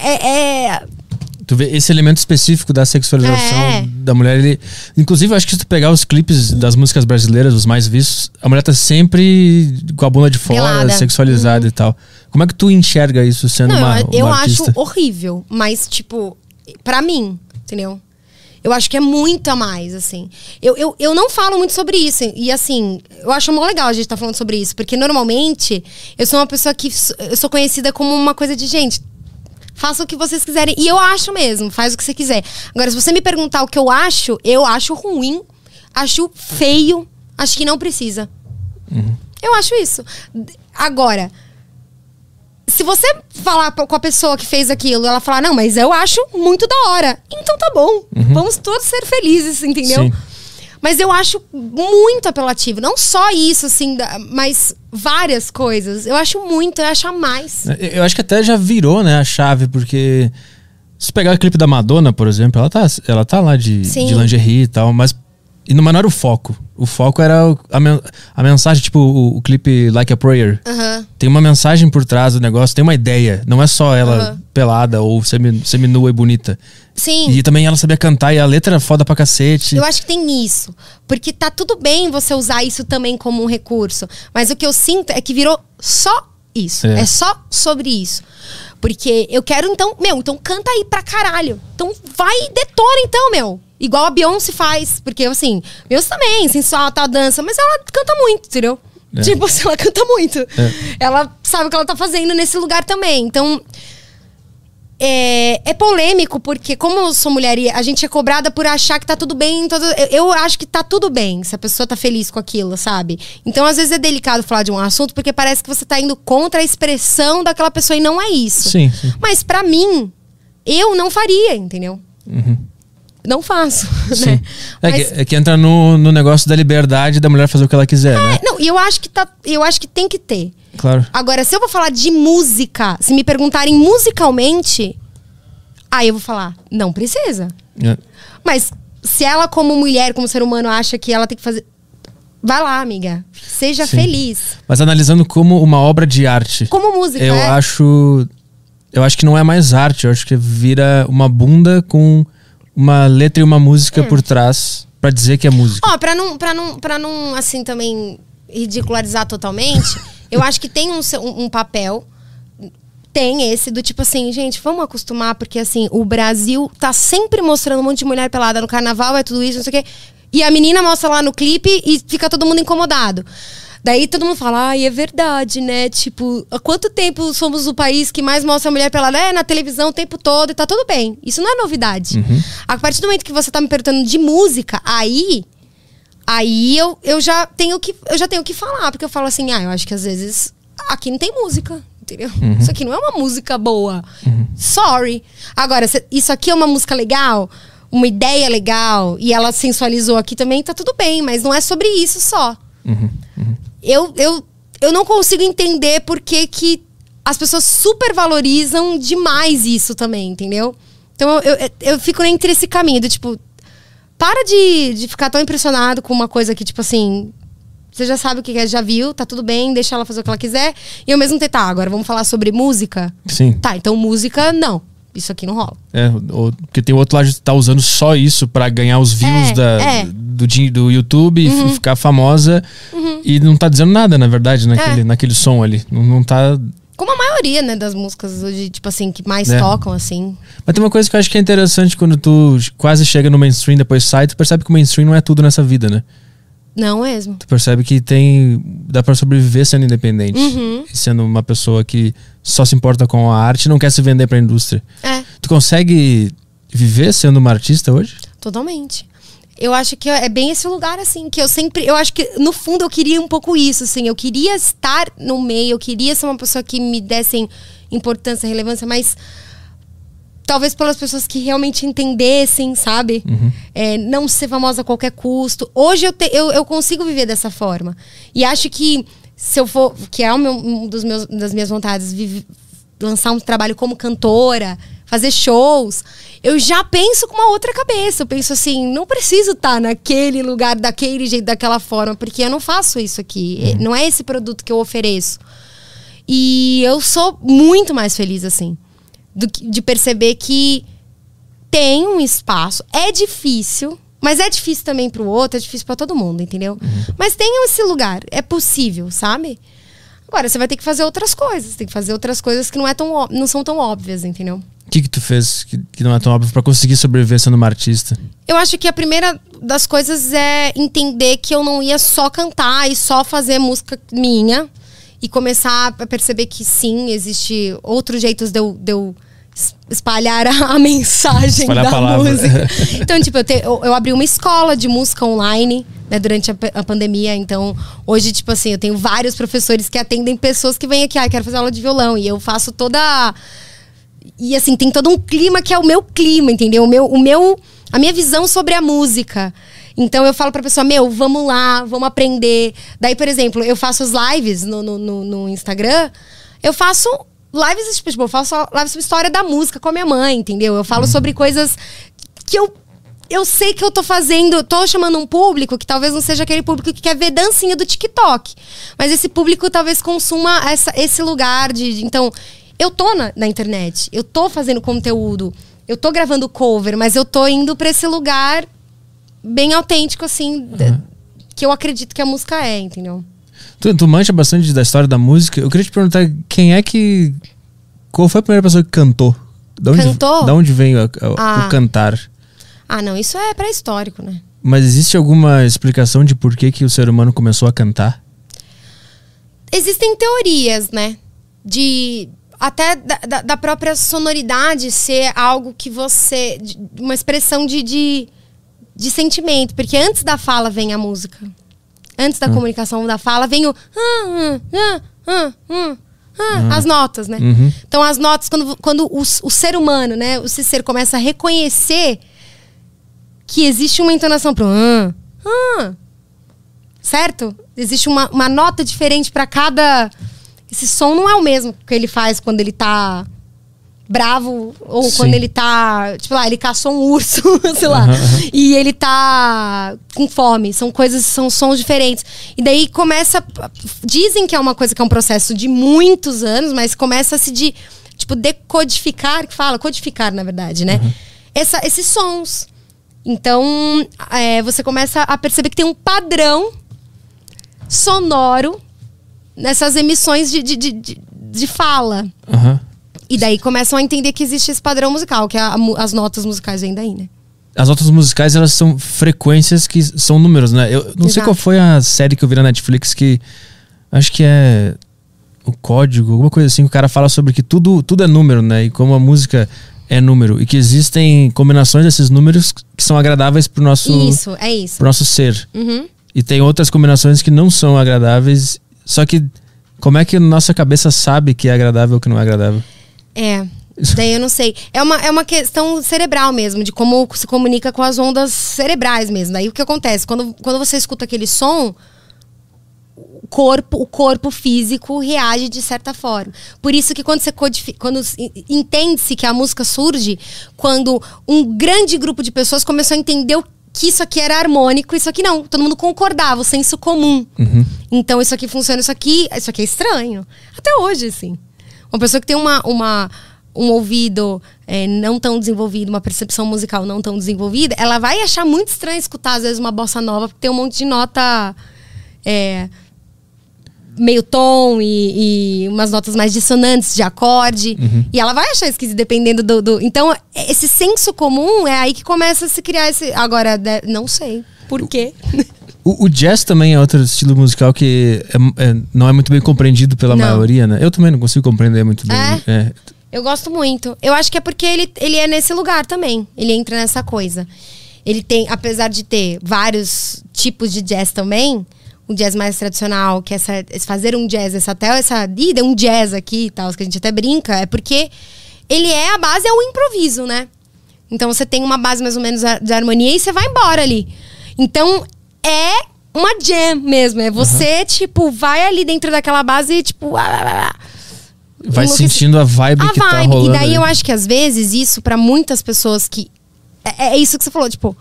É, é- Tu vê esse elemento específico da sexualização É. da mulher, ele. Inclusive, eu acho que se tu pegar os clipes das músicas brasileiras, os mais vistos, a mulher tá sempre com a bunda de fora, Pelada. Uhum. sexualizada e tal. Como é que tu enxerga isso sendo Não, uma, eu, eu uma acho artista? horrível, mas, tipo, pra mim, entendeu? Eu acho que é muito a mais, assim. Eu, eu, eu não falo muito sobre isso. E, assim, eu acho mó legal a gente estar falando sobre isso. Porque, normalmente, eu sou uma pessoa que... Eu sou conhecida como uma coisa de, gente, faça o que vocês quiserem. E eu acho mesmo, faz o que você quiser. Agora, se você me perguntar o que eu acho, eu acho ruim, acho feio, acho que não precisa. Eu acho isso. Agora, se você falar com a pessoa que fez aquilo, ela falar, não, mas eu acho muito da hora. Então tá bom. Vamos todos ser felizes, entendeu? Sim. Mas eu acho muito apelativo. Não só isso, assim, mas várias coisas. Eu acho muito, eu acho a mais. Eu acho que até já virou, né, a chave, porque se pegar o clipe da Madonna, por exemplo, ela tá, ela tá lá de, Sim. de lingerie e tal, mas e não, mas não era o foco. O foco era a, men- a mensagem, tipo o, o clipe Like a Prayer. Aham. Tem uma mensagem por trás do negócio, tem uma ideia. Não é só ela Aham. pelada ou semi, seminua e bonita. Sim. E também ela sabia cantar e a letra era foda pra cacete. Eu acho que tem isso. Porque tá tudo bem você usar isso também como um recurso. Mas o que eu sinto é que virou só isso. É. É, só sobre isso. Porque eu quero, então, meu, então canta aí pra caralho. Então vai e detona, então, meu. Igual a Beyoncé faz. Porque, assim, Beyoncé também, sensual, tá, dança, mas ela canta muito, entendeu? É. Tipo, assim, ela canta muito. Ela sabe o que ela tá fazendo nesse lugar também. Então, é, é polêmico, porque como eu sou mulher e a gente é cobrada por achar que tá tudo bem. em Todo, eu, eu acho que tá tudo bem se a pessoa tá feliz com aquilo, sabe? Então, às vezes, é delicado falar de um assunto porque parece que você tá indo contra a expressão daquela pessoa e não é isso. Sim, sim. Mas pra mim, eu não faria, entendeu? Não faço. Sim. Né? É, Mas- que, é que entra no, no negócio da liberdade da mulher fazer o que ela quiser, né? é, não, e eu acho que tá. Eu acho que tem que ter. Claro. Agora, se eu vou falar de música, se me perguntarem musicalmente, aí eu vou falar, não precisa. É. Mas se ela, como mulher, como ser humano, acha que ela tem que fazer. Vai lá, amiga. Seja Sim. feliz. Mas analisando como uma obra de arte. Como música, Eu é. acho. Eu acho que não é mais arte, eu acho que vira uma bunda com uma letra e uma música por trás pra dizer que é música. Ó, pra não, pra não, pra não, assim, também ridicularizar totalmente, eu acho que tem um, um, papel. Tem esse do tipo assim, gente, vamos acostumar, porque assim, o Brasil tá sempre mostrando um monte de mulher pelada no carnaval, é tudo isso, não sei o quê. E a menina mostra lá no clipe e fica todo mundo incomodado. Daí todo mundo fala, ai, é verdade, né? Tipo, há quanto tempo somos o país que mais mostra a mulher pelada? É, na televisão o tempo todo e tá tudo bem. Isso não é novidade. A partir do momento que você tá me perguntando de música, aí Aí eu, eu já tenho que eu já tenho que falar, porque eu falo assim, ah, eu acho que às vezes aqui não tem música, entendeu? Isso aqui não é uma música boa. Sorry. Agora, isso aqui é uma música legal, uma ideia legal, e ela sensualizou aqui também, tá tudo bem, mas não é sobre isso só. Eu, eu, eu não consigo entender por que, que as pessoas supervalorizam demais isso também, entendeu? Então eu, eu, eu fico entre esse caminho do tipo, para de, de ficar tão impressionado com uma coisa que, tipo assim, você já sabe o que é, já viu, tá tudo bem, deixa ela fazer o que ela quiser. E ao mesmo tempo, tá, agora vamos falar sobre música? Sim. Tá, então música, não. Isso aqui não rola. É, ou- porque tem outro lado que tá usando só isso pra ganhar os views É, da, é. Do, do YouTube e f- ficar famosa e não tá dizendo nada, na verdade, naquele, É. naquele som ali. Não, não tá. Como a maioria, né, das músicas hoje, tipo assim, que mais É. tocam, assim. Mas tem uma coisa que eu acho que é interessante quando tu quase chega no mainstream, depois sai, tu percebe que o mainstream não é tudo nessa vida, né? Não mesmo. Tu percebe que tem. dá pra sobreviver sendo independente. Uhum. Sendo uma pessoa que só se importa com a arte e não quer se vender pra indústria. É, Tu consegue viver sendo uma artista hoje? totalmente. Eu acho que é bem esse lugar, assim, que eu sempre. Eu acho que, no fundo, eu queria um pouco isso, assim. Eu queria estar no meio, eu queria ser uma pessoa que me dessem importância, relevância, mas. Talvez pelas pessoas que realmente entendessem, sabe? É, não ser famosa a qualquer custo. Hoje eu, te- eu, eu consigo viver dessa forma. E acho que se eu for. Que é meu, um dos meus, das minhas vontades, vive- lançar um trabalho como cantora, fazer shows, eu já penso com uma outra cabeça. Eu penso assim, não preciso estar naquele lugar, daquele jeito, daquela forma, porque eu não faço isso aqui. É, Não é esse produto que eu ofereço. E eu sou muito mais feliz assim. do de perceber que tem um espaço. É difícil, mas é difícil também pro outro, é difícil pra todo mundo, entendeu? Mas tem esse lugar, é possível, sabe? Agora, você vai ter que fazer outras coisas. Tem que fazer outras coisas que não, é tão, não são tão óbvias, entendeu? O que, que tu fez que, que não é tão óbvio pra conseguir sobreviver sendo uma artista? Eu acho que a primeira das coisas é entender que eu não ia só cantar e só fazer música minha. E começar a perceber que sim, existe outros jeitos de eu, de eu espalhar a, a mensagem Espalhar a da palavra. música. Então, tipo, eu, te- eu- eu abri uma escola de música online né, durante a, a pandemia. Então, hoje, tipo assim, eu tenho vários professores que atendem pessoas que vêm aqui, ah, quero fazer aula de violão. E eu faço toda. E assim, tem todo um clima que é o meu clima, entendeu? O meu, o meu, a minha visão sobre a música. Então eu falo pra pessoa, meu, vamos lá, vamos aprender. Daí, por exemplo, eu faço as lives no, no, no- no Instagram, eu faço lives, tipo, eu faço lives sobre história da música com a minha mãe, entendeu? Eu falo sobre coisas que eu. Eu sei que eu tô fazendo, tô chamando um público que talvez não seja aquele público que quer ver dancinha do TikTok. Mas esse público talvez consuma essa, esse lugar de. de- então, eu tô na, na internet, eu tô fazendo conteúdo, eu tô gravando cover, mas eu tô indo pra esse lugar bem autêntico, assim, d- que eu acredito que a música é, entendeu? Tu, tu mancha bastante da história da música. Eu queria te perguntar quem é que. Qual foi a primeira pessoa que cantou? Da onde, Cantou? Da onde veio a- a- Ah. o cantar? Ah, não, isso é pré-histórico, né? Mas existe alguma explicação de por que, que o ser humano começou a cantar? Existem teorias, né? De. Até da, da- própria sonoridade ser algo que você. uma expressão de, de, de sentimento. Porque antes da fala vem a música. Antes da comunicação da fala vem o. ah, As notas, né? Uhum. Então, as notas, quando, quando o, o ser humano, né? O ser começa a reconhecer que existe uma entonação pro. Ah, ah, certo? Existe uma, uma nota diferente pra cada. Esse som não é o mesmo que ele faz quando ele tá bravo ou Sim. quando ele tá. Tipo lá, ele caçou um urso, sei lá. Aham. E ele tá com fome. São coisas, são sons diferentes. E daí começa. Dizem que é uma coisa que é um processo de muitos anos, mas começa a se de. Tipo, decodificar, que fala, codificar, na verdade, né? Essa, esses sons. Então, é, você começa a perceber que tem um padrão sonoro nessas emissões de, de, de, de- de fala. Aham. E daí começam a entender que existe esse padrão musical, que a- a as notas musicais vêm daí, né? As notas musicais, elas são frequências que são números, né? Eu não sei Exato. qual foi a série que eu vi na Netflix que. Acho que é. O código, alguma coisa assim. que O cara fala sobre que tudo, tudo é número, né? E como a música é número. E que existem combinações desses números que são agradáveis pro nosso, Isso, é isso. pro nosso ser. Uhum. E tem outras combinações que não são agradáveis. Só que. Como é que nossa cabeça sabe que é agradável ou que não é agradável? É. Daí eu não sei. É uma, é uma questão cerebral mesmo, de como se comunica com as ondas cerebrais mesmo. Daí o que acontece? Quando, quando você escuta aquele som, o corpo, o corpo físico reage de certa forma. Por isso que quando você codifi- quando entende-se que a música surge, quando um grande grupo de pessoas começou a entender o- que isso aqui era harmônico, isso aqui não. Todo mundo concordava, o senso comum. Então isso aqui funciona, isso aqui, isso aqui é estranho. Até hoje, assim. Uma pessoa que tem uma, uma, um ouvido é, não tão desenvolvido, uma percepção musical não tão desenvolvida, ela vai achar muito estranho escutar, às vezes, uma bossa nova, porque tem um monte de nota. é, meio tom e, e umas notas mais dissonantes de acorde. E ela vai achar esquisito dependendo do, do- Então, esse senso comum é aí que começa a se criar esse. Agora, de- não sei. Por quê? O, o jazz também é outro estilo musical que é- é- não é muito bem compreendido pela Não. maioria, né? Eu também não consigo compreender muito bem. É? É. Eu gosto muito. Eu acho que é porque ele, ele é nesse lugar também. Ele entra nessa coisa. Ele tem, apesar de ter vários tipos de jazz também, o jazz mais tradicional, que é essa, fazer um jazz, essa até essa ih, deu um jazz aqui e tal, que a gente até brinca, é porque ele é a base é o improviso, né? Então você tem uma base mais ou menos de harmonia e você vai embora ali. Então é uma jam mesmo, é você tipo vai ali dentro daquela base e tipo ah, ah, ah, Vai sentindo a vibe a que tá vibe. rolando. E daí ali. eu acho que às vezes isso, pra muitas pessoas que. É, é isso que você falou, tipo,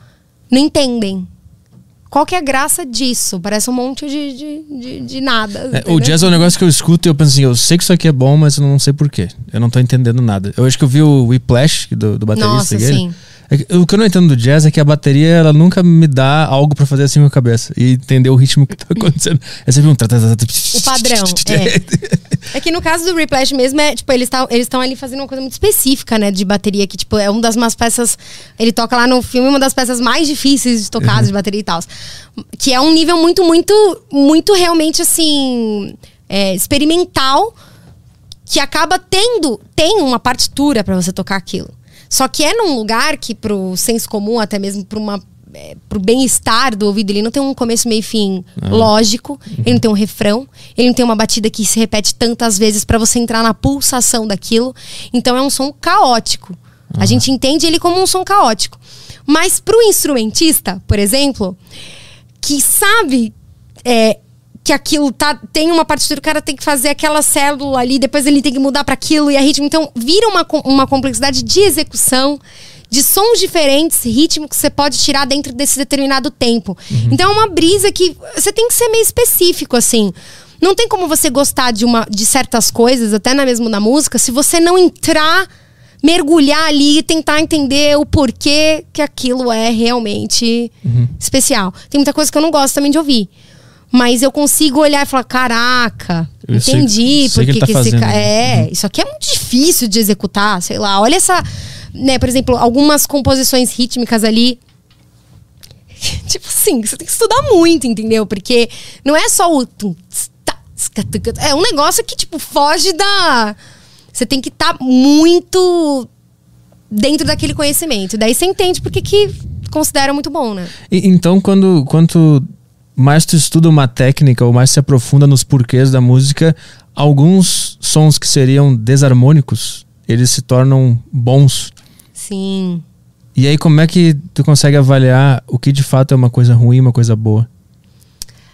não entendem Qual que é a graça disso? Parece um monte de, de, de, de nada. É, o jazz é um negócio que eu escuto e eu penso assim, eu sei que isso aqui é bom, mas eu não sei porquê. Eu não tô entendendo nada. Eu acho que eu vi o Whiplash do, do baterista. Nossa, sim. É o que eu não entendo do jazz é que a bateria, ela nunca me dá algo pra fazer assim com a cabeça. E entender o ritmo que tá acontecendo. É sempre um... O padrão, é. É que no caso do Replash mesmo, é, tipo, eles estão eles tão ali fazendo uma coisa muito específica, né, de bateria, que, tipo, é uma das umas peças. Ele toca lá no filme uma das peças mais difíceis de tocar de bateria e tal. Que é um nível muito, muito, muito realmente assim. é, experimental que acaba tendo tem uma partitura pra você tocar aquilo. Só que é num lugar que pro senso comum, até mesmo para uma é, pro bem-estar do ouvido, ele não tem um começo, meio fim lógico, ele não tem um refrão, ele não tem uma batida que se repete tantas vezes pra você entrar na pulsação daquilo. Então é um som caótico. A gente entende ele como um som caótico. Mas pro instrumentista, por exemplo, que sabe é, que aquilo tá, tem uma partitura, o cara tem que fazer aquela célula ali, depois ele tem que mudar para aquilo e a ritmo. Então, vira uma, uma complexidade de execução, de sons diferentes, ritmo que você pode tirar dentro desse determinado tempo. Então, é uma brisa que você tem que ser meio específico, assim. Não tem como você gostar de, uma, de certas coisas, até na mesmo na música, se você não entrar mergulhar ali e tentar entender o porquê que aquilo é realmente especial. Tem muita coisa que eu não gosto também de ouvir. Mas eu consigo olhar e falar: caraca, Eu sei- entendi sei por que que, tá esse cara. É, isso aqui é muito difícil de executar, sei lá. Olha essa. Né, por exemplo, algumas composições rítmicas ali. tipo assim, você tem que estudar muito, entendeu? Porque não é só o. tá, É um negócio que, tipo, foge da. Você tem que estar muito dentro daquele conhecimento. Daí você entende porque que considera muito bom, né? E- então, quando quanto mais tu estuda uma técnica ou mais se aprofunda nos porquês da música, alguns sons que seriam desarmônicos, eles se tornam bons. Sim. E aí, como é que tu consegue avaliar o que de fato é uma coisa ruim, uma coisa boa?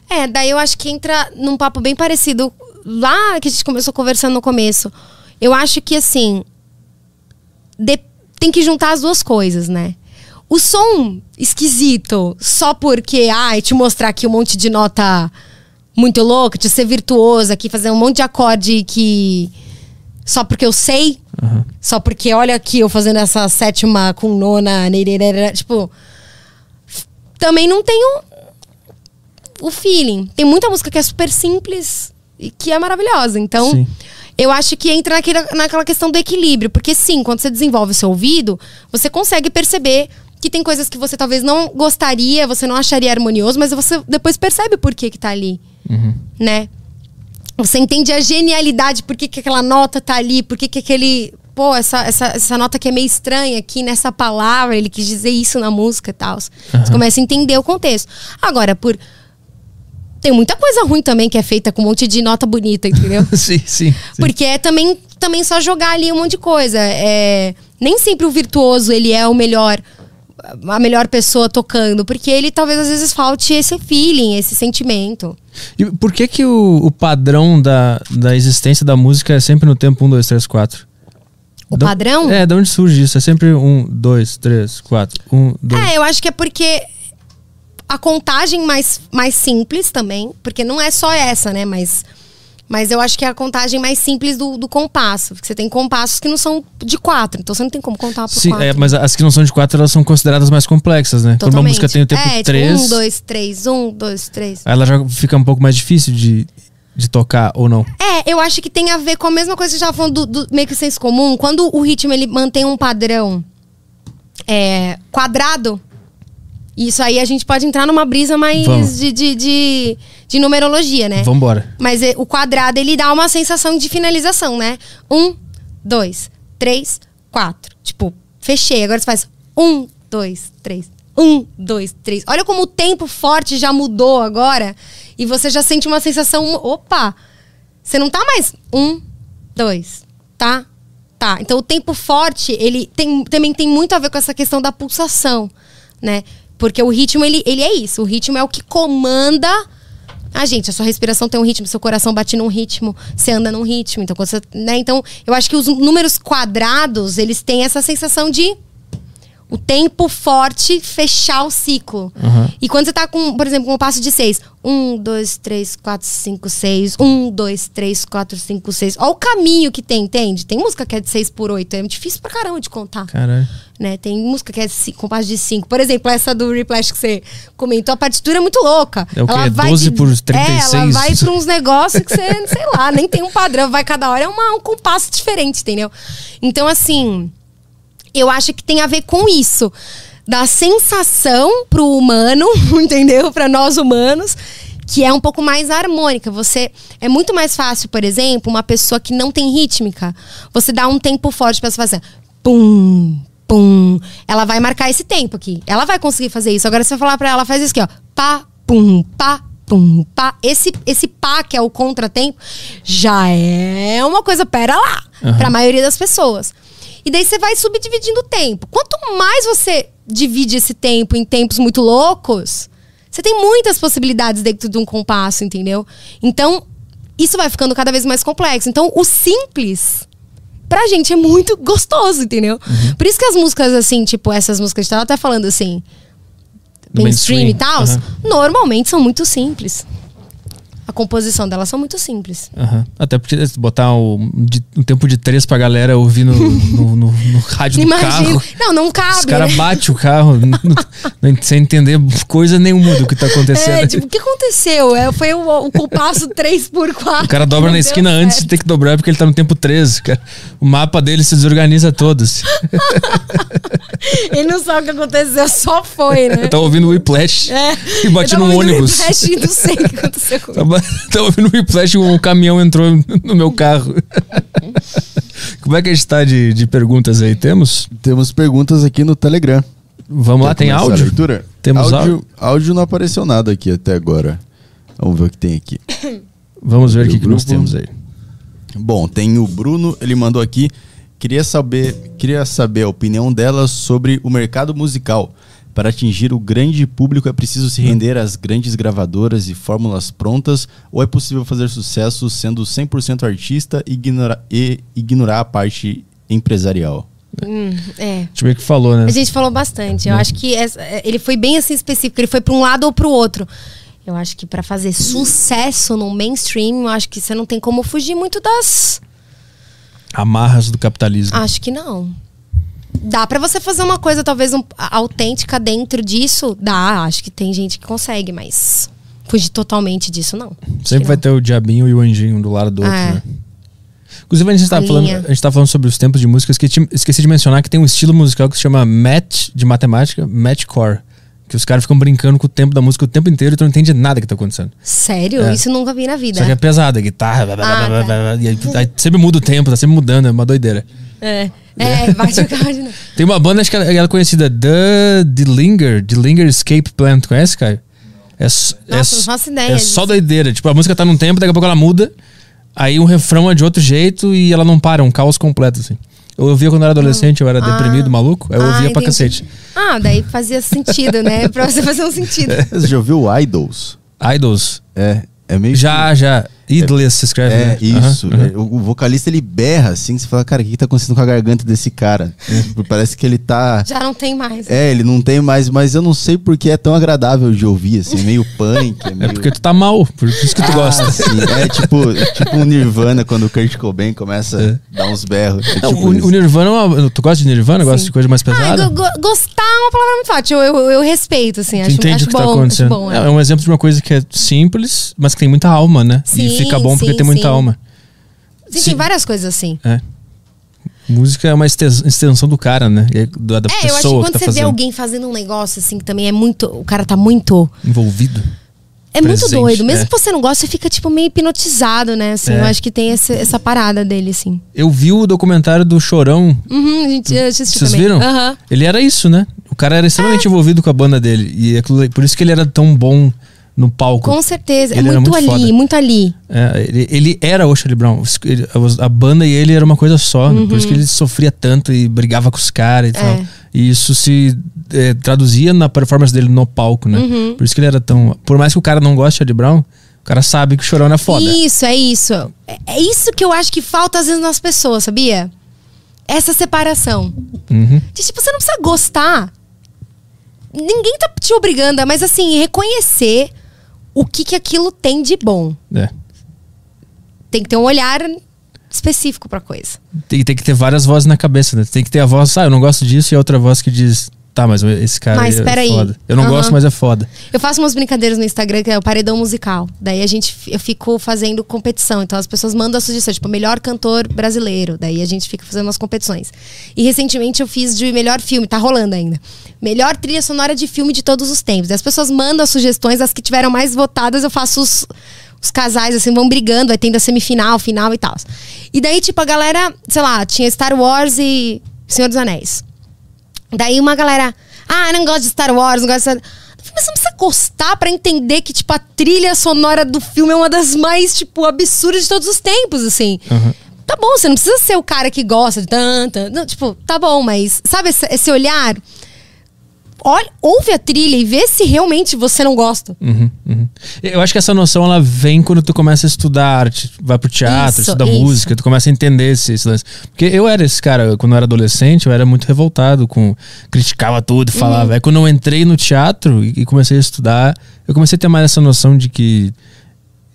É, daí eu acho que entra num papo bem parecido lá que a gente começou conversando no começo. Eu acho que assim de- tem que juntar as duas coisas, né? O som esquisito, só porque, ai, te mostrar aqui um monte de nota muito louca, te ser virtuoso aqui, fazer um monte de acorde que. Só porque eu sei, só porque olha aqui eu fazendo essa sétima com nona, nererera, tipo. Também não tenho o feeling. Tem muita música que é super simples e que é maravilhosa. Então, Sim. eu acho que entra naquela, naquela questão do equilíbrio. Porque sim, quando você desenvolve o seu ouvido, você consegue perceber que tem coisas que você talvez não gostaria, você não acharia harmonioso, mas você depois percebe por que que tá ali, né? Você entende a genialidade, por que, que aquela nota tá ali, por que, que aquele. Pô, essa, essa, essa nota que é meio estranha aqui nessa palavra, ele quis dizer isso na música e tal. Você começa a entender o contexto. Agora, por. Tem muita coisa ruim também que é feita com um monte de nota bonita, entendeu? sim, sim. sim. Porque é também, também só jogar ali um monte de coisa. É, nem sempre o virtuoso ele é o melhor, a melhor pessoa tocando, porque ele talvez às vezes falte esse feeling, esse sentimento. E por que que o, o padrão da, da existência da música é sempre no tempo 1, 2, 3, 4? O padrão? É, de onde surge isso? É sempre 1, 2, 3, 4. 1, 2. É, eu acho que é porque a contagem mais, mais simples também, porque não é só essa, né? Mas, mas eu acho que é a contagem mais simples do, do compasso. Porque você tem compassos que não são de quatro, então você não tem como contar por Sim, quatro. é, mas as que não são de 4 elas são consideradas mais complexas, né? Quando uma música tem o tempo é, 3, Tipo, um, dois, três, um, dois, três. ela já fica um pouco mais difícil de, de tocar ou não. É, eu acho que tem a ver com a mesma coisa que tava falando do, do meio que senso comum. Quando o ritmo ele mantém um padrão é, quadrado, isso aí a gente pode entrar numa brisa mais Vamos. de, de, de, de numerologia, né? Vambora. Mas é, o quadrado ele dá uma sensação de finalização, né? Um, dois, três, quatro. Tipo, fechei. Agora você faz um, dois, três. Um, dois, três. Olha como o tempo forte já mudou agora. E você já sente uma sensação. Opa! Você não tá mais. Um, dois. Tá? Tá. Então o tempo forte, ele tem, também tem muito a ver com essa questão da pulsação, né? Porque o ritmo, ele, ele é isso. O ritmo é o que comanda ah, gente, a sua respiração tem um ritmo, seu coração bate num ritmo, você anda num ritmo. Então, você, né? então eu acho que os números quadrados, eles têm essa sensação de O tempo forte fechar o ciclo. Aham. E quando você tá com, por exemplo, com um passo de seis. Um, dois, três, quatro, cinco, seis. Um, dois, três, quatro, cinco, seis. Olha o caminho que tem, entende? Tem música que é de seis por oito. É difícil pra caramba de contar. Caralho. Né? Tem música que é ci- com passo de cinco. Por exemplo, essa do Replash que você comentou, a partitura é muito louca. É o quê? Ela vai 12 de- por É, ela 36? vai pra uns negócios que você, sei lá, nem tem um padrão. Vai cada hora é uma, um compasso diferente, entendeu? Então, assim, eu acho que tem a ver com isso. Da sensação pro humano, entendeu? Pra nós humanos, que é um pouco mais harmônica. Você é muito mais fácil, por exemplo, uma pessoa que não tem rítmica, você dá um tempo forte pra fazer pum, pum. Ela vai marcar esse tempo aqui. Ela vai conseguir fazer isso. Agora você vai falar pra ela, faz isso aqui, ó. Pá, pum, pá, pum, pá. Esse esse pá que é o contratempo já é uma coisa pera lá, Aham. pra maioria das pessoas. E daí você vai subdividindo o tempo. Quanto mais você divide esse tempo em tempos muito loucos, você tem muitas possibilidades dentro de um compasso, entendeu? Então, isso vai ficando cada vez mais complexo. Então, o simples, pra gente, é muito gostoso, entendeu? Uhum. Por isso que as músicas, assim, tipo, essas músicas que gente tava até falando assim, Do mainstream, e mainstream, tal, aham. normalmente são muito simples. A composição delas são muito simples. Aham. Até porque se botar o, de- um tempo de três pra galera ouvir no, no, no- no rádio do Imagina. carro. Não, não cabe. Os caras né? batem o carro sem entender coisa nenhuma do que tá acontecendo. É, tipo, o que aconteceu? É, foi o, o compasso 3x4. O cara dobra na esquina antes de ter que dobrar porque ele tá no tempo 13. Cara. O mapa dele se desorganiza todo. assim. Ele não sabe o que aconteceu, só foi, né? Eu tava ouvindo o Whiplash É. e bati ouvindo ônibus. Whiplash e não sei o que aconteceu comigo. Tava, tava ouvindo o Whiplash e um caminhão entrou no meu carro. Como é que a gente tá de, de perguntas aí? Temos? Temos perguntas aqui no Telegram. Vamos lá, Quer tem começar a áudio? leitura? Temos áudio. Áudio não apareceu nada aqui até agora. Vamos ver o que tem aqui. Vamos ver o que, que nós temos aí. Bom, tem o Bruno, ele mandou aqui. Queria saber, queria saber a opinião dela sobre o mercado musical. Para atingir o grande público é preciso se render às grandes gravadoras e fórmulas prontas ou é possível fazer sucesso sendo 100% artista e ignorar, e ignorar a parte empresarial? Hum, é. Deixa eu ver o que falou, né? A gente falou bastante. Eu acho que essa- é, ele foi bem assim específico. Ele foi pra um lado ou pro outro. Eu acho que pra fazer sucesso no mainstream, eu acho que você não tem como fugir muito das. Amarras do capitalismo. Acho que não. Dá pra você fazer uma coisa talvez um- autêntica dentro disso? Dá, acho que tem gente que consegue, mas fugir totalmente disso não. Sempre que vai não. ter o diabinho e o anjinho do lado do outro, É. né? Inclusive, a gente, A falando, a gente falando sobre os tempos de música. Esqueci, esqueci de mencionar que tem um estilo musical que se chama match de matemática, matchcore. Que os caras ficam brincando com o tempo da música o tempo inteiro e tu não entende nada que tá acontecendo. Sério? É. Isso nunca vi na vida. Só que é pesado, é guitarra, blá, blá, blá, Ah, blá, tá. blá, blá, e aí, aí sempre muda o tempo, tá sempre mudando, é uma doideira. É, é, bate o carro de novo. Tem uma banda, acho que ela, ela é conhecida, The Dillinger, Dillinger Escape Plan, tu conhece, Caio? É, é, Nossa, faço ideia É só doideira. Tipo, a música tá num tempo, daqui a pouco ela muda, aí um refrão é de outro jeito e ela não para, é um caos completo, assim. Eu ouvia quando eu era adolescente, eu era Ah. deprimido, maluco, aí eu Ah, ouvia pra entendi. cacete. Ah, daí fazia sentido, né? Pra você fazer um sentido. Você já ouviu Idols? Idols. É, é meio Já, já. Idless se escreve, É, né? isso. É, o, vocalista ele berra assim, você fala, cara, o que, que tá acontecendo com a garganta desse cara? Parece que ele tá. Já não tem mais. É, ele não tem mais, mas eu não sei porque é tão agradável de ouvir, assim, é meio punk. É, É meio... porque tu tá mal, por isso que tu Ah, gosta. sim, é tipo, tipo um Nirvana quando o Kurt Cobain começa a dar uns berros. É Não, tipo o, o Nirvana, é uma- tu gosta de Nirvana? Gosta Sim. de coisa mais Ah, pesada? go- go- gostar é uma palavra muito forte. Eu, eu, eu respeito, assim. Tu Acho, entende acho o que bom, tá acho acontecendo. bom, é. é. é um exemplo de uma coisa que é simples, mas que tem muita alma, né? e Sim, fica bom porque sim, tem muita sim. alma. Sim, sim. tem várias coisas assim. É. Música é uma extensão do cara, né? É da, da É, eu acho que pessoa quando que tá você fazendo. vê alguém fazendo um negócio assim, que também é muito. O cara tá muito. Envolvido. É muito Presente, doido. Mesmo é. que você não gosta, você fica, tipo, meio hipnotizado, né? Assim, É. eu acho que tem esse- essa parada dele, assim. Eu vi o documentário do Chorão. Uhum, a gente assistiu Vocês também. viram? Aham. Ele era isso, né? O cara era extremamente envolvido com a banda dele. E aquilo- por isso que ele era tão bom no palco. Com certeza. Ele é muito, muito ali, foda. muito ali. É, ele, ele era o Charlie Brown. A, banda e ele era uma coisa só. né? Por isso que ele sofria tanto e brigava com os caras e Uhum. É. tal. E isso se é, traduzia na performance dele no palco, né? Uhum. Por isso que ele era tão. Por mais que o cara não goste de Charlie Brown, o cara sabe que o Chorão é foda. Isso, é isso. É, é isso que eu acho que falta às vezes nas pessoas, sabia? essa separação. Uhum. De, tipo, você não precisa gostar. Ninguém tá te obrigando, mas assim, reconhecer o que, que aquilo tem de bom. É. Tem que ter um olhar específico pra coisa. Tem, tem que ter várias vozes na cabeça, né? Tem que ter a voz, ah, eu não gosto disso, e a outra voz que diz, tá, mas esse cara Mas é peraí. foda. Eu não Aham. gosto, mas é foda. Eu faço umas brincadeiras no Instagram que é o paredão musical. Daí a gente eu fico fazendo competição. Então as pessoas mandam a sugestão, tipo, melhor cantor brasileiro. Daí a gente fica fazendo umas competições. E recentemente eu fiz de melhor filme, tá rolando ainda. Melhor trilha sonora de filme de todos os tempos. Daí as pessoas mandam as sugestões, as que tiveram mais votadas, eu faço os, os casais assim vão brigando, vai tendo a semifinal, final e tal. E daí tipo a galera, sei lá, tinha Star Wars e Senhor dos Anéis. Daí uma galera, ah, não gosto de Star Wars, não gosto de Star... Falei, Mas você não precisa gostar pra entender que, tipo, a trilha sonora do filme é uma das mais, tipo, absurdas de todos os tempos, assim. Tá bom, você não precisa ser o cara que gosta de tanta. Tipo, tá bom, mas sabe esse olhar? Olha, ouve a trilha e vê se realmente você não gosta. Uhum, uhum. Eu acho que essa noção ela vem quando tu começa a estudar arte, vai pro teatro, Isso, estuda isso. música, tu começa a entender esse, esse lance. Porque eu era esse cara, quando eu era adolescente, eu era muito revoltado com. criticava tudo, Uhum. falava. Aí quando eu entrei no teatro e, e comecei a estudar, eu comecei a ter mais essa noção de que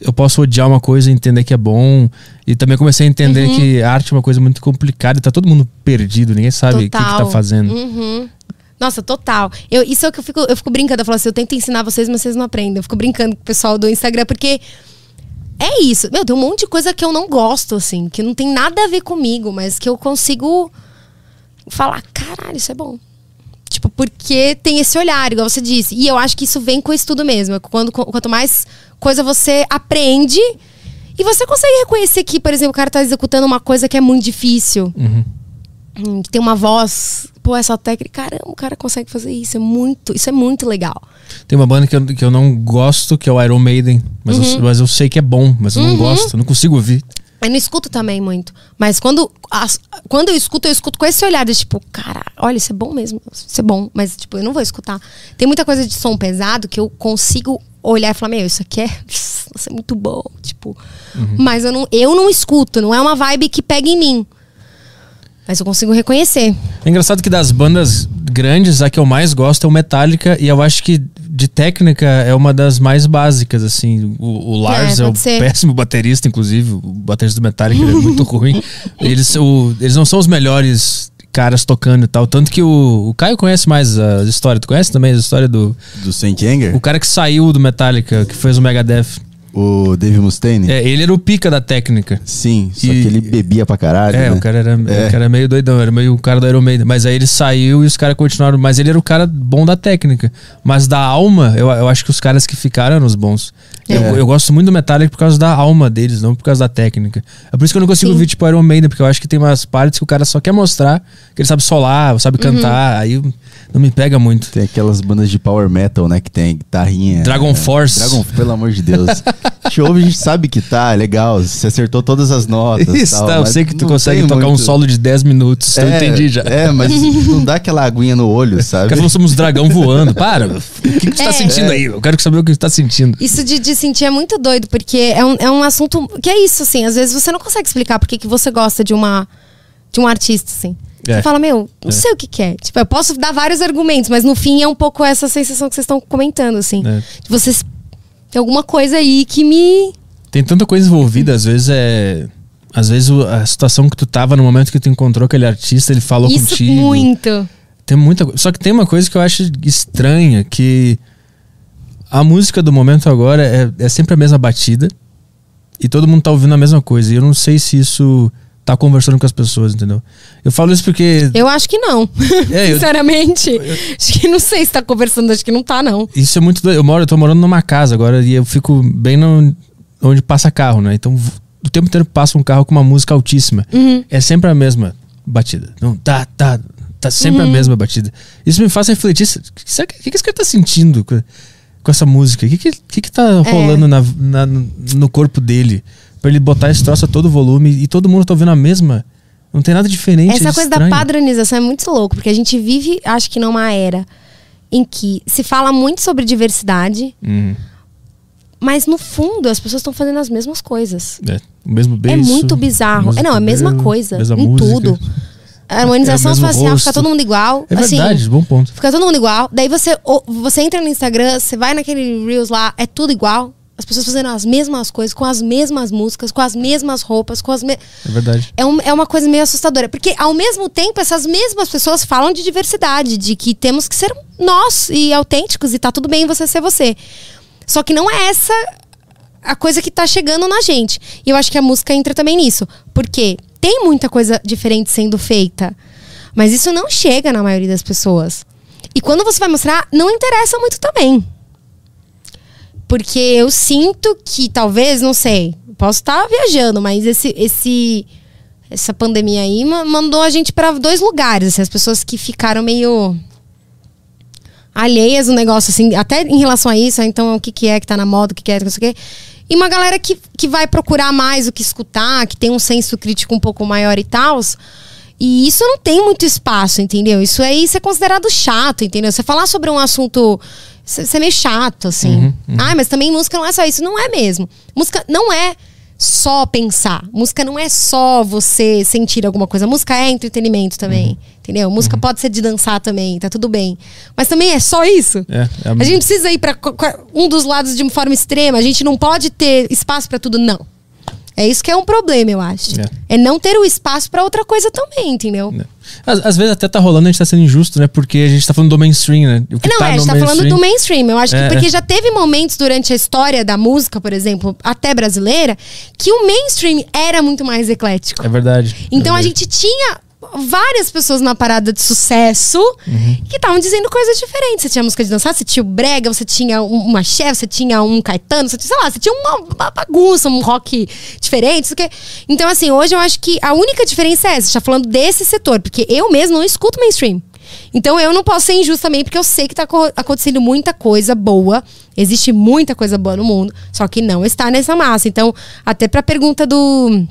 eu posso odiar uma coisa e entender que é bom. E também comecei a entender Uhum. que arte é uma coisa muito complicada e tá todo mundo perdido, ninguém sabe o que, que tá fazendo. Uhum. Nossa, total. Eu, isso é o que eu fico, eu fico brincando. Eu falo assim, eu tento ensinar vocês, mas vocês não aprendem. Eu fico brincando com o pessoal do Instagram, porque é isso. Meu, tem um monte de coisa que eu não gosto, assim, que não tem nada a ver comigo, mas que eu consigo falar, caralho, isso é bom. Tipo, porque tem esse olhar, igual você disse. E eu acho que isso vem com o estudo mesmo. Quando, quanto mais coisa você aprende, e você consegue reconhecer que, por exemplo, o cara tá executando uma coisa que é muito difícil. Uhum. Hum, que tem uma voz. Pô, essa técnica, caramba, o cara consegue fazer isso. É muito, isso é muito legal. Tem uma banda que eu, que eu não gosto, que é o Iron Maiden. Mas, Uhum. eu, mas eu sei que é bom, mas eu não gosto, eu não consigo ouvir. Eu não escuto também muito. Mas quando, as- quando eu escuto, eu escuto com esse olhar de tipo, cara, olha, isso é bom mesmo. Isso é bom. Mas, tipo, eu não vou escutar. Tem muita coisa de som pesado que eu consigo olhar e falar, meu, isso aqui é. Nossa, é muito bom. Tipo. Mas eu não, eu não escuto, não é uma vibe que pega em mim. Mas eu consigo reconhecer. É engraçado que das bandas grandes, a que eu mais gosto é o Metallica, e eu acho que de técnica é uma das mais básicas, assim. O, o Lars é, pode o ser. péssimo baterista, inclusive. O baterista do Metallica ele é muito ruim. Eles, o- eles não são os melhores caras tocando e tal. Tanto que o, o Caio conhece mais as histórias. Tu conhece também a história do. Do Saint Anger? O cara que saiu do Metallica, que fez o Megadeth. O Dave Mustaine? É, ele era o pica da técnica. Sim, só E- que ele bebia pra caralho. É, né? o cara era, É. o cara era meio doidão, era meio o cara do Iron Maiden. Mas aí ele saiu e os caras continuaram. Mas ele era o cara bom da técnica. Mas da alma, eu, eu acho que os caras que ficaram eram os bons. É. Eu, eu gosto muito do Metallica por causa da alma deles, não por causa da técnica. É por isso que eu não consigo Sim. ouvir tipo Iron Maiden, porque eu acho que tem umas partes que o cara só quer mostrar que ele sabe solar, sabe Uhum. cantar. Aí não me pega muito. Tem aquelas bandas de power metal, né? Que tem guitarrinha. Dragon é, Force. Dragon, pelo amor de Deus. a gente ouve, a gente sabe que tá, é legal. Você acertou todas as notas. Isso, tal, tá, eu mas sei que tu não consegue tocar um muito- solo de 10 minutos. eu entendi já. É, mas não dá aquela aguinha no olho, sabe? cara falou somos dragão voando. Para. O que, que tu tá É. sentindo aí? Eu quero saber o que tu tá sentindo. Isso de, de sentir é muito doido, porque é um, é um assunto. Que é isso, assim. Às vezes você não consegue explicar por que que você gosta de uma. De um artista, assim. É. Você fala, meu, não sei o que, que é. Tipo, eu posso dar vários argumentos, mas no fim é um pouco essa sensação que vocês estão comentando, assim. É. Vocês. Tem alguma coisa aí que me. Tem tanta coisa envolvida, às vezes é. Às vezes a situação que tu tava no momento que tu encontrou aquele artista, ele falou Isso contigo. muito. Tem muita coisa. Só que tem uma coisa que eu acho estranha, que a música do momento agora é, é sempre a mesma batida e todo mundo tá ouvindo a mesma coisa. E eu não sei se isso tá conversando com as pessoas, entendeu? Eu falo isso porque Eu acho que não. É, eu- Sinceramente. Acho que não sei se tá conversando, acho que não tá, não. isso é muito doido. Eu moro, eu tô morando numa casa agora e eu fico bem no, onde passa carro, né? Então o tempo inteiro passa um carro com uma música altíssima. Uhum. É sempre a mesma batida. Não, tá, tá, tá sempre Uhum. a mesma batida. Isso me faz refletir. O que, que, que que esse cara tá sentindo com, com essa música? O que, que, que, que tá É. rolando na, na- no corpo dele? Pra ele botar esse troço a todo volume e todo mundo tá ouvindo a mesma. Não tem nada diferente. Essa é coisa da estranho. padronização é muito louco, porque a gente vive, acho que numa era em que se fala muito sobre diversidade, Uhum. mas no fundo as pessoas estão fazendo as mesmas coisas. É, o mesmo beijo. é muito bizarro. É, não, é a mesma coisa mesma em música. tudo. harmonização É facial, rosto. fica todo mundo igual. É assim, verdade, bom ponto. Fica todo mundo igual. Daí você, você entra no Instagram, você vai naquele Reels lá, é tudo igual. As pessoas fazendo as mesmas coisas, com as mesmas músicas, com as mesmas roupas, com as me... É verdade. é, um- é uma coisa meio assustadora. Porque, ao mesmo tempo, essas mesmas pessoas falam de diversidade, de que temos que ser nós e autênticos, e tá tudo bem você ser você. Só que não é essa a coisa que tá chegando na gente. E eu acho que a música entra também nisso. Porque tem muita coisa diferente sendo feita. Mas isso não chega na maioria das pessoas. E quando você vai mostrar, não interessa muito também. Porque eu sinto que talvez, não sei, posso estar viajando, mas esse, esse essa pandemia aí ma- mandou a gente para dois lugares, assim, as pessoas que ficaram meio alheias no negócio, assim, até em relação a isso, ah, então o que, que é que tá na moda, o que, que é, não sei o quê. E uma galera que, que vai procurar mais o que escutar, que tem um senso crítico um pouco maior e tal. E isso não tem muito espaço, entendeu? Isso aí isso é considerado chato, entendeu? Você falar sobre um assunto. Isso é meio chato, assim. Ah, mas também música não é só isso. Não é mesmo. Música não é só pensar. Música não é só você sentir alguma coisa. Música é entretenimento também. Entendeu? Música pode ser de dançar também, tá tudo bem. Mas também é só isso. É, é a- A gente precisa ir co- um dos lados de uma forma extrema. A gente não pode ter espaço pra tudo, não. É isso que é um problema, eu acho. É. É, não ter o espaço pra outra coisa também, entendeu? né? Às, às vezes até tá rolando, a gente tá sendo injusto, né? Porque a gente tá falando do mainstream, né? Não, tá é, a no gente tá falando mainstream- do mainstream. Eu acho que É, porque é. já teve momentos durante a história da música, por exemplo, até brasileira, que o mainstream era muito mais eclético. É verdade. Então é a gente tinha várias pessoas na parada de sucesso Uhum. que estavam dizendo coisas diferentes. Você tinha música de dançar, você tinha o brega, você tinha um- uma chefe, você tinha um Caetano, você tinha, sei lá, você tinha uma, uma bagunça, um rock diferente, isso que. Então assim, hoje eu acho que a única diferença é essa, você tá falando desse setor, porque eu mesmo não escuto mainstream. Então eu não posso ser injusta também, porque eu sei que tá co- acontecendo muita coisa boa. Existe muita coisa boa no mundo, só que não está nessa massa. Então, até pra pergunta do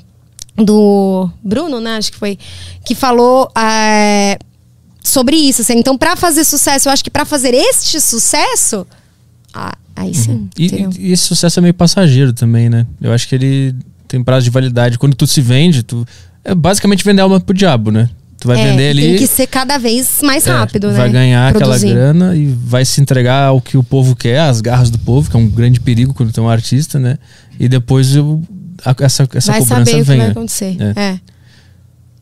do Bruno, né? Acho que foi. Que falou é, sobre isso. assim. Então, pra fazer sucesso, eu acho que pra fazer este sucesso. ah, aí sim. E, entendeu? e- e esse sucesso é meio passageiro também, né? Eu acho que ele tem prazo de validade. Quando tu se vende, tu. É basicamente vender alma pro diabo, né? Tu vai É, vender ali. Tem que ser cada vez mais é, rápido, né? Vai ganhar Produzir. aquela grana e vai se entregar ao que o povo quer, às garras do povo, que é um grande perigo quando tem um artista, né? E depois o- essa, essa Vai cobrança saber o que vem. vai né? acontecer. É. É.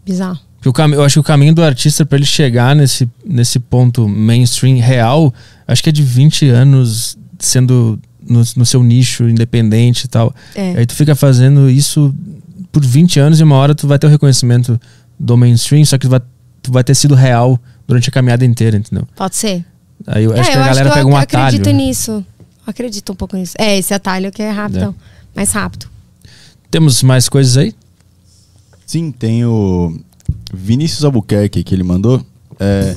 Bizarro. Cami- eu acho que o caminho do artista para ele chegar nesse, nesse ponto mainstream real, acho que é de 20 anos sendo no, no seu nicho independente e tal. É. Aí tu fica fazendo isso por 20 anos e uma hora tu vai ter o reconhecimento do mainstream, só que tu vai, tu vai ter sido real durante a caminhada inteira, entendeu? Pode ser. Aí eu é, acho que eu a galera que pega eu um atalho. acredito né? nisso. Acredito um pouco nisso. É, esse atalho que é rápido. Mais rápido. Temos mais coisas aí? Sim, tem o Vinícius Albuquerque que ele mandou. É,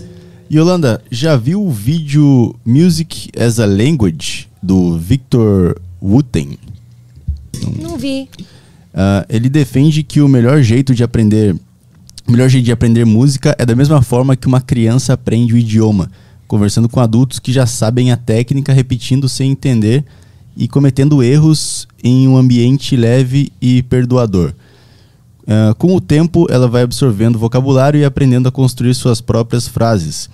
Yolanda, já viu o vídeo Music as a Language do Victor Wooten? Não vi. Ah, ele defende que o melhor jeito de aprender o melhor jeito de aprender música é da mesma forma que uma criança aprende o idioma, conversando com adultos que já sabem a técnica, repetindo sem entender e cometendo erros em um ambiente leve e perdoador. Ah, com o tempo, ela vai absorvendo vocabulário e aprendendo a construir suas próprias frases.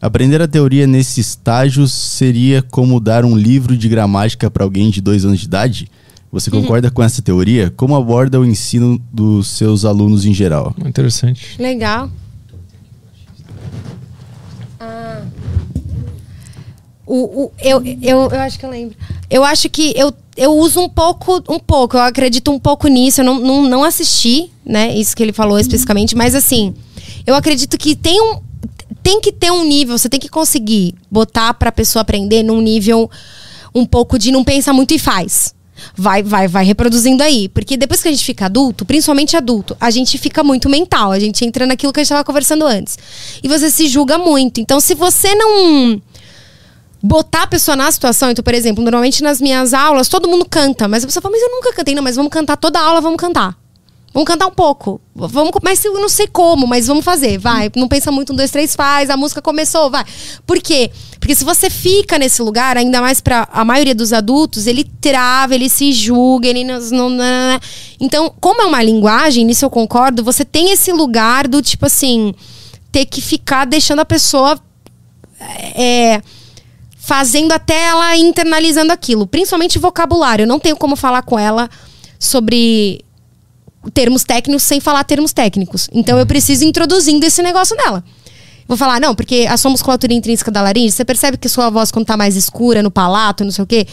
Aprender a teoria nesses estágios seria como dar um livro de gramática para alguém de dois anos de idade? Você concorda com essa teoria? Como aborda o ensino dos seus alunos em geral? Interessante. Legal. Ah. O, o, eu, eu, eu acho que eu lembro. Eu acho que eu, eu uso um pouco, um pouco, eu acredito um pouco nisso. Eu não, não, não assisti, né? Isso que ele falou especificamente, mas assim, eu acredito que tem um. Tem que ter um nível, você tem que conseguir botar pra pessoa aprender num nível um pouco de não pensa muito e faz. Vai, vai, vai reproduzindo aí. Porque depois que a gente fica adulto, principalmente adulto, a gente fica muito mental. A gente entra naquilo que a gente estava conversando antes. E você se julga muito. Então, se você não botar a pessoa na situação, então, por exemplo, normalmente nas minhas aulas todo mundo canta, mas a pessoa fala, mas eu nunca cantei, não, mas vamos cantar toda aula, vamos cantar. Vamos cantar um pouco. Vamos, mas eu não sei como, mas vamos fazer. Vai. Não pensa muito, um, dois, três, faz. A música começou, vai. Por quê? Porque se você fica nesse lugar, ainda mais para a maioria dos adultos, ele trava, ele se julga, ele não, não, não. Então, como é uma linguagem, nisso eu concordo, você tem esse lugar do tipo assim, ter que ficar deixando a pessoa. É, fazendo até ela internalizando aquilo, principalmente vocabulário. Eu não tenho como falar com ela sobre termos técnicos sem falar termos técnicos. Então eu preciso introduzindo esse negócio nela. Vou falar, não, porque a sua musculatura intrínseca da laringe, você percebe que sua voz, quando tá mais escura, no palato, não sei o quê,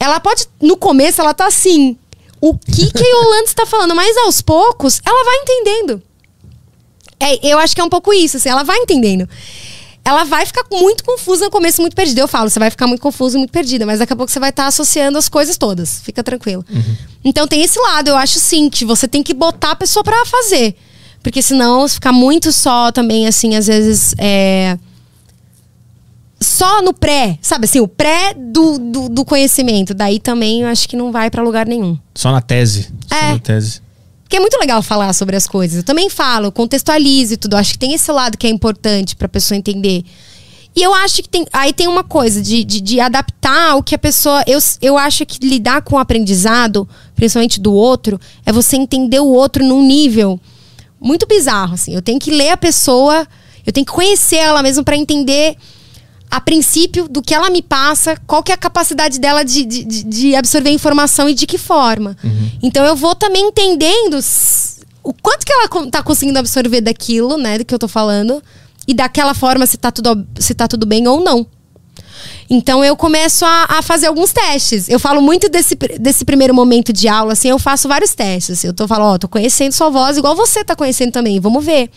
ela pode, no começo, ela tá assim. O que que a Yolanda está falando? Mas aos poucos, ela vai entendendo. É, eu acho que é um pouco isso, assim, ela vai entendendo ela vai ficar muito confusa no começo, muito perdida. Eu falo, você vai ficar muito confusa e muito perdida, mas daqui a pouco você vai estar tá associando as coisas todas. Fica tranquilo. Uhum. Então tem esse lado, eu acho sim, que você tem que botar a pessoa para fazer. Porque senão ficar muito só também, assim, às vezes. É... Só no pré, sabe assim, o pré do, do, do conhecimento. Daí também eu acho que não vai para lugar nenhum. Só na tese. Só É. na tese. Porque é muito legal falar sobre as coisas. Eu também falo, contextualizo e tudo. Acho que tem esse lado que é importante pra pessoa entender. E eu acho que tem. Aí tem uma coisa de, de, de adaptar o que a pessoa. Eu, eu acho que lidar com o aprendizado, principalmente do outro, é você entender o outro num nível muito bizarro. Assim. Eu tenho que ler a pessoa, eu tenho que conhecer ela mesmo pra entender a princípio do que ela me passa, qual que é a capacidade dela de, de, de- absorver informação e de que forma. Então eu vou também entendendo o quanto que ela tá conseguindo absorver daquilo, né, do que eu tô falando, e daquela forma se tá tudo, se tá tudo bem ou não. Então eu começo a, a fazer alguns testes. Eu falo muito desse, desse primeiro momento de aula, assim, eu faço vários testes. Eu tô falando, ó, tô conhecendo sua voz igual você tá conhecendo também. Vamos ver.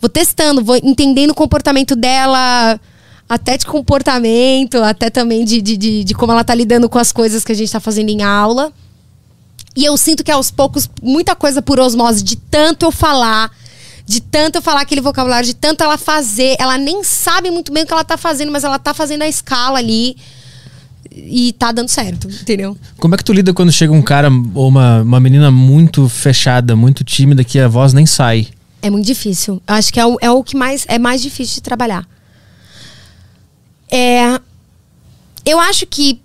Vou testando, vou entendendo o comportamento dela, até de comportamento, até também de, de, de, de como ela tá lidando com as coisas que a gente tá fazendo em aula. E eu sinto que aos poucos, muita coisa por osmose, de tanto eu falar, de tanto eu falar aquele vocabulário, de tanto ela fazer, ela nem sabe muito bem o que ela tá fazendo, mas ela tá fazendo a escala ali e tá dando certo, entendeu? Como é que tu lida quando chega um cara ou uma, uma menina muito fechada, muito tímida, que a voz nem sai? É muito difícil. Eu acho que é o, é o que mais é mais difícil de trabalhar. É, eu acho que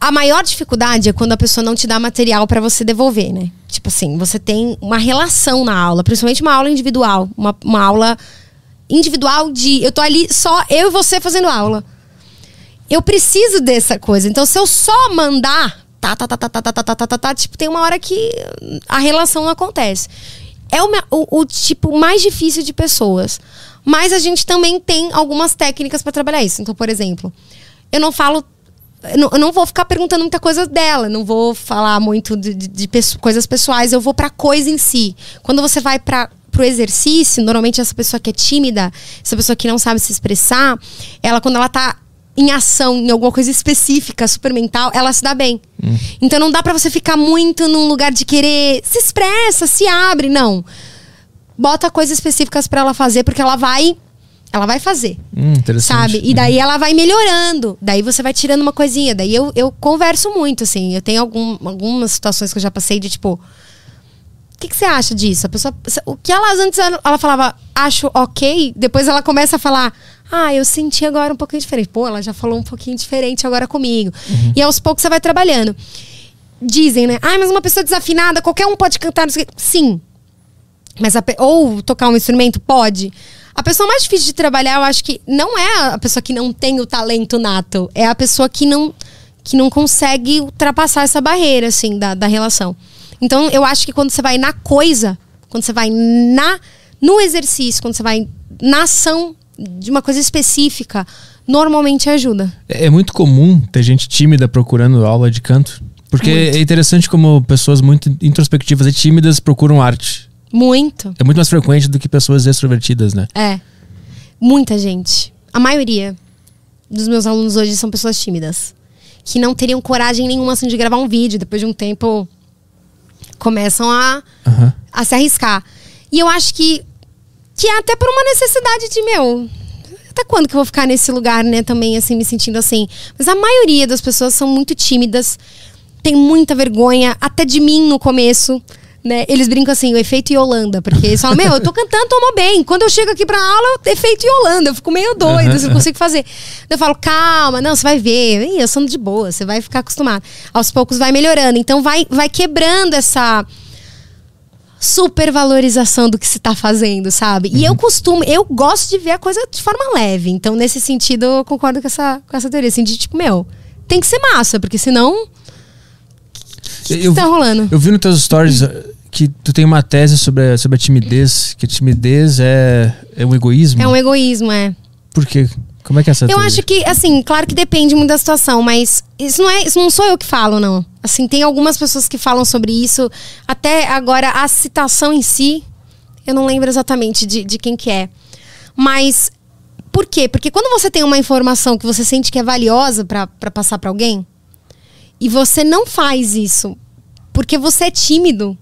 a- maior dificuldade é quando a pessoa não te dá material pra você devolver, né? Tipo assim, você tem uma relação na aula, principalmente uma aula individual, uma, uma aula individual de eu tô ali só eu e você fazendo aula. Eu preciso dessa coisa. Então, se eu só mandar, tá, tá, tá, tá, tá, tá, tá, tá, tá, tá, tá, tipo, tem uma hora que a relação não acontece. É o, o- o tipo mais difícil de pessoas. Mas a gente também tem algumas técnicas pra trabalhar isso. Então, por exemplo, eu não falo. Eu não, vou ficar perguntando muita coisa dela, não vou falar muito de, de- de coisas pessoais, eu vou pra coisa em si. Quando você vai para pro exercício, normalmente essa pessoa que é tímida, essa pessoa que não sabe se expressar, ela quando ela tá em ação, em alguma coisa específica, super mental, ela se dá bem. Então não dá pra você ficar muito num lugar de querer se expressa, se abre, não. Bota coisas específicas pra ela fazer, porque ela vai ela vai fazer. Hum, interessante. Sabe? E daí ela vai melhorando. Daí você vai tirando uma coisinha. Daí eu, eu converso muito, assim. Eu tenho algum, algumas situações que eu já passei de tipo. O que, que você acha disso? A pessoa. O que ela antes ela falava, acho ok. Depois ela começa a falar, ah, eu senti agora um pouquinho diferente. Pô, ela já falou um pouquinho diferente agora comigo. E aos poucos você vai trabalhando. Dizem, né? Ah, mas uma pessoa desafinada, qualquer um pode cantar. não sei o quê." Sim. Mas a ou tocar um instrumento pode. A pessoa mais difícil de trabalhar, eu acho que não é a pessoa que não tem o talento nato, é a pessoa que não que não consegue ultrapassar essa barreira assim da, da relação. Então, eu acho que quando você vai na coisa, quando você vai na no exercício, quando você vai na ação de uma coisa específica, normalmente ajuda. É é muito comum ter gente tímida procurando aula de canto. Porque Muito. é interessante como pessoas muito introspectivas e tímidas procuram arte. Muito. É muito mais frequente do que pessoas extrovertidas, né? É. Muita gente. A maioria dos meus alunos hoje são pessoas tímidas. Que não teriam coragem nenhuma assim, de gravar um vídeo. Depois de um tempo, começam a, Aham. a se arriscar. E eu acho que, que é até por uma necessidade de, meu. Até quando que eu vou ficar nesse lugar, né? Também, assim, me sentindo assim. Mas a maioria das pessoas são muito tímidas, tem muita vergonha, até de mim no começo. Né? Eles brincam assim, o efeito Yolanda, porque eles falam, meu, eu tô cantando, tomou bem. Quando eu chego aqui pra aula, eu- efeito Yolanda, eu fico meio doida, assim, não consigo fazer. Eu falo, calma, não, você vai ver. Ih, eu sou de boa, você vai ficar acostumado. Aos poucos vai melhorando. Então vai, vai quebrando essa supervalorização do que se tá fazendo, sabe? E eu costumo, eu gosto de ver a coisa de forma leve. Então, nesse sentido, eu concordo com essa, com essa teoria. Assim, de tipo, meu, tem que ser massa, porque senão. O que, Eu- tá rolando? Eu vi nos teus stories que tu tem uma tese sobre a, sobre a timidez, que a timidez é, é um egoísmo. É um egoísmo, é. Por quê? Como é que é essa Eu acho que, assim, claro que depende muito da situação, mas isso não, é, isso não sou eu que falo, não. Assim, tem algumas pessoas que falam sobre isso. Até agora, a citação em si, eu não lembro exatamente de, de quem que é. Mas, por quê? Porque quando você tem uma informação que você sente que é valiosa pra passar pra alguém, e você não faz isso porque você é tímido,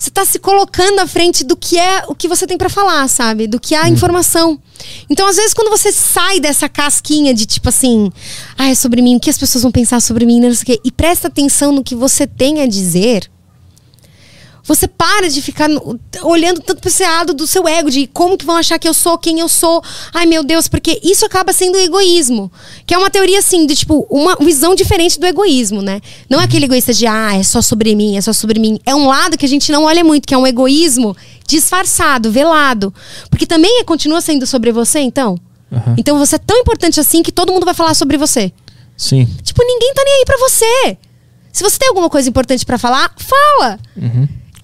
você tá se colocando à frente do que é o que você tem pra falar, sabe? Do que é a informação. Então, às vezes, quando você sai dessa casquinha de tipo assim, ah, é sobre mim, o que as pessoas vão pensar sobre mim, não sei o quê, e presta atenção no que você tem a dizer, você para de ficar olhando tanto pra esse lado do seu ego, de como que vão achar que eu sou, quem eu sou. Ai, meu Deus, porque isso acaba sendo egoísmo. Que é uma teoria, assim, de tipo, uma visão diferente do egoísmo, né? Não é aquele egoísta de, ah, é só sobre mim, é só sobre mim. É um lado que a gente não olha muito, que é um egoísmo disfarçado, velado. Porque também é- continua sendo sobre você, então. Aham. Então você é tão importante assim que todo mundo vai falar sobre você. Sim. Tipo, ninguém tá nem aí pra você. Se você tem alguma coisa importante pra falar, fala.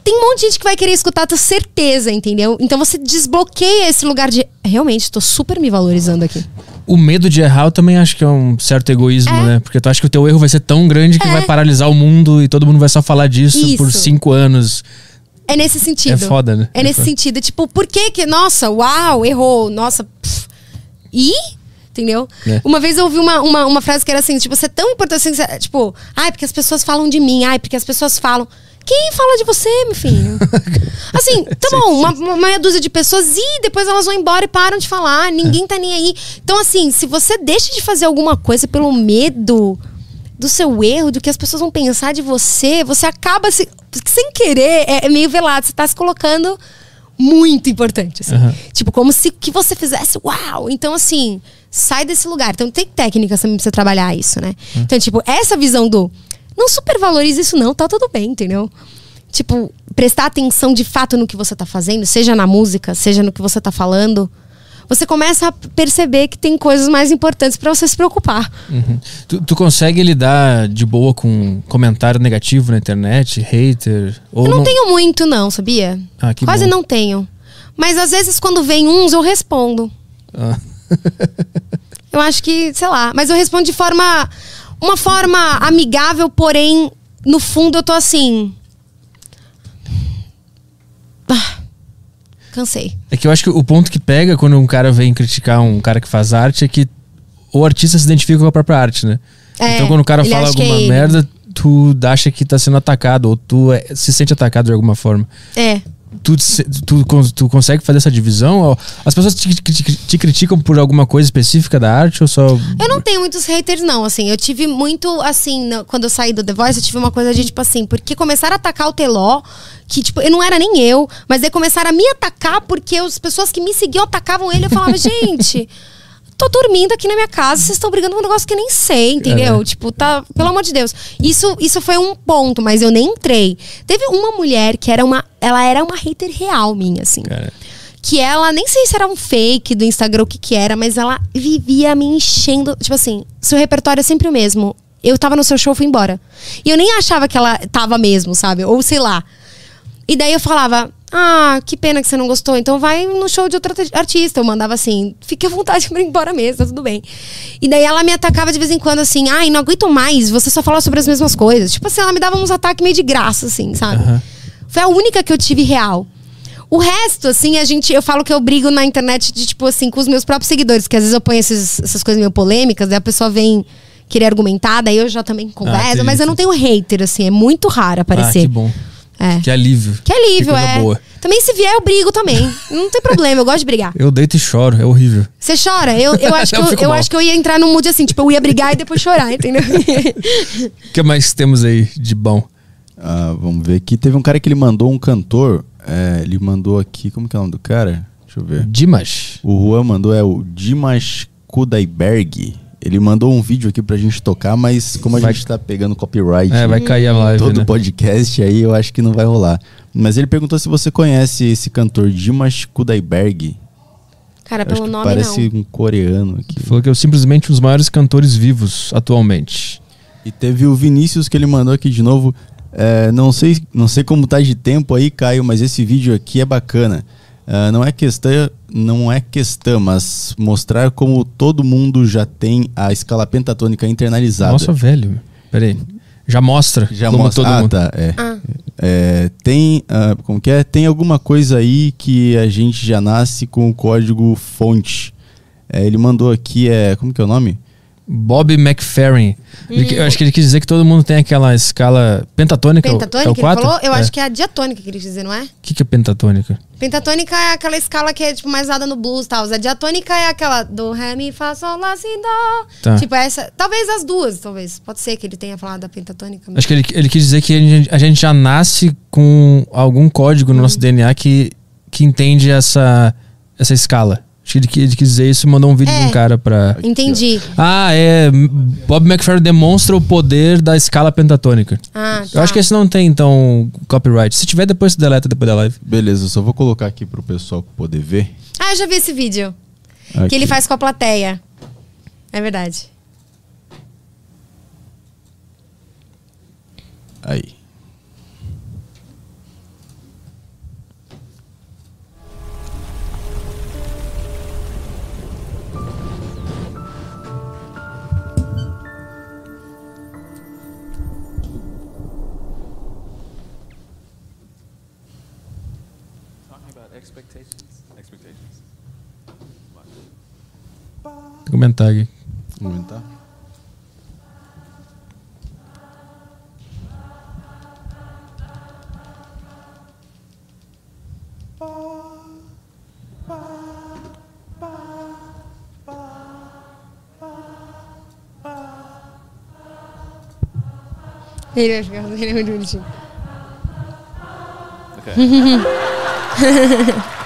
Tem um monte de gente que vai querer escutar, tenho certeza, entendeu? Então você desbloqueia esse lugar de. Realmente, tô super me valorizando aqui. O medo de errar eu também acho que é um certo egoísmo, É. né? Porque tu acha que o teu erro vai ser tão grande que É. vai paralisar o mundo e todo mundo vai só falar disso Isso. por cinco anos. É nesse sentido. É foda, né? É É nesse foda. sentido. Tipo, por que que. Nossa, uau, errou. Nossa. pff. E? Entendeu? É. Uma vez eu ouvi uma, uma, uma frase que era assim, tipo, você é tão importante assim, tipo, ai, porque as pessoas falam de mim, ai, porque as pessoas falam. Quem fala de você, meu filho? Assim, tá bom, uma, uma meia dúzia de pessoas e depois elas vão embora e param de falar, ninguém tá nem aí. Então, assim, se você deixa de fazer alguma coisa pelo medo do seu erro, do que as pessoas vão pensar de você, você acaba se, sem querer, é, é meio velado, você tá se colocando muito importante, assim. Aham. Tipo, como se que você fizesse, uau! Então, assim, sai desse lugar. Então, tem técnicas também pra você trabalhar isso, né? Então, tipo, essa visão do não supervalorize isso, não, tá tudo bem, entendeu? Tipo, prestar atenção de fato no que você tá fazendo, seja na música, seja no que você tá falando. Você começa a perceber que tem coisas mais importantes pra você se preocupar. Uhum. Tu, tu consegue lidar de boa com comentário negativo na internet, hater? Eu não, tenho muito, não, sabia? Ah, Quase bom. não tenho. Mas às vezes, quando vem uns, eu respondo. Ah. Eu acho que, sei lá. Mas eu respondo de forma. Uma forma amigável, porém, no fundo eu tô assim. Ah, cansei. É que eu acho que o ponto que pega quando um cara vem criticar um cara que faz arte é que o artista se identifica com a própria arte, né? É, então quando o cara fala que alguma é merda, tu acha que tá sendo atacado, ou tu é- se sente atacado de alguma forma. É. Tu, tu, tu consegue fazer essa divisão? As pessoas te, te- te criticam por alguma coisa específica da arte ou só. Eu não tenho muitos haters, não, assim. Eu tive muito, assim, quando eu saí do The Voice, eu tive uma coisa de, tipo assim, porque começaram a atacar o Teló, que, tipo, eu não era nem eu, mas aí começaram a me atacar porque as pessoas que me seguiam atacavam ele. Eu falava, gente. Tô dormindo aqui na minha casa, vocês estão brigando por um negócio que eu nem sei, entendeu? É. Tipo, tá. Pelo amor de Deus. Isso, isso foi um ponto, mas eu nem entrei. Teve uma mulher que era uma. Ela era uma hater real minha, assim Cara, que ela, nem sei se era um fake do Instagram, o que que era, mas ela vivia me enchendo. Tipo assim, seu repertório é sempre o mesmo. Eu tava no seu show, fui embora. E eu nem achava que ela tava mesmo, sabe? Ou sei lá. E daí eu falava, ah, que pena que você não gostou, então vai no show de outro arti- artista. Eu mandava assim, fique à vontade pra ir embora mesmo, tá tudo bem. E daí ela me atacava de vez em quando assim, ai, não aguento mais, você só fala sobre as mesmas coisas. Tipo assim, ela me dava uns ataques meio de graça, assim, sabe? Aham. Foi a única que eu tive real. O resto, assim, a gente. Eu falo que eu brigo na internet de, tipo, assim, com os meus próprios seguidores, que às vezes eu ponho esses- essas coisas meio polêmicas, daí a pessoa vem querer argumentar, daí eu já também converso, entendi. mas eu não tenho hater, assim, é muito raro ah, aparecer. que bom. É. Que alívio. Que alívio, coisa é. boa. Também se vier, eu brigo também. Não tem problema, eu gosto de brigar. Eu deito e choro, é horrível. Você chora? Eu, eu, acho, que Eu eu, eu acho que eu ia entrar num mood assim, tipo, eu ia brigar e depois chorar, entendeu? O que mais temos aí de bom? Ah, vamos ver aqui. Teve um cara que ele mandou um cantor. é, ele mandou aqui. Como que é o nome do cara? Deixa eu ver. Dimas. O Juan mandou é o Dimas Kudaiberg. Ele mandou um vídeo aqui pra gente tocar, mas como a Vai- gente tá pegando copyright É, vai cair a live, todo né? podcast aí, eu acho que não vai rolar. Mas ele perguntou se você conhece esse cantor Dimas Kudaiberg. Cara, Eu pelo que nome parece não. um coreano aqui. Falou que é simplesmente um dos maiores cantores vivos atualmente. E teve o Vinícius que ele mandou aqui de novo. É, não, sei, não sei como tá de tempo aí, Caio, mas esse vídeo aqui é bacana. Ah, não é questão, não é questão, mas mostrar como todo mundo já tem a escala pentatônica internalizada. Nossa, velho. Peraí. Já mostra. já como mostra. todo ah, mundo. tá. É. Ah. É, tem, ah, como que é? Tem alguma coisa aí que a gente já nasce com o código fonte. É, ele mandou aqui, é, como que é o nome? Bob McFerrin. Ele- Eu acho que ele quis dizer que todo mundo tem aquela escala pentatônica. é Pentatônica, é o ele 4? falou? Eu é. acho que é a diatônica que ele quis dizer, não é? O que, que é pentatônica? Pentatônica é aquela escala que é tipo mais usada no blues e tal. A diatônica é aquela do ré, mi, fá, sol, lá, si, dó. Tá. Tipo essa. Talvez as duas, talvez. Pode ser que ele tenha falado da pentatônica. mesmo. Acho que ele, ele quis dizer que a gente, a gente já nasce com algum código no Uhum. nosso DNA que, que entende essa, essa escala. Acho que ele, ele quis dizer isso e mandou um vídeo É. de um cara pra. Entendi. Ah, é. Bob McFerrin demonstra o poder da escala pentatônica. Ah, Eu acho que esse não tem, então, copyright. Se tiver, depois você deleta depois da live. Beleza, eu só vou colocar aqui pro pessoal poder ver. Ah, eu já vi esse vídeo. Aqui. Que ele faz com a plateia. É verdade. Aí. Comentar? Ele vai ficar ele é muito bonitinho.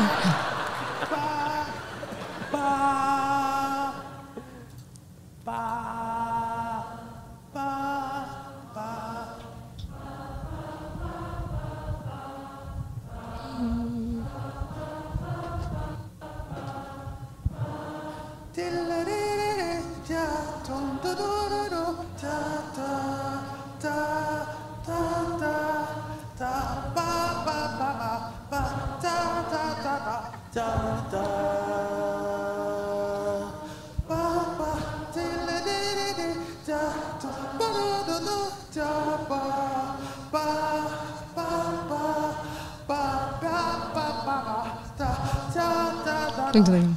Muito legal.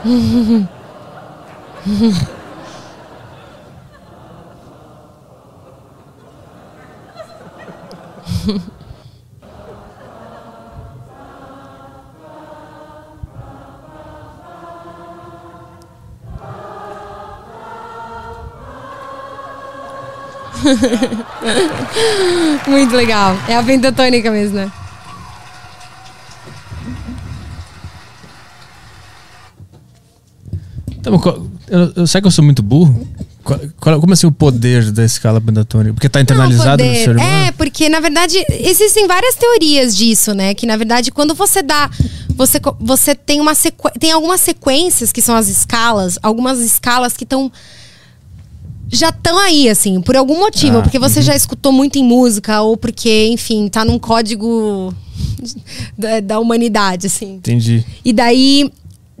Muito legal. É a pentatônica mesmo, né? Então, eu, eu, será que eu sou muito burro? Qual- qual- como assim o poder da escala pentatônica? Porque tá internalizado Não, no ser humano? É, porque na verdade existem várias teorias disso, né? Que na verdade quando você dá, você, você tem uma sequ... tem algumas sequências que são as escalas, algumas escalas que estão já estão aí, assim, por algum motivo, Ah, porque você já escutou muito em música ou porque, enfim, tá num código da, da humanidade, assim. Entendi. E daí,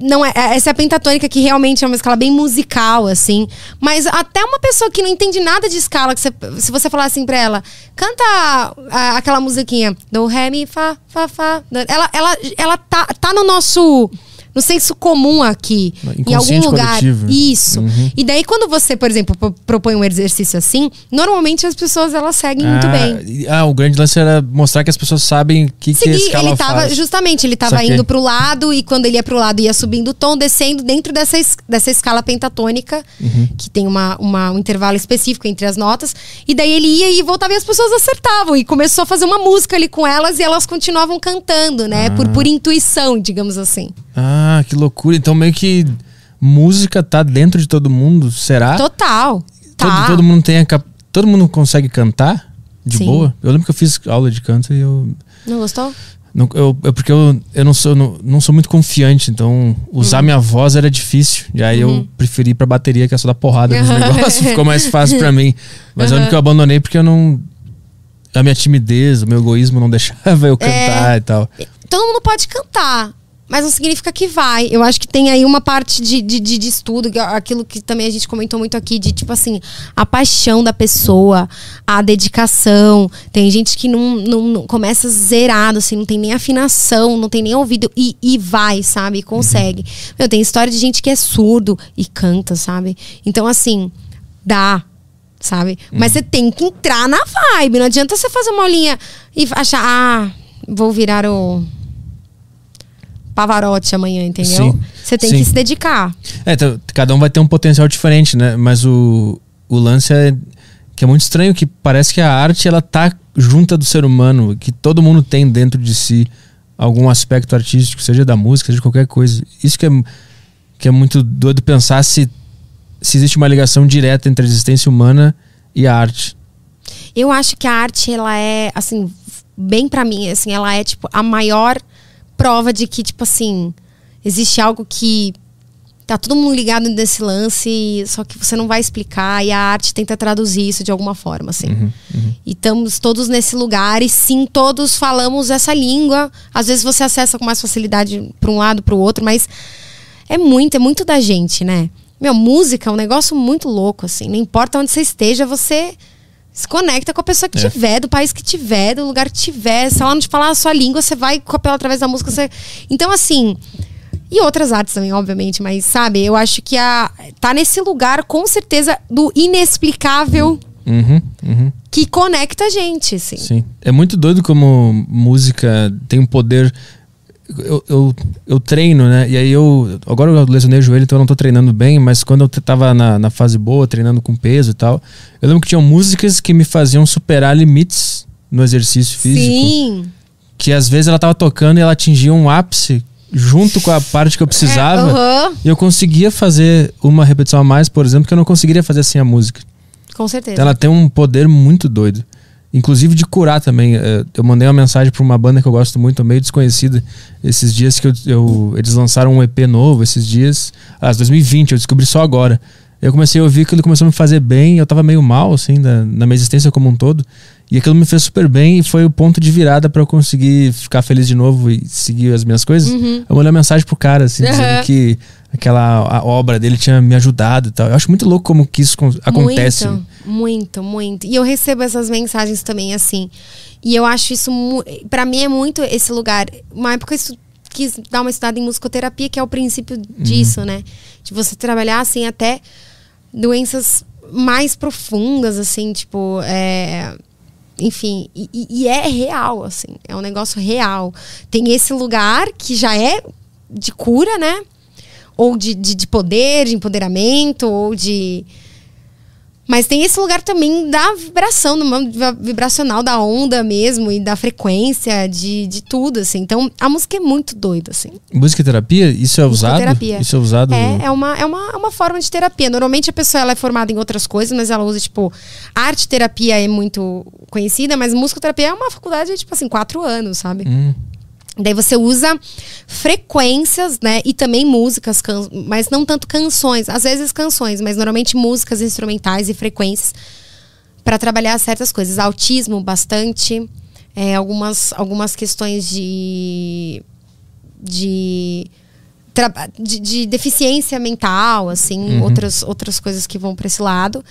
não é, essa é a pentatônica que realmente é uma escala bem musical, assim. Mas até uma pessoa que não entende nada de escala, que você- se você falar assim pra ela, canta a- aquela musiquinha do ré, mi, fá, fá, fá. Ela, ela, ela tá, tá no nosso. No senso comum aqui, em algum lugar. coletivo. Isso. E daí, quando você, por exemplo, pro- propõe um exercício assim, normalmente as pessoas elas seguem muito ah, bem. e- Ah, o grande lance era mostrar que as pessoas sabem o que, que a Seguir, escala ele tava, faz. justamente, ele tava Saquei. indo pro lado e quando ele ia pro lado ia subindo o tom, descendo dentro dessa, es- dessa escala pentatônica, Uhum. que tem uma, uma- um intervalo específico entre as notas. E daí ele ia e voltava e as pessoas acertavam. E começou a fazer uma música ali com elas e elas continuavam cantando, né? Por, por intuição, digamos assim. Ah, que loucura. Então meio que música tá dentro de todo mundo, será? Total. Tá. Todo, todo mundo tem a cap... Todo mundo consegue cantar de Sim. boa? Eu lembro que eu fiz aula de canto e eu. Não gostou? Não, eu, é porque eu, eu não, sou, não, não sou muito confiante, então usar Uhum. minha voz era difícil. E aí eu preferi ir pra bateria, que é só dar porrada nos negócios, ficou mais fácil pra mim. Mas eu lembro que eu abandonei porque eu não. A minha timidez, o meu egoísmo não deixava eu cantar e tal. todo mundo pode cantar, mas não significa que vai. Eu acho que tem aí uma parte de, de, de- estudo, é aquilo que também a gente comentou muito aqui, de tipo assim, a paixão da pessoa, a dedicação. Tem gente que não, não, não- começa zerado, assim, não tem nem afinação, não tem nem ouvido e, e vai, sabe? E consegue. Meu, tem história de gente que é surdo e canta, sabe? Então, assim, dá. Sabe? Mas você tem que entrar na vibe. Não adianta você fazer uma aulinha e achar, ah, vou virar o Pavarotti amanhã, entendeu? Sim. Você tem Sim. que se dedicar. É, então, cada um vai ter um potencial diferente, né? Mas o, o lance é que é muito estranho que parece que a arte ela tá junta do ser humano, que todo mundo tem dentro de si algum aspecto artístico, seja da música, seja de qualquer coisa. Isso que é, que é muito doido pensar se, se existe uma ligação direta entre a existência humana e a arte. Eu acho que a arte, ela é, assim, bem pra mim, assim, ela é, tipo, a maior prova de que, tipo assim, existe algo que tá todo mundo ligado nesse lance, só que você não vai explicar e a arte tenta traduzir isso de alguma forma, assim. E estamos todos nesse lugar e sim, todos falamos essa língua. Às vezes você acessa com mais facilidade para um lado, para o outro, mas é muito, é muito da gente, né? Meu, música é um negócio muito louco, assim. Não importa onde você esteja, você se conecta com a pessoa que É. tiver, do país que tiver, do lugar que tiver. Se ela não te falar a sua língua, você vai copiar através da música. Você... Então, assim. E outras artes também, obviamente, mas sabe, eu acho que a, tá nesse lugar, com certeza, do inexplicável Uhum, uhum. que conecta a gente, assim. Sim. É muito doido como música tem um poder. Eu, eu, eu treino, né? E aí eu. Agora eu lesionei o joelho, então eu não tô treinando bem, mas quando eu tava na, na fase boa, treinando com peso e tal, eu lembro que tinham músicas que me faziam superar limites no exercício físico. Sim. Que às vezes ela tava tocando e ela atingia um ápice junto com a parte que eu precisava. É. E eu conseguia fazer uma repetição a mais, por exemplo, que eu não conseguiria fazer sem a música. Com certeza. Então ela tem um poder muito doido. Inclusive de curar também. É, Eu mandei uma mensagem pra uma banda que eu gosto muito, meio desconhecida, esses dias que eu, eu- eles lançaram um EP novo, esses dias. Ah, 2020, eu descobri só agora. Eu comecei a ouvir que ele começou a me fazer bem, eu tava meio mal, assim, da- na minha existência como um todo. E aquilo me fez super bem e foi o ponto de virada pra eu conseguir ficar feliz de novo e seguir as minhas coisas. Eu mandei uma mensagem pro cara, assim, Uhum. dizendo que aquela obra dele tinha me ajudado e tal. Eu acho muito louco como que isso con- acontece. Muito, muito, muito. E eu recebo essas mensagens também, assim. E eu acho isso, pra mim é muito esse lugar. Uma época eu quis dar uma estudada em musicoterapia, que é o princípio disso, né? De você trabalhar, assim, até doenças mais profundas, assim, tipo, é, enfim, e- e é real, assim, é um negócio real. Tem esse lugar que já é de cura, né? Ou de, de, de poder, de empoderamento, ou de. Mas tem esse lugar também da vibração, do mundo vi- vibracional, da onda mesmo, e da frequência, de, de tudo, assim. Então, a música é muito doida, assim. Música e terapia, isso é usado? Musicoterapia. Isso é usado. É, é, uma, é, uma, uma forma de terapia. Normalmente a pessoa ela é formada em outras coisas, mas ela usa, tipo, arte terapia é muito conhecida, mas musicoterapia é uma faculdade de, tipo assim, quatro anos, sabe? Hum, Daí você usa frequências, né? E também músicas, mas não tanto canções. Às vezes canções, mas normalmente músicas instrumentais e frequências para trabalhar certas coisas. Autismo, bastante. É, algumas, algumas questões de. de de, de deficiência mental, assim, Uhum. outras, outras coisas que vão para esse lado.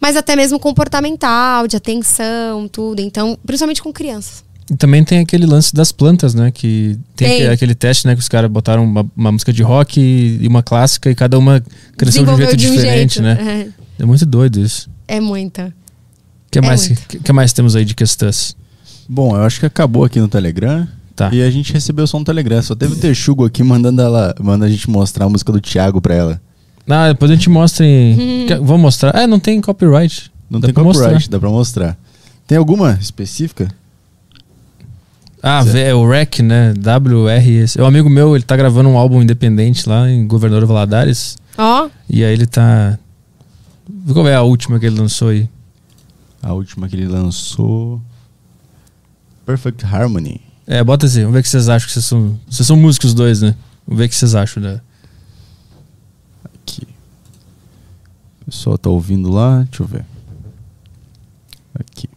Mas até mesmo comportamental, de atenção, tudo. Então, principalmente com crianças. E também tem aquele lance das plantas, né? Que tem, Tem. aquele, teste, né? Que os caras botaram uma, uma música de rock e, uma clássica e cada uma cresceu de um jeito Desenvolveu diferente, né? É muito doido isso. É, é muita. O que, É mais, muito. que, que mais temos aí de questões? Bom, eu acho que acabou aqui no Telegram. Tá. E a gente recebeu só um Telegram. Só teve o Texugo aqui mandando ela, manda a gente mostrar a música do Thiago pra ela. Ah, depois a gente mostra em. Quer- Vamos mostrar. É, não tem copyright. Não Dá tem copyright, mostrar. dá pra mostrar. Tem alguma específica? Ah, é o REC, né? WRS. É um amigo meu, ele tá gravando um álbum independente lá em Governador Valadares. Ó, E aí ele tá. Qual é a última que ele lançou aí? A última que ele lançou. Perfect Harmony. É, bota assim, vamos ver o que vocês acham que vocês são. Vocês são músicos os dois, né? Vamos ver o que vocês acham, né? Aqui. O pessoal tá ouvindo lá. Deixa eu ver. Aqui.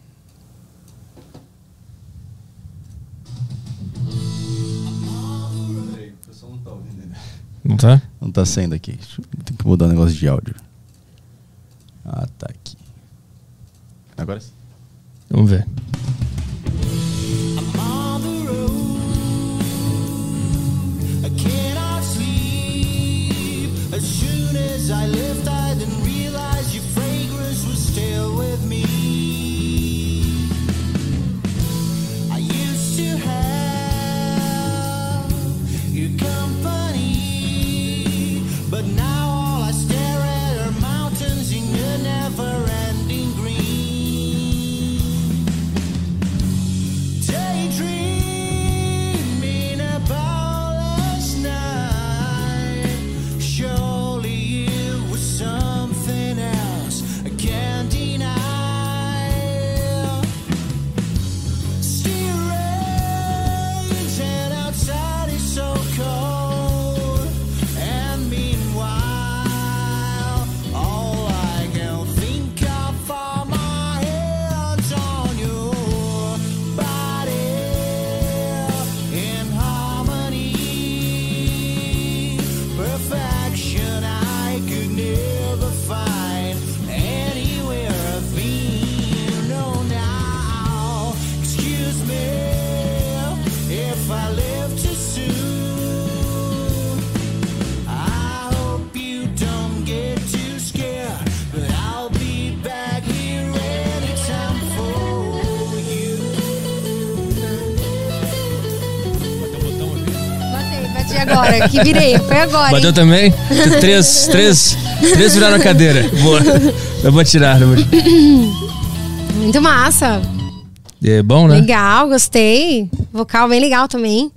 Não tá? Não tá saindo aqui. Tem que mudar o negócio de áudio. Ah, tá aqui. Agora sim. Vamos ver. I cannot sleep. As soon as I lift, never end. Agora. Que virei, foi agora. Bateu hein? também? Três, três, três viraram a cadeira. Boa. Eu vou tirar. Eu vou... Muito massa. É bom, né? Legal, gostei. Vocal bem legal também.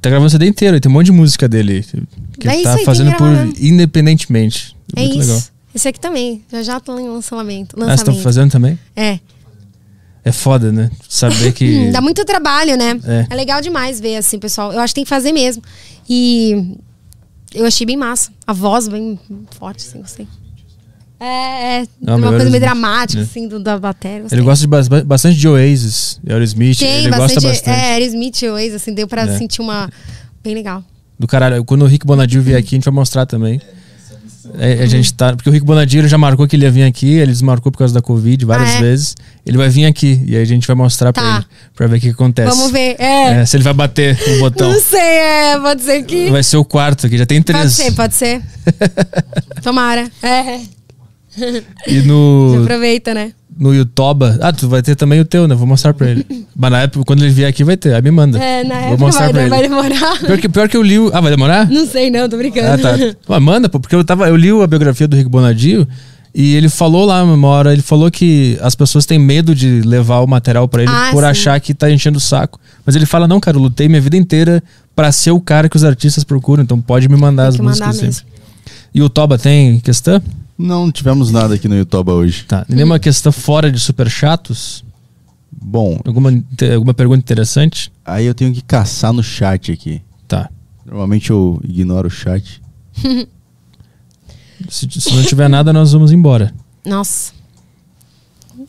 Tá gravando o CD inteiro, e tem um monte de música dele. Que É ele tá aí, fazendo por independentemente. É Muito isso. legal. Esse aqui também. Já já tô em lançamento. Ah, você lançamento. tá fazendo também? É. É foda, né? Saber que. Dá muito trabalho, né? É. É. legal demais ver, assim, pessoal. Eu acho que tem que fazer mesmo. E eu achei bem massa. A voz bem forte, assim, gostei. É, é. Não, uma melhor coisa meio dramática, né? assim, do, da bateria. Ele gosta de bas- bastante de Oasis, Aerosmith. Tem ele bastante. gosta bastante. É, Aerosmith e Oasis, assim, deu pra É. sentir uma. Bem legal. Do caralho. Quando o Rick Bonadio vier aqui, a gente vai mostrar também. É, a gente tá. Porque o Rick Bonadio ele já marcou que ele ia vir aqui, ele desmarcou por causa da Covid várias Ah, é? vezes. Ele vai vir aqui e aí a gente vai mostrar pra Tá. ele, pra ver o que acontece. Vamos ver. É. É, se ele vai bater o botão. Não sei, é. Pode ser que. Vai ser o quarto aqui, já tem Pode três. ser, pode ser. Tomara. É. E Você no, aproveita, né? No Yutoba. Ah, tu vai ter também o teu, né? Vou mostrar pra ele. Mas na época, quando ele vier aqui, vai ter. Aí me manda. É, na Vou época mostrar vai, pra ele. vai demorar. Pior que, pior que eu li o. Ah, vai demorar? Não sei, não, tô brincando. Ah, tá. Mas manda, pô, porque eu tava. Eu li a biografia do Rick Bonadio e ele falou lá uma hora, ele falou que as pessoas têm medo de levar o material pra ele Ah, por sim. achar que tá enchendo o saco. Mas ele fala, não, cara, eu lutei minha vida inteira pra ser o cara que os artistas procuram, então pode me mandar Tem as músicas mandar. E o Toba tem questão? Não, não tivemos nada aqui no YouTube hoje. Tá. Nenhuma questão fora de super chatos? Bom, Alguma, alguma pergunta interessante? aí eu tenho que caçar no chat aqui. Tá. Normalmente eu ignoro o chat. Se, se não tiver nada, nós vamos embora. Nossa.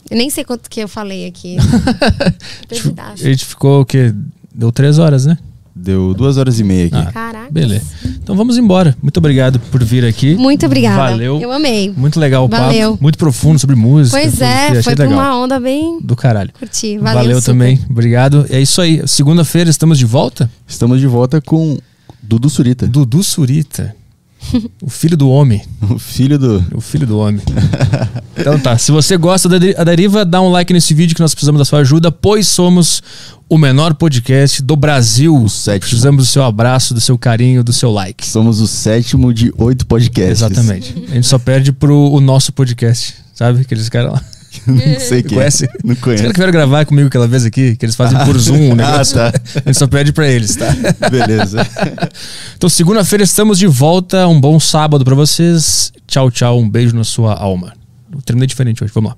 Eu nem sei quanto que eu falei aqui. A gente, Pedaço. a gente ficou o quê? Deu três horas, né? Deu duas horas e meia aqui. Ah, Caraca. Beleza. Então vamos embora. Muito obrigado por vir aqui. Muito obrigada. Valeu. Eu amei. Muito legal o Valeu. papo. Muito profundo sobre música. Pois é, foi legal. uma onda bem. Do caralho. Curti. Valeu, Valeu, super. também. Obrigado. É isso aí. Segunda-feira estamos de volta. Estamos de volta com Dudu Surita, Dudu Surita. o filho do homem. o filho do. O filho do homem. então tá. Se você gosta da deriva, dá um like nesse vídeo que nós precisamos da sua ajuda, pois somos o menor podcast do Brasil. O sétimo. Precisamos do seu abraço, do seu carinho, do seu like. Somos o sétimo de oito podcasts. Exatamente. A gente só perde pro o nosso podcast. Sabe? Aqueles caras lá. Não sei quem. Conhece? Não conheço. caras que vieram gravar comigo aquela vez aqui, que eles fazem por Zoom, um negócio. Ah, tá. A gente só pede pra eles, tá? Beleza. Então, segunda-feira estamos de volta. Um bom sábado pra vocês. Tchau, tchau. Um beijo na sua alma. Eu terminei diferente hoje. Vamos lá.